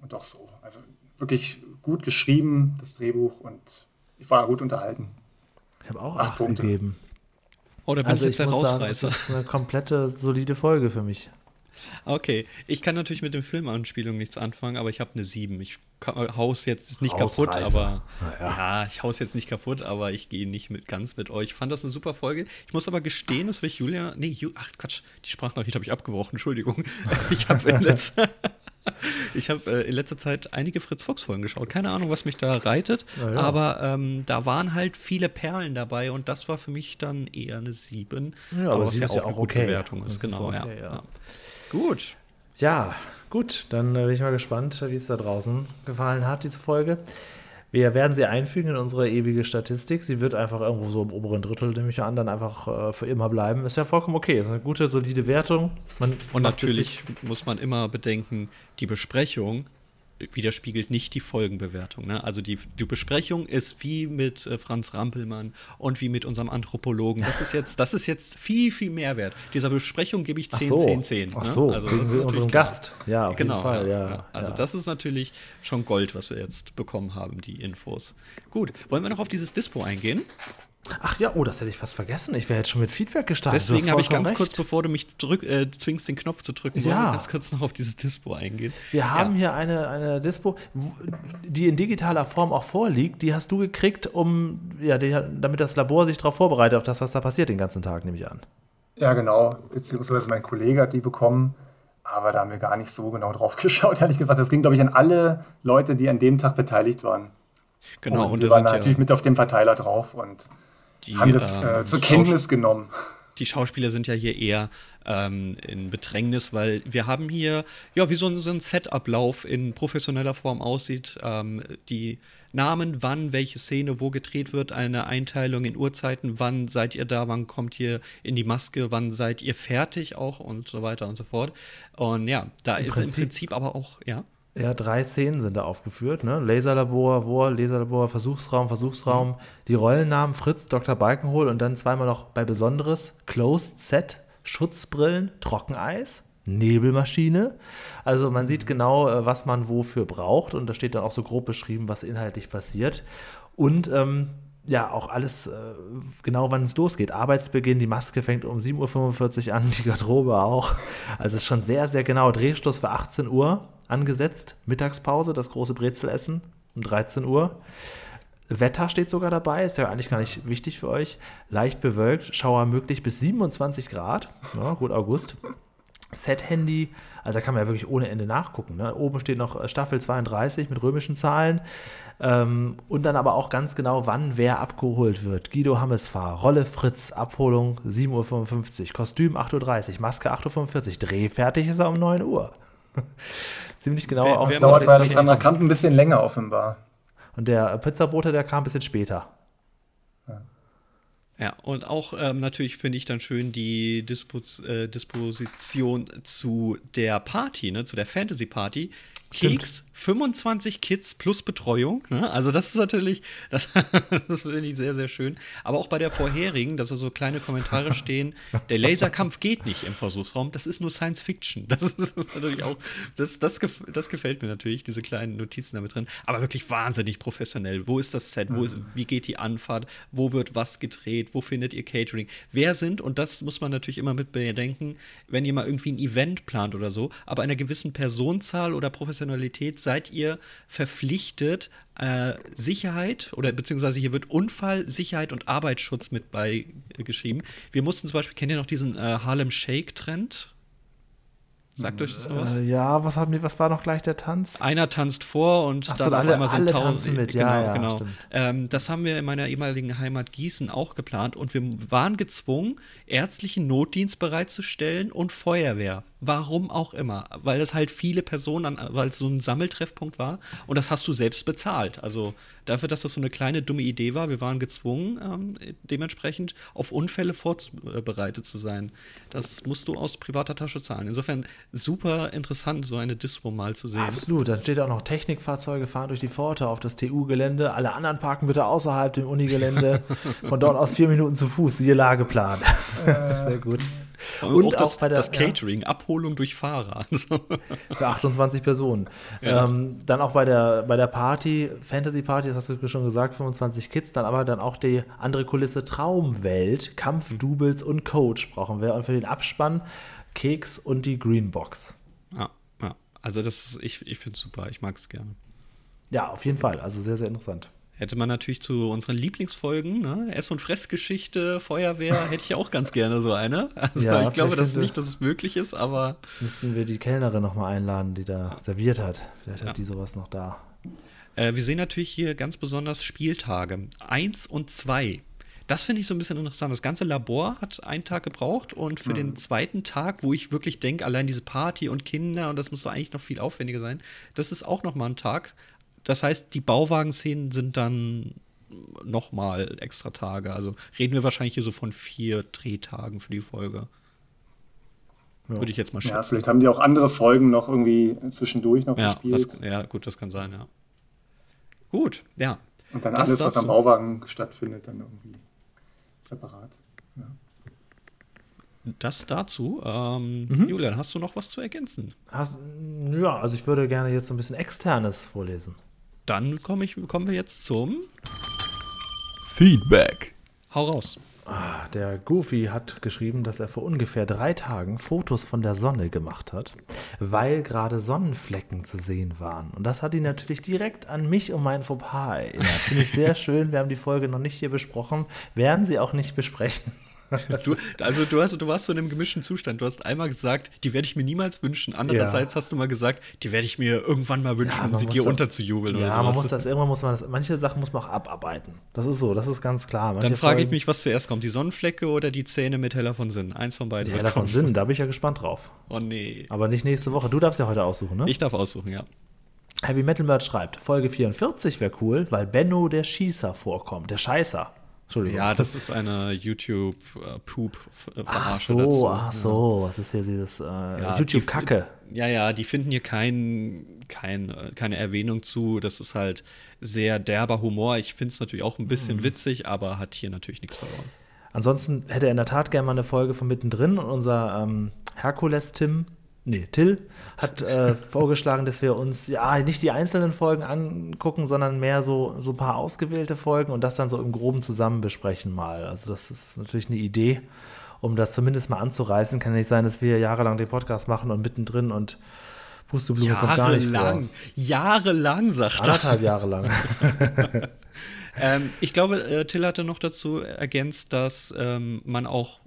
Und auch so. Also wirklich gut geschrieben, das Drehbuch, und ich war gut unterhalten. Ich habe auch acht, acht Punkte gegeben. Oh, da bin also ich jetzt der Rausreißer. das ist eine komplette solide Folge für mich. Okay, ich kann natürlich mit den Filmanspielungen nichts anfangen, aber ich habe eine 7. Ich haus jetzt nicht kaputt, aber ja. ja. ich haus jetzt nicht kaputt, aber ich gehe nicht mit, ganz mit euch. Ich fand das eine super Folge. Ich muss aber gestehen, das habe ich Julia, nee, Ju, ach Quatsch, die Sprachnachricht habe ich abgebrochen, Entschuldigung. Ich habe in letzter ich habe äh, in letzter Zeit einige Fritz Fox Folgen geschaut. Keine Ahnung, was mich da reitet, ja, aber ähm, da waren halt viele Perlen dabei und das war für mich dann eher eine 7. Ja, aber was ja auch, ja auch eine gute okay. Bewertung ist, das genau, ist okay, ja. Gut. Ja, gut, dann äh, bin ich mal gespannt, wie es da draußen gefallen hat, diese Folge. Wir werden sie einfügen in unsere ewige Statistik. Sie wird einfach irgendwo so im oberen Drittel, nehme ich an, dann einfach äh, für immer bleiben. Ist ja vollkommen okay. Ist eine gute, solide Wertung. Man Und natürlich muss man immer bedenken, die Besprechung widerspiegelt nicht die Folgenbewertung. Ne? Also die, die Besprechung ist wie mit äh, Franz Rampelmann und wie mit unserem Anthropologen. Das ist jetzt, das ist jetzt viel, viel mehr wert. Dieser Besprechung gebe ich 10, so. 10, 10. Ach so, ne? also wegen unserem Gast. Ja, auf genau, jeden Fall. Ja, ja. Also ja. das ist natürlich schon Gold, was wir jetzt bekommen haben, die Infos. Gut, wollen wir noch auf dieses Dispo eingehen? Ach ja, oh, das hätte ich fast vergessen. Ich wäre jetzt schon mit Feedback gestartet. Deswegen habe ich ganz recht. kurz, bevor du mich drück, äh, zwingst, den Knopf zu drücken, ja. ganz kurz noch auf dieses Dispo eingehen. Wir haben hier eine, eine Dispo, die in digitaler Form auch vorliegt. Die hast du gekriegt, um, ja, die, damit das Labor sich darauf vorbereitet, auf das, was da passiert den ganzen Tag, nehme ich an. Ja, genau. Beziehungsweise mein Kollege hat die bekommen. Aber da haben wir gar nicht so genau drauf geschaut, ehrlich gesagt. Das ging, glaube ich, an alle Leute, die an dem Tag beteiligt waren. Genau, und, und wir waren natürlich ja mit auf dem Verteiler drauf und die, haben das äh, zur Kenntnis genommen. Die Schauspieler sind ja hier eher ähm, in Bedrängnis, weil wir haben hier, ja, wie so ein, so ein Set-Ablauf in professioneller Form aussieht. Ähm, die Namen, wann welche Szene wo gedreht wird, eine Einteilung in Uhrzeiten, wann seid ihr da, wann kommt ihr in die Maske, wann seid ihr fertig auch und so weiter und so fort. Und ja, da Im ist Prinzip, im Prinzip aber auch, ja. Ja, drei Szenen sind da aufgeführt. Ne? Laserlabor, War, Laserlabor, Versuchsraum, Versuchsraum. Mhm. Die Rollennamen Fritz, Dr. Balkenhol und dann zweimal noch bei Besonderes Closed Set, Schutzbrillen, Trockeneis. Nebelmaschine. Also man sieht genau, äh, was man wofür braucht und da steht dann auch so grob beschrieben, was inhaltlich passiert. Und ähm, ja, auch alles äh, genau, wann es losgeht. Arbeitsbeginn, die Maske fängt um 7.45 Uhr an, die Garderobe auch. Also es ist schon sehr, sehr genau. Drehschluss für 18 Uhr angesetzt. Mittagspause, das große Brezelessen um 13 Uhr. Wetter steht sogar dabei, ist ja eigentlich gar nicht wichtig für euch. Leicht bewölkt, Schauer möglich bis 27 Grad. Ja, gut, August. Set-Handy, also da kann man ja wirklich ohne Ende nachgucken. Ne? Oben steht noch äh, Staffel 32 mit römischen Zahlen. Ähm, und dann aber auch ganz genau, wann wer abgeholt wird. Guido Hammesfahr, Rolle Fritz, Abholung 7.55 Uhr, Kostüm 8.30 Uhr, Maske 8.45 Uhr, Drehfertig ist er um 9 Uhr. Ziemlich genau wer, wer dauert bei Alexander Kamp ein bisschen länger offenbar. Und der Pizzabote, der kam ein bisschen später. Ja, und auch ähm, natürlich finde ich dann schön die Dispos äh, Disposition zu der Party, ne, zu der Fantasy Keks, 25 Kids plus Betreuung. Ne? Also das ist natürlich, das, das finde ich sehr, sehr schön. Aber auch bei der vorherigen, dass da so kleine Kommentare stehen, der Laserkampf geht nicht im Versuchsraum, das ist nur Science Fiction. Das ist, das ist natürlich auch, das, das, das gefällt mir natürlich, diese kleinen Notizen damit drin. Aber wirklich wahnsinnig professionell. Wo ist das Set? Wo ist, wie geht die Anfahrt? Wo wird was gedreht? Wo findet ihr Catering? Wer sind, und das muss man natürlich immer mit bedenken, wenn ihr mal irgendwie ein Event plant oder so, aber einer gewissen Personenzahl oder Professionalität Professionalität seid ihr verpflichtet, äh, Sicherheit oder beziehungsweise hier wird Unfall, Sicherheit und Arbeitsschutz mit beigeschrieben. Wir mussten zum Beispiel, kennt ihr noch diesen äh, Harlem Shake-Trend? Sagt euch das noch was? Äh, ja, was, haben was war noch gleich der Tanz? Einer tanzt vor und so, dann alle, auf einmal sind tausend mit. Genau, ja, ja, genau. Ähm, das haben wir in meiner ehemaligen Heimat Gießen auch geplant und wir waren gezwungen, ärztlichen Notdienst bereitzustellen und Feuerwehr. Warum auch immer. Weil es halt viele Personen, weil es so ein Sammeltreffpunkt war und das hast du selbst bezahlt. Also dafür, dass das so eine kleine dumme Idee war, wir waren gezwungen, ähm, dementsprechend auf Unfälle vorbereitet zu sein. Das musst du aus privater Tasche zahlen. Insofern super interessant, so eine Dispo mal zu sehen. Absolut. Dann steht auch noch Technikfahrzeuge fahren durch die Pforte auf das TU-Gelände. Alle anderen parken bitte außerhalb dem Unigelände. Von dort aus vier Minuten zu Fuß. Siehe Lageplan. Äh. Sehr gut. Und, und auch, das, bei der, das Catering, ja. Abholung durch Fahrer. Für 28 Personen. Ja. Ähm, dann auch bei der, bei der Party, Fantasy Party, das hast du schon gesagt, 25 Kids, dann aber dann auch die andere Kulisse Traumwelt, Kampf, mhm. Doubles und Coach brauchen wir. Und für den Abspann Keks und die Greenbox. Ja, ja. Also das ist, ich, ich finde es super, ich mag es gerne. Ja, auf jeden Fall. Also sehr, sehr interessant. Hätte man natürlich zu unseren Lieblingsfolgen, ne? Ess- und Fressgeschichte, Feuerwehr, hätte ich auch ganz gerne so eine. Also ja, ich glaube das nicht, dass es möglich ist, aber. Müssten wir die Kellnerin nochmal einladen, die da serviert hat. Vielleicht ja. hat die sowas noch da. Äh, wir sehen natürlich hier ganz besonders Spieltage. Eins und zwei. Das finde ich so ein bisschen interessant. Das ganze Labor hat einen Tag gebraucht und für mhm. den zweiten Tag, wo ich wirklich denke, allein diese Party und Kinder und das muss doch eigentlich noch viel aufwendiger sein, das ist auch nochmal ein Tag. Das heißt, die Bauwagenszenen sind dann nochmal extra Tage. Also reden wir wahrscheinlich hier so von vier Drehtagen für die Folge. Ja. Würde ich jetzt mal schätzen. Ja, vielleicht haben die auch andere Folgen noch irgendwie zwischendurch noch ja, gespielt. Das, ja, gut, das kann sein, ja. Gut, ja. Und dann das alles, was am Bauwagen stattfindet, dann irgendwie separat. Ja. Das dazu. Ähm, mhm. Julian, hast du noch was zu ergänzen? Hast, ja, also ich würde gerne jetzt so ein bisschen Externes vorlesen dann komm ich, kommen wir jetzt zum Feedback. Hau raus. Ah, der Goofy hat geschrieben, dass er vor ungefähr drei Tagen Fotos von der Sonne gemacht hat, weil gerade Sonnenflecken zu sehen waren. Und das hat ihn natürlich direkt an mich und mein Fauxpas erinnert. Finde ich sehr schön. Wir haben die Folge noch nicht hier besprochen, werden sie auch nicht besprechen. Du, also du, hast, du warst so in einem gemischten Zustand. Du hast einmal gesagt, die werde ich mir niemals wünschen. Andererseits ja. hast du mal gesagt, die werde ich mir irgendwann mal wünschen, ja, um sie dir das, unterzujubeln ja, oder so. man muss das, irgendwann muss man das, manche Sachen muss man auch abarbeiten. Das ist so, das ist ganz klar. Manche Dann frage ich mich, was zuerst kommt, die Sonnenflecke oder die Zähne mit Heller von Sinn? Eins von beiden. Heller von Sinn, da bin ich ja gespannt drauf. Oh nee. Aber nicht nächste Woche. Du darfst ja heute aussuchen, ne? Ich darf aussuchen, ja. Heavy Metal Merch schreibt, Folge 44 wäre cool, weil Benno der Schießer vorkommt, der Scheißer. Entschuldigung. Ja, das ist eine YouTube-Poop-Verarsche Ach so, dazu. ach so, was ist hier dieses äh, ja, YouTube-Kacke? Ja, ja, die finden hier kein, kein, keine Erwähnung zu. Das ist halt sehr derber Humor. Ich finde es natürlich auch ein bisschen mhm. witzig, aber hat hier natürlich nichts verloren. Ansonsten hätte er in der Tat gerne mal eine Folge von mittendrin und unser ähm, Herkules-Tim nee, Till hat äh, vorgeschlagen, dass wir uns ja nicht die einzelnen Folgen angucken, sondern mehr so, so ein paar ausgewählte Folgen und das dann so im Groben zusammen besprechen mal. Also das ist natürlich eine Idee, um das zumindest mal anzureißen. Kann nicht sein, dass wir jahrelang den Podcast machen und mittendrin und Pusteblume kommt gar nicht Jahrelang, jahrelang, sagt er. Anderthalb Jahre lang. ähm, ich glaube, äh, Till hatte noch dazu ergänzt, dass ähm, man auch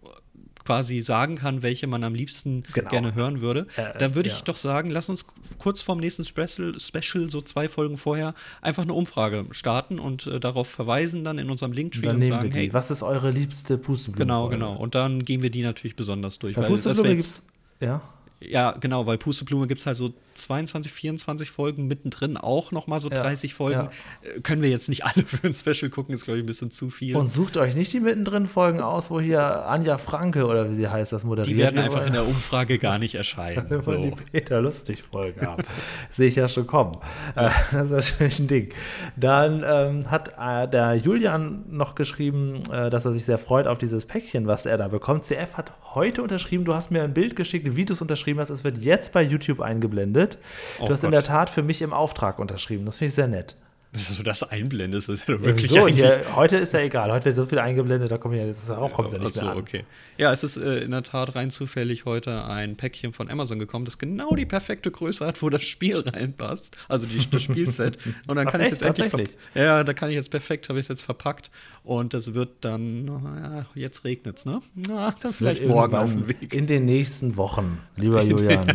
quasi sagen kann, welche man am liebsten genau. gerne hören würde, äh, dann würde ich ja. doch sagen, lass uns kurz vorm nächsten Special, Special, so zwei Folgen vorher, einfach eine Umfrage starten und äh, darauf verweisen dann in unserem Linktree und, und sagen, hey, was ist eure liebste Pusteblume? Genau, genau. Und dann gehen wir die natürlich besonders durch. Bei weil gibt's, ja. Ja, genau, weil Pusteblume gibt es halt so 22, 24 Folgen mittendrin, auch nochmal so 30 ja, Folgen. Ja. Äh, können wir jetzt nicht alle für ein Special gucken, ist, glaube ich, ein bisschen zu viel. Und sucht euch nicht die mittendrin Folgen aus, wo hier Anja Franke oder wie sie heißt, das moderiert. Die werden einfach in der Umfrage gar nicht erscheinen. So. die Peter Lustig Folgen haben. Sehe ich ja schon kommen. Ja. Äh, das ist natürlich ein Ding. Dann ähm, hat äh, der Julian noch geschrieben, äh, dass er sich sehr freut auf dieses Päckchen, was er da bekommt. CF hat heute unterschrieben, du hast mir ein Bild geschickt, wie du es unterschrieben hast. Es wird jetzt bei YouTube eingeblendet. Du oh hast Gott. in der Tat für mich im Auftrag unterschrieben. Das finde ich sehr nett. Dass du das einblendest, ist ja wirklich so, hier, Heute ist ja egal. Heute wird so viel eingeblendet, da kommen ja, das ist auch, kommt ja nicht so, mehr an. okay. Ja, es ist äh, in der Tat rein zufällig heute ein Päckchen von Amazon gekommen, das genau die perfekte Größe hat, wo das Spiel reinpasst. Also die, das Spielset. Und dann Ach, kann ich jetzt endlich. Ja, da kann ich jetzt perfekt, habe ich es jetzt verpackt. Und das wird dann, ja, jetzt regnet es, ne? Na, das vielleicht morgen auf dem Weg. In den nächsten Wochen, lieber Julian.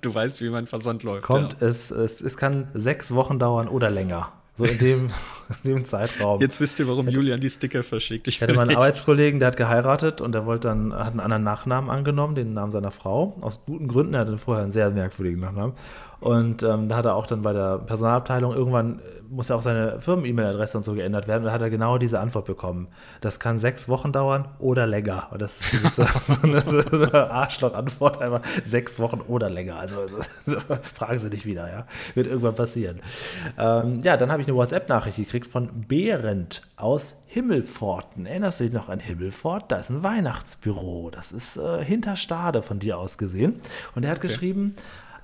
du weißt, wie mein Versand läuft. Kommt, ja. es, es, es kann sechs Wochen dauern oder länger. So in dem, in dem Zeitraum. Jetzt wisst ihr, warum Julian die Sticker verschickt. Ich hatte meinen Arbeitskollegen, der hat geheiratet und der wollte dann, hat einen anderen Nachnamen angenommen, den Namen seiner Frau. Aus guten Gründen, er hatte vorher einen sehr merkwürdigen Nachnamen. Und ähm, da hat er auch dann bei der Personalabteilung irgendwann muss ja auch seine Firmen-E-Mail-Adresse und so geändert werden. Da hat er genau diese Antwort bekommen. Das kann sechs Wochen dauern oder länger. Und das ist so, so eine, Arschloch-Antwort, einfach sechs Wochen oder länger. Also so, fragen Sie nicht wieder, ja. Wird irgendwann passieren. Ähm, ja, dann habe ich eine WhatsApp-Nachricht gekriegt von Behrend aus Himmelforten. Erinnerst du dich noch an Himmelfort? Da ist ein Weihnachtsbüro. Das ist äh, hinter Stade von dir aus gesehen. Und er hat okay. geschrieben,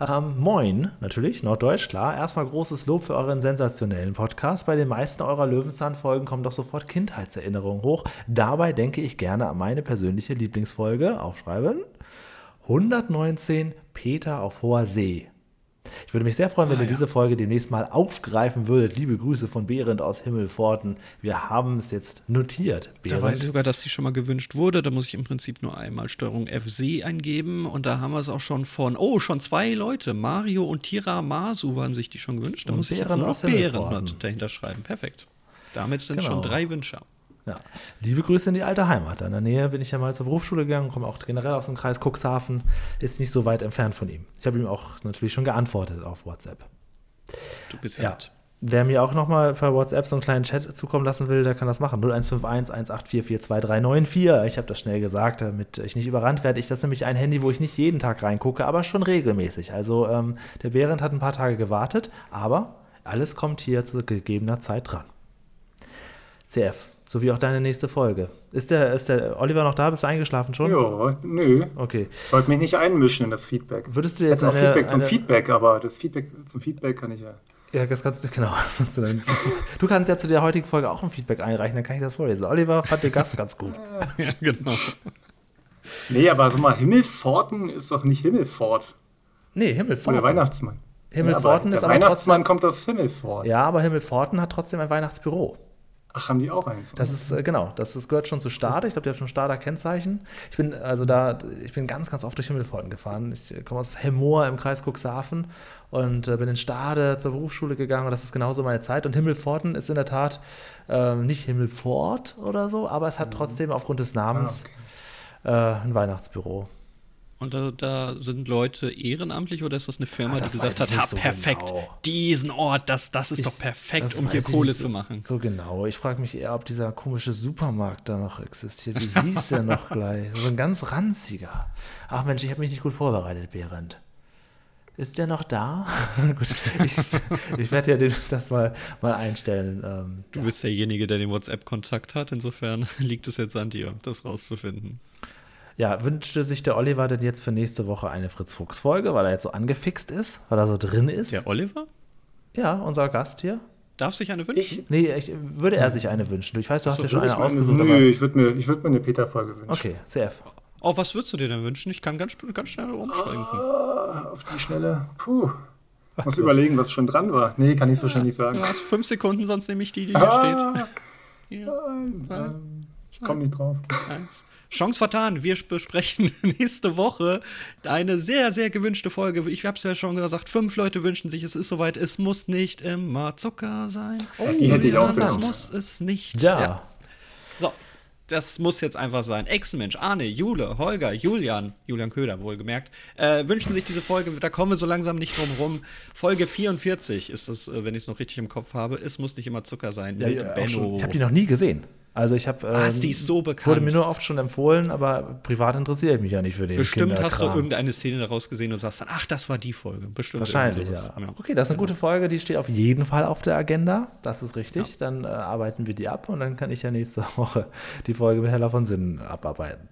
ähm, moin, natürlich, Norddeutsch, klar. Erstmal großes Lob für euren sensationellen Podcast. Bei den meisten eurer Löwenzahn-Folgen kommen doch sofort Kindheitserinnerungen hoch. Dabei denke ich gerne an meine persönliche Lieblingsfolge. Aufschreiben. 119 Peter auf hoher See. Ich würde mich sehr freuen, wenn ah, ihr ja. diese Folge demnächst mal aufgreifen würdet. Liebe Grüße von Behrend aus Himmelforten. Wir haben es jetzt notiert. Behrend. Da weiß ich sogar, dass sie schon mal gewünscht wurde. Da muss ich im Prinzip nur einmal Steuerung FC eingeben. Und da haben wir es auch schon von, oh, schon zwei Leute. Mario und Tira Masu haben sich die schon gewünscht. Da und muss ich jetzt nur noch Behrend dahinter schreiben. Perfekt. Damit sind genau. schon drei Wünsche. Ja. Liebe Grüße in die alte Heimat. In der Nähe bin ich ja mal zur Berufsschule gegangen, komme auch generell aus dem Kreis Cuxhaven, ist nicht so weit entfernt von ihm. Ich habe ihm auch natürlich schon geantwortet auf WhatsApp. Du bist ja. Nett. Wer mir auch nochmal per WhatsApp so einen kleinen Chat zukommen lassen will, der kann das machen. 0151 184429394. Ich habe das schnell gesagt, damit ich nicht überrannt werde. Ich, das ist nämlich ein Handy, wo ich nicht jeden Tag reingucke, aber schon regelmäßig. Also ähm, der Behrend hat ein paar Tage gewartet, aber alles kommt hier zu gegebener Zeit dran. CF, so wie auch deine nächste Folge. Ist der, ist der Oliver noch da? Bist du eingeschlafen schon? Ja, nö. Okay. Ich wollte mich nicht einmischen in das Feedback. Würdest du jetzt eine, Feedback zum eine, Feedback, aber das Feedback zum Feedback kann ich ja. Ja, das kannst du, genau. Du kannst ja zu der heutigen Folge auch ein Feedback einreichen, dann kann ich das vorlesen. Oliver fand den Gast ganz gut. ja, genau. Nee, aber sag mal, Himmelforten ist doch nicht Himmelfort. Nee, Himmelforten. Oder Weihnachtsmann. Himmelforten ja, ist aber Weihnachtsmann trotzdem, kommt aus Himmelfort. Ja, aber Himmelforten hat trotzdem ein Weihnachtsbüro. Ach, haben die auch eins? Das ist, äh, genau, das, das gehört schon zu Stade. Ich glaube, die haben schon Stader-Kennzeichen. Ich bin also da, ich bin ganz, ganz oft durch Himmelforten gefahren. Ich äh, komme aus Hemmoor im Kreis Cuxhaven und äh, bin in Stade zur Berufsschule gegangen und das ist genauso meine Zeit. Und Himmelforten ist in der Tat äh, nicht Himmelfort oder so, aber es hat mhm. trotzdem aufgrund des Namens ah, okay. äh, ein Weihnachtsbüro. Und da, da, sind Leute ehrenamtlich oder ist das eine Firma, Ach, das die gesagt hat, ha, so perfekt, genau. diesen Ort, das, das ist ich, doch perfekt, um hier Kohle zu machen. So genau. Ich frage mich eher, ob dieser komische Supermarkt da noch existiert. Wie hieß der noch gleich? So ein ganz ranziger. Ach Mensch, ich habe mich nicht gut vorbereitet, Behrend. Ist der noch da? Gut, ich, ich werde ja den, das mal, mal einstellen. Ähm, du ja. bist derjenige, der den WhatsApp-Kontakt hat. Insofern liegt es jetzt an dir, das rauszufinden. Ja, wünschte sich der Oliver denn jetzt für nächste Woche eine Fritz-Fuchs-Folge, weil er jetzt so angefixt ist, weil er so drin ist? Der Oliver? Ja, unser Gast hier. Darf sich eine wünschen? Ich, nee, ich, würde er sich eine wünschen. Ich weiß, du Achso, hast ja schon eine ausgesucht. Nö, ich würde mir, würd mir eine Peter-Folge wünschen. Okay, CF. Oh, was würdest du dir denn wünschen? Ich kann ganz, ganz schnell umschwenken. Ah, auf die Schnelle. Puh. Muss überlegen, was schon dran war. Nee, kann ich so schnell nicht sagen. Du hast fünf Sekunden, sonst nehme ich die, die hier ah, steht. Hier. Nein, ich komm nicht drauf. Eins. Chance vertan. Wir besprechen nächste Woche eine sehr, sehr gewünschte Folge. Ich habe es ja schon gesagt, fünf Leute wünschen sich, es ist soweit, es muss nicht immer Zucker sein. Oh, die hätte ich auch Das muss es nicht. Ja. ja. So, das muss jetzt einfach sein. Ex-Mensch, Arne, Jule, Holger, Julian, Julian Köder wohlgemerkt, äh, wünschen sich diese Folge, da kommen wir so langsam nicht drum rum. Folge 44 ist das, äh, wenn ich es noch richtig im Kopf habe. Es muss nicht immer Zucker sein ja, mit ja, Benno. Ich habe die noch nie gesehen. Also ich habe. Was, ähm, die ist so bekannt. Wurde mir nur oft schon empfohlen, aber privat interessiere ich mich ja nicht für den. Bestimmt hast du irgendeine Szene daraus gesehen und sagst dann, ach, das war die Folge. Bestimmt. Wahrscheinlich, ja. ja. Okay, das ist eine gute Folge, die steht auf jeden Fall auf der Agenda. Das ist richtig. Ja. Dann äh, arbeiten wir die ab und dann kann ich ja nächste Woche die Folge mit Heller von Sinnen abarbeiten.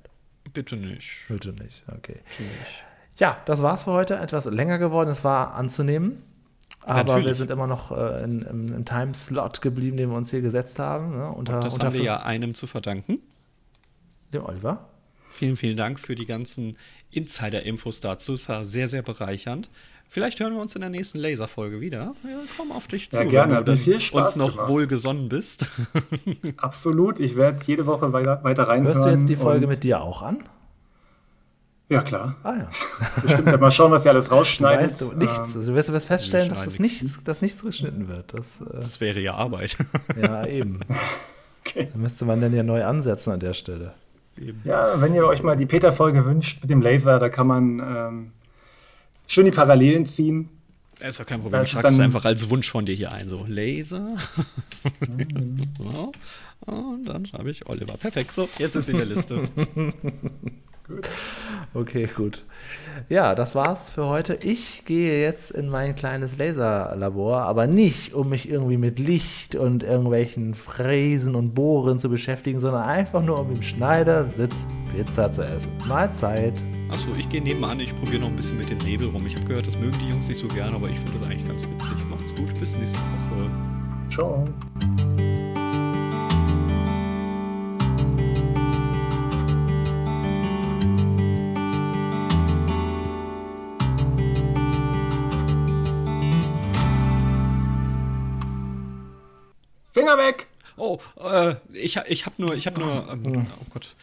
Bitte nicht. Bitte nicht, okay. Bitte nicht. Ja, das war's für heute. Etwas länger geworden. Es war anzunehmen. Aber Natürlich. wir sind immer noch äh, in, im, im Timeslot geblieben, den wir uns hier gesetzt haben. Ne? Unter, Und das unter haben wir ja einem zu verdanken. Dem Oliver. Vielen, vielen Dank für die ganzen Insider-Infos dazu. Es war sehr, sehr bereichernd. Vielleicht hören wir uns in der nächsten Laser-Folge wieder. Wir kommen auf dich zu, ja, gerne. wenn du uns noch gemacht. wohlgesonnen bist. Absolut. Ich werde jede Woche weiter, weiter reinhören. Hörst du jetzt die Folge mit dir auch an? Ja, klar. Ah ja. Bestimmt, mal schauen, was ihr alles rausschneidet. Weißt du, nichts. Ähm, also wirst du wirst feststellen, dass das nichts, dass nichts geschnitten wird. Das, äh, das wäre ja Arbeit. ja, eben. Okay. Da müsste man dann ja neu ansetzen an der Stelle. Eben. Ja, wenn ihr euch mal die Peter-Folge wünscht mit dem Laser, da kann man ähm, schön die Parallelen ziehen. Das ist ja kein Problem. ich trage es einfach als Wunsch von dir hier ein. So, Laser. Mhm. so. Und dann schreibe ich Oliver. Perfekt. So, jetzt ist sie in der Liste. Gut. Okay, gut. Ja, das war's für heute. Ich gehe jetzt in mein kleines Laserlabor, aber nicht, um mich irgendwie mit Licht und irgendwelchen Fräsen und Bohren zu beschäftigen, sondern einfach nur, um im Schneidersitz Pizza zu essen. Mahlzeit. Achso, ich gehe nebenan, ich probiere noch ein bisschen mit dem Nebel rum. Ich habe gehört, das mögen die Jungs nicht so gern, aber ich finde das eigentlich ganz witzig. Macht's gut, bis nächste Woche. Ciao. Finger weg! Oh, äh, ich, ich habe nur, ich habe nur, ähm, oh Gott.